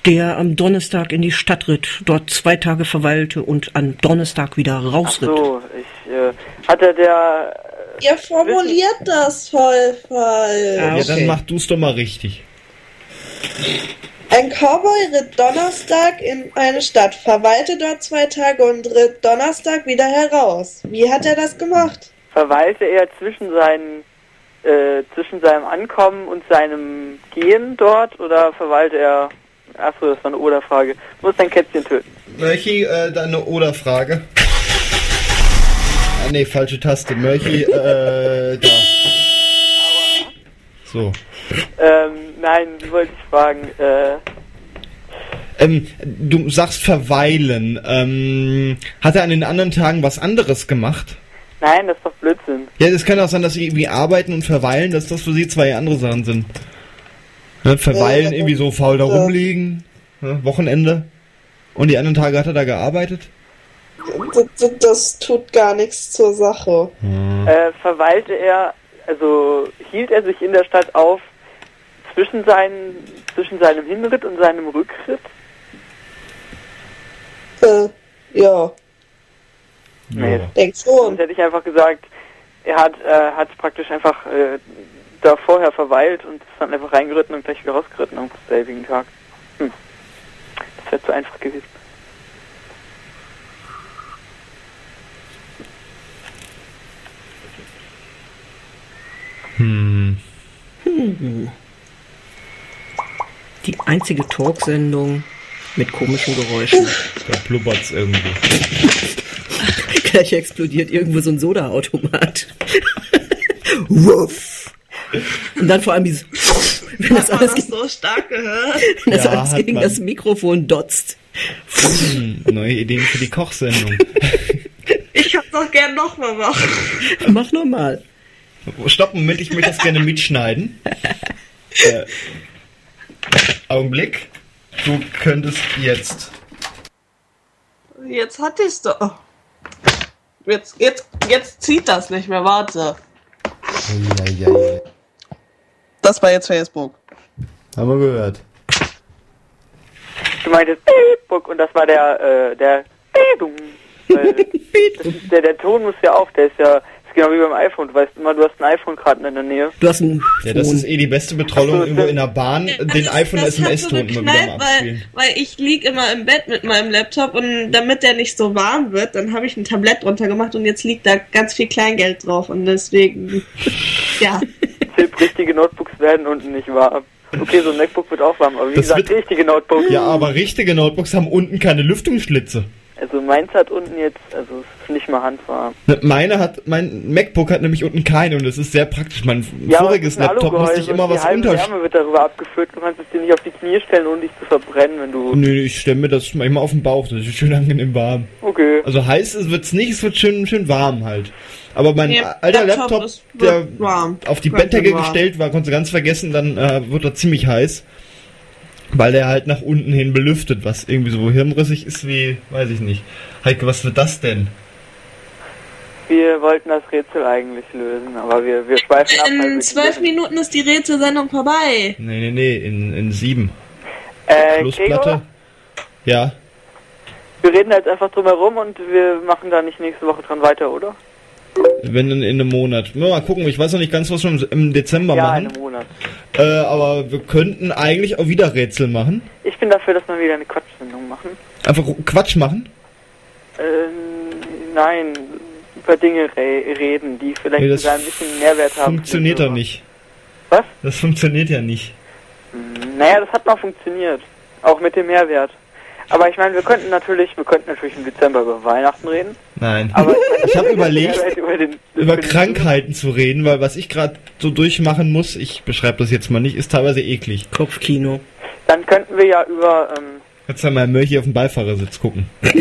der am Donnerstag in die Stadt ritt, dort zwei Tage verweilte und am Donnerstag wieder Ach rausritt. so, ich, äh, hatte der, Ihr formuliert das voll falsch. Ah, Ja, dann okay. mach du's doch mal richtig. Ein Cowboy ritt Donnerstag in eine Stadt, verweilte dort zwei Tage und ritt Donnerstag wieder heraus. Wie hat er das gemacht? Verweilte er zwischen seinen, äh, zwischen seinem Ankommen und seinem Gehen dort oder verweilte er, achso, das war eine Oder-Frage, muss dein Kätzchen töten? Mörchi, äh, deine Oder-Frage. Ah, nee, falsche Taste. Mörchi, äh, da. So. Ähm, nein, wollte ich fragen, äh, Ähm, du sagst verweilen. Ähm, hat er an den anderen Tagen was anderes gemacht? Nein, das ist doch Blödsinn. Ja, das kann auch sein, dass sie irgendwie arbeiten und verweilen, dass das für sie zwei andere Sachen sind. Ne, verweilen, Ja, irgendwie so faul da ja. rumliegen. Ne, Wochenende. Und die anderen Tage hat er da gearbeitet? Das, das, das tut gar nichts zur Sache. Äh, verweilte er, also hielt er sich in der Stadt auf zwischen, seinen, zwischen seinem Hinritt und seinem Rückritt? Äh, ja, Nee, denk sonst schon. hätte ich einfach gesagt, er hat, äh, hat praktisch einfach äh, da vorher verweilt und ist dann einfach reingeritten und gleich wieder rausgeritten am selbigen Tag. Hm. Das wäre zu einfach gewesen. Hm. Die einzige Talksendung mit komischen Geräuschen. Da blubbert's irgendwie. Gleich explodiert irgendwo so ein Sodaautomat. Wuff. Und dann vor allem dieses, wenn das alles, ge- so stark gehört? wenn das Ja, alles gegen man. das Mikrofon dotzt. Hm, neue Ideen für die Kochsendung. Ich kann doch gern nochmal machen. Mach nochmal. Stopp, Moment, ich möchte das gerne mitschneiden. äh, Augenblick. Du könntest jetzt. Jetzt hatte ich's doch. Jetzt, jetzt, jetzt zieht das nicht mehr, warte. Eieiei. Das war jetzt Facebook. Haben wir gehört. Du meintest Facebook und das war der, äh, der der, der Ton muss ja auch, der ist ja, genau wie beim iPhone. Du weißt immer, du hast ein iPhone gerade in der Nähe. Du hast ein Ja, das ist eh die beste Betreuung irgendwo in der Bahn, den Das- iPhone das hat so immer wieder mal weil, abspielen. weil ich lieg immer im Bett mit meinem Laptop und damit der nicht so warm wird, dann habe ich ein Tablett drunter gemacht und jetzt liegt da ganz viel Kleingeld drauf und deswegen, ja. Tipp, richtige Notebooks werden unten nicht warm. Okay, so ein MacBook wird auch warm, aber wie Das gesagt, richtige Notebooks. Ja, aber richtige Notebooks haben unten keine Lüftungsschlitze. Also meins hat unten jetzt, also es ist nicht mal handwarm. Ne, Meine hat, mein MacBook hat nämlich unten keine und das ist sehr praktisch. Mein Ja, voriges es Laptop musste ich immer was die unterschieben. Wärme wird darüber abgeführt. Du kannst es dir nicht auf die Knie stellen, ohne dich zu verbrennen, wenn du... Nö, ich stelle mir das manchmal auf den Bauch, das ist schön angenehm warm. Okay. Also heiß wird's nicht, es wird schön, schön warm halt. Aber mein Nee, alter Laptop Laptop, der wird warm. auf die Wird Bettdecke gestellt war, konnte ganz vergessen, dann äh, wird er ziemlich heiß. Weil der halt nach unten hin belüftet, was irgendwie so hirnrissig ist wie, weiß ich nicht. Heike, was wird das denn? Wir wollten das Rätsel eigentlich lösen, aber wir, wir schweifen ab. In zwölf. Minuten ist die Rätselsendung vorbei. Nee, nee, nee, in, in sieben. Äh, Schlussplatte? Ja. wir reden jetzt einfach drum herum und wir machen da nicht nächste Woche dran weiter, oder? Wenn in, in einem Monat. Mal gucken, ich weiß noch nicht ganz, was wir im- Dezember ja, machen. in einem Monat. Äh, aber wir könnten eigentlich auch wieder Rätsel machen. Ich bin dafür, dass wir wieder eine Quatschsendung machen. Einfach Quatsch machen. Ähm, nein, über Dinge re reden, die vielleicht Nee, sogar ein bisschen Mehrwert haben. Funktioniert doch nicht. Was? Das funktioniert ja nicht. Hm, Naja, das hat mal funktioniert. Auch mit dem Mehrwert. Aber ich meine, wir könnten natürlich, wir könnten natürlich im Dezember über Weihnachten reden. Nein. Aber ich, Ich habe überlegt, über, den, über Krankheiten zu reden, weil was ich gerade so durchmachen muss, ich beschreibe das jetzt mal nicht, ist teilweise eklig. Kopfkino. Dann könnten wir ja über, ähm, Kannst du mal Mörchi auf dem Beifahrersitz gucken. du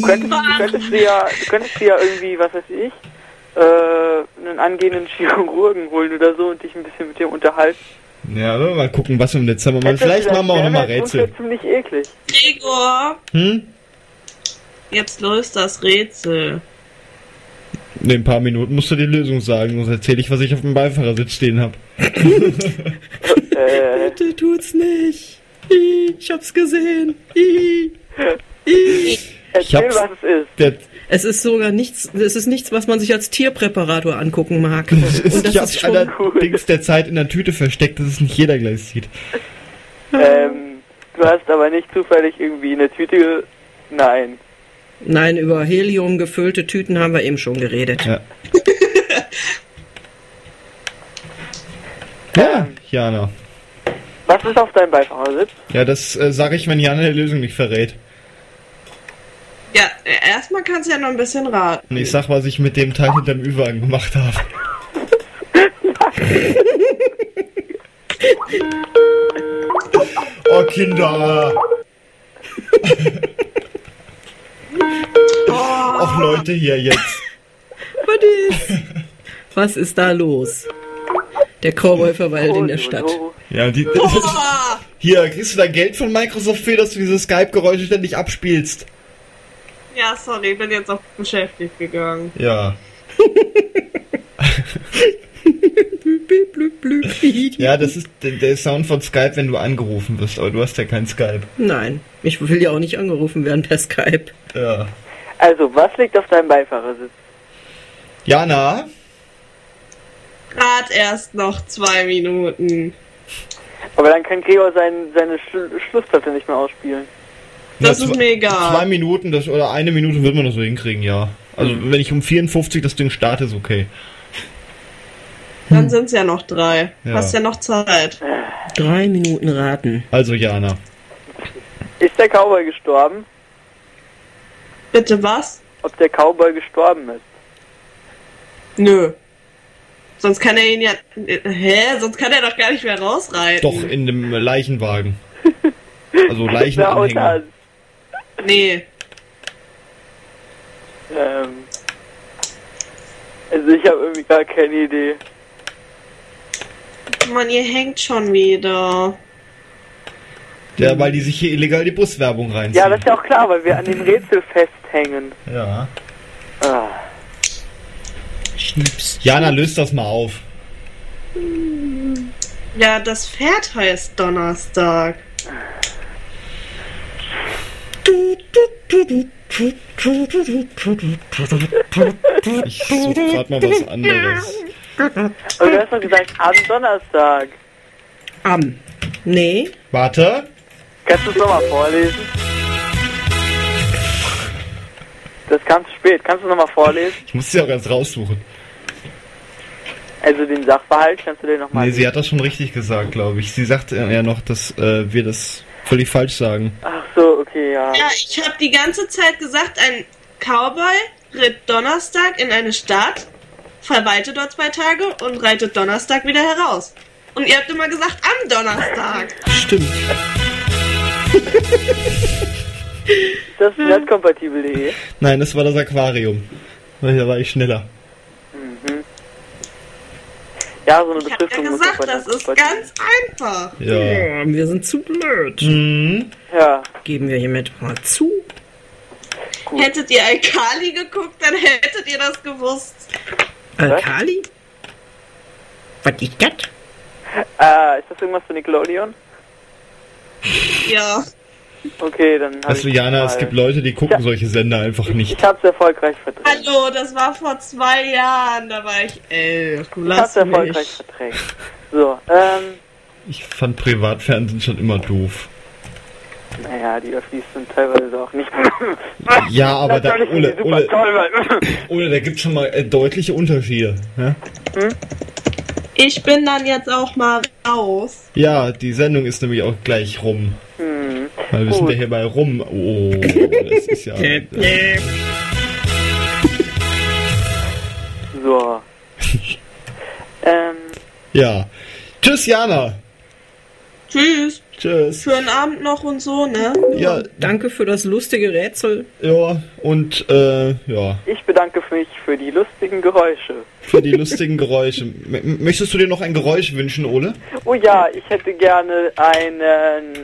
könntest, du könntest dir ja, du könntest dir ja irgendwie, was weiß ich, äh, einen angehenden Chirurgen holen oder so und dich ein bisschen mit dem unterhalten. Ja, aber mal gucken, was wir im Dezember machen. Vielleicht machen wir auch nochmal Rätsel. Das ziemlich eklig. Gregor, Hm? jetzt löst das Rätsel. In ein paar Minuten musst du die Lösung sagen, sonst erzähle ich, was ich auf dem Beifahrersitz stehen habe. Äh, Bitte tut's nicht. Ich hab's gesehen. Ih. Ih. erzähl, hab's- was es ist. Es ist sogar nichts, es ist nichts, was man sich als Tierpräparator angucken mag. Und das ich hab's ist schon, allerdings der Zeit in der Tüte versteckt, dass es nicht jeder gleich sieht. Ähm, du hast aber nicht zufällig irgendwie eine Tüte. Nein. nein, über Helium gefüllte Tüten haben wir eben schon geredet. Ja. Ja, Jana. Was ist auf deinem Beifahrersitz? Ja, das äh, sage ich, wenn Jana die Lösung nicht verrät. Ja, erstmal kannst du ja noch ein bisschen raten. Und ich sag, was ich mit dem Teil hinterm Ü-Wagen gemacht habe. oh, Kinder! Och, Leute, hier jetzt. Was ist? Was ist da los? Der Cowboy verweilt in der Stadt. Oh, Ja, die, Oh, hier, kriegst du da Geld von Microsoft für, dass du diese Skype-Geräusche ständig abspielst? Ja, sorry, bin jetzt auch beschäftigt gegangen. Ja. Ja, das ist der, der Sound von Skype, wenn du angerufen wirst, aber du hast ja kein Skype. Nein, ich will ja auch nicht angerufen werden per Skype. Ja. Also, was liegt auf deinem Beifahrersitz? Jana? Grad erst noch zwei Minuten. Aber dann kann Gregor sein, seine Schl Schlussplatte nicht mehr ausspielen. Das Ja, ist mir egal. Zwei Minuten das, oder eine Minute wird man das so hinkriegen, ja. Also wenn ich um 54 das Ding starte, ist okay. Dann sind es ja noch drei. Ja. Hast ja noch Zeit. Drei Minuten raten. Also Jana. Ist der Cowboy gestorben? Bitte was? Ob der Cowboy gestorben ist? Nö. Sonst kann er ihn ja. Hä? Sonst kann er doch gar nicht mehr rausreiten. Doch, in dem Leichenwagen. Also Leichenanhänger. Nee. Ähm, also ich habe irgendwie gar keine Idee. Mann, ihr hängt schon wieder. Ja, weil die sich hier illegal die Buswerbung reinziehen. Ja, das ist ja auch klar, weil wir an dem Rätsel festhängen. Ja. Ah. Jana, löst das mal auf. Ja, das Pferd heißt Donnerstag. Ich suche gerade mal was anderes. Aber du hast doch gesagt, am Donnerstag. Am. Nee. Warte. Kannst du es nochmal vorlesen? Das kam zu spät. Kannst du nochmal vorlesen? Ich muss sie auch erst raussuchen. Also den Sachverhalt, kannst du den nochmal Nee, sie hat das schon richtig gesagt, glaube ich. Sie sagte ja noch, dass äh, wir das völlig falsch sagen. Ach so, okay, ja. Ja, ich habe die ganze Zeit gesagt, ein Cowboy ritt Donnerstag in eine Stadt, verweilte dort zwei Tage und reitet Donnerstag wieder heraus. Und ihr habt immer gesagt, am Donnerstag. Stimmt. Ist das netzkompatibel.de? Nein, das war das Aquarium. Weil Da war ich schneller. Ja, so eine Ich hab ja Beschriftung muss gesagt, auch das ist ganz einfach. Ja. Ja, wir sind zu blöd. Mhm. Ja, Geben wir hiermit mal zu. Hättet ihr Alkali geguckt, dann hättet ihr das gewusst. Alkali? Was ist das? äh, ist das irgendwas für Nickelodeon? Ja. Okay, dann Weißt du, ich Jana, es gibt Leute, die gucken solche Sender einfach nicht. Ich hab's erfolgreich verdrängt. Hallo, das war vor zwei Jahren, da war ich elf. Du Ich hab's erfolgreich mich. verdrängt. So, ähm, Ich fand Privatfernsehen schon immer doof. naja, die Öffis sind teilweise auch nicht. Ja, aber da, Ole, Ole. Ole, da gibt's schon mal äh, deutliche Unterschiede. Ja? Ich bin dann jetzt auch mal raus. ja, die Sendung ist nämlich auch gleich rum. Weil wir sind ja hier bei rum. Oh, das ist ja. So. ähm, ja. Tschüss, Jana. Tschüss. Tschüss. Schönen Abend noch und so, ne? Ja, Danke für das lustige Rätsel. ja, und äh, ja, ich bedanke mich für die lustigen Geräusche. für die lustigen Geräusche. M möchtest du dir noch ein Geräusch wünschen, Ole? Oh ja, ich hätte gerne einen,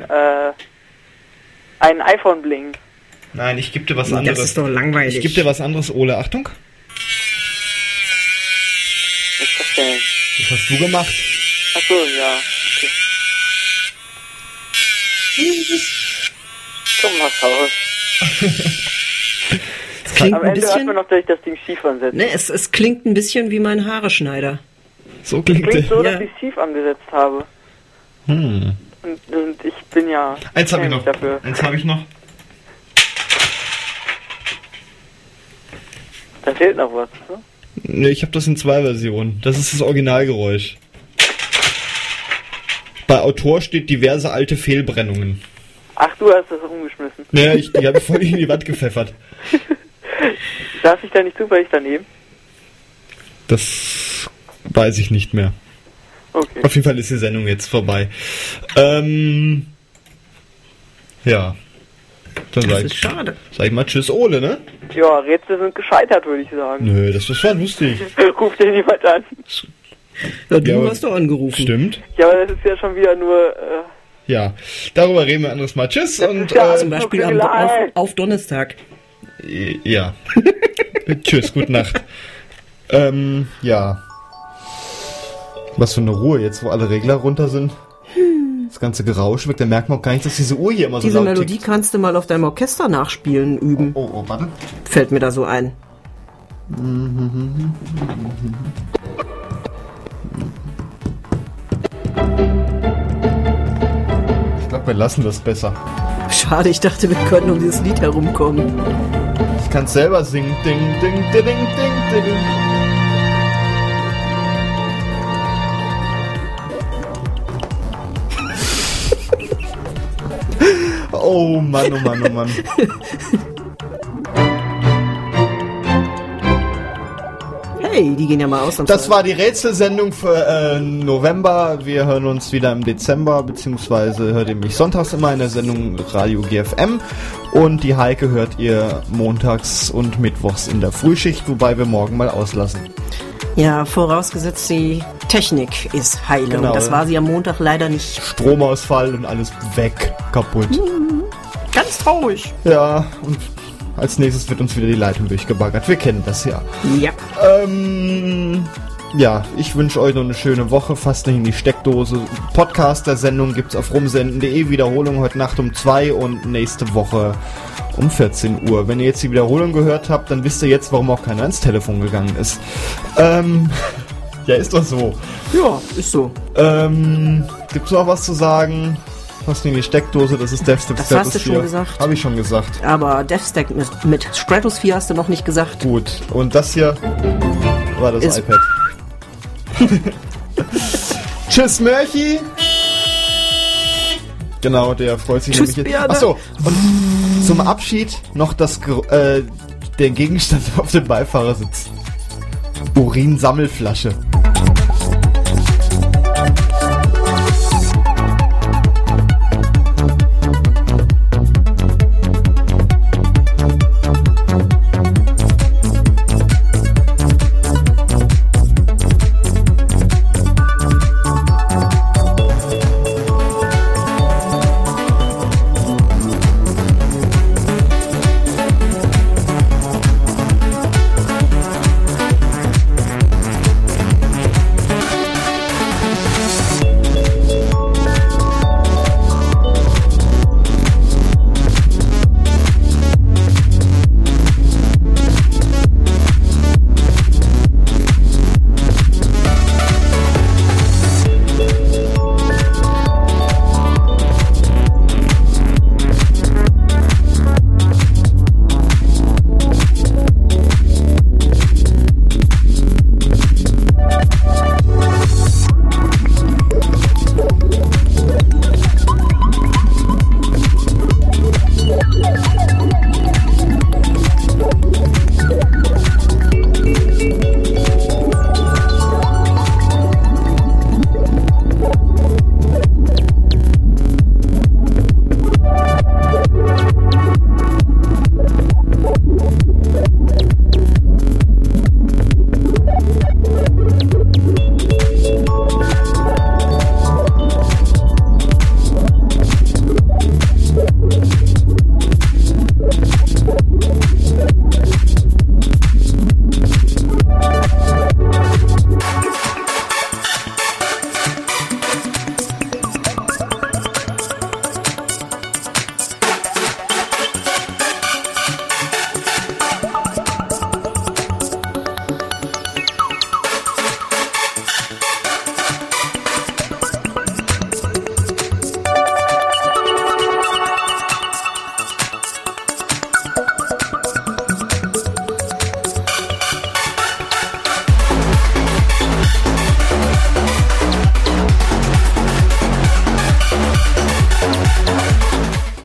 äh, einen iPhone-Bling. Nein, ich gebe dir was Das anderes. ist doch langweilig. Ich gebe dir was anderes, Ole. Achtung. Nicht verstehen. Das hast du gemacht. Achso, ja. Okay. Komm mal raus. Es klingt Am ein Ende hört man bisschen. noch, dass ich das Ding schief ansetze. Ne, es, es klingt ein bisschen wie mein Haareschneider. So klingt Klingt so, Ja. dass ich schief angesetzt habe. Hm. Und, ich bin ja Eins habe ich noch. dafür. Eins habe ich noch. Da fehlt noch was. Ne? Ne, ich habe das in zwei Versionen. Das ist das Originalgeräusch. Bei Autor steht diverse alte Fehlbrennungen. Ach, du hast das umgeschmissen. Naja, ich, die habe ich voll in die Wand gepfeffert. Saß ich da nicht zufällig daneben? Das weiß ich nicht mehr. Okay. Auf jeden Fall ist die Sendung jetzt vorbei. Ähm, ja. Dann Das sag ist ich, schade. sag ich mal Tschüss, Ole, ne? Ja, Rätsel sind gescheitert, würde ich sagen. Nö, das war lustig. Ruft dir niemand an. Ja, du Ja, aber- hast doch angerufen. Stimmt. Ja, aber das ist ja schon wieder nur, äh, Ja, darüber reden wir anderes Mal. Tschüss Das und ja äh, Zum Beispiel am, auf, auf Donnerstag. ja. Tschüss, gute Nacht. ähm, ja. Was für eine Ruhe jetzt, wo alle Regler runter sind. Das ganze Gerausch weg, da merkt man auch gar nicht, dass diese Uhr hier immer so Diese laut Melodie tickt. kannst du mal auf deinem Orchester nachspielen üben. Oh, oh, warte. Fällt mir da so ein. Ich glaube, wir lassen das besser. Schade, ich dachte, wir könnten um dieses Lied herumkommen. Ich kann selber singen. Ding, ding, ding, ding, ding, ding. Oh Mann, oh Mann, oh Mann. Hey, die gehen ja mal aus. Das war die Rätselsendung für äh, November. Wir hören uns wieder im Dezember, beziehungsweise hört ihr mich sonntags immer in der Sendung Radio GFM. Und die Heike hört ihr montags und mittwochs in der Frühschicht, wobei wir morgen mal auslassen. Ja, vorausgesetzt die Technik ist heile. Genau. Und das war sie am Montag leider nicht. Stromausfall und alles weg, kaputt. Ganz traurig. Ja, und als nächstes wird uns wieder die Leitung durchgebaggert. Wir kennen das ja. Ja. Ähm, ja, ich wünsche euch noch eine schöne Woche. Fasst nicht in die Steckdose. Podcast der Sendung gibt's auf rumsenden.de. Wiederholung heute Nacht um 2 und nächste Woche um 14 Uhr. Wenn ihr jetzt die Wiederholung gehört habt, dann wisst ihr jetzt, warum auch keiner ans Telefon gegangen ist. Ähm, ja, ist doch so. Ja, ist so. Ähm, gibt's noch was zu sagen? Fasst nicht in die Steckdose, das ist DevStep Das hast du schon gesagt. Habe ich schon gesagt. Aber DevStack mit, mit Stratosphere hast du noch nicht gesagt. Gut. Und das hier war das Ist- iPad. Tschüss, Mörchi. Genau, der freut sich Tschüss, nämlich. Björne. Achso, und zum Abschied noch das äh, der Gegenstand auf dem Beifahrersitz. Urinsammelflasche.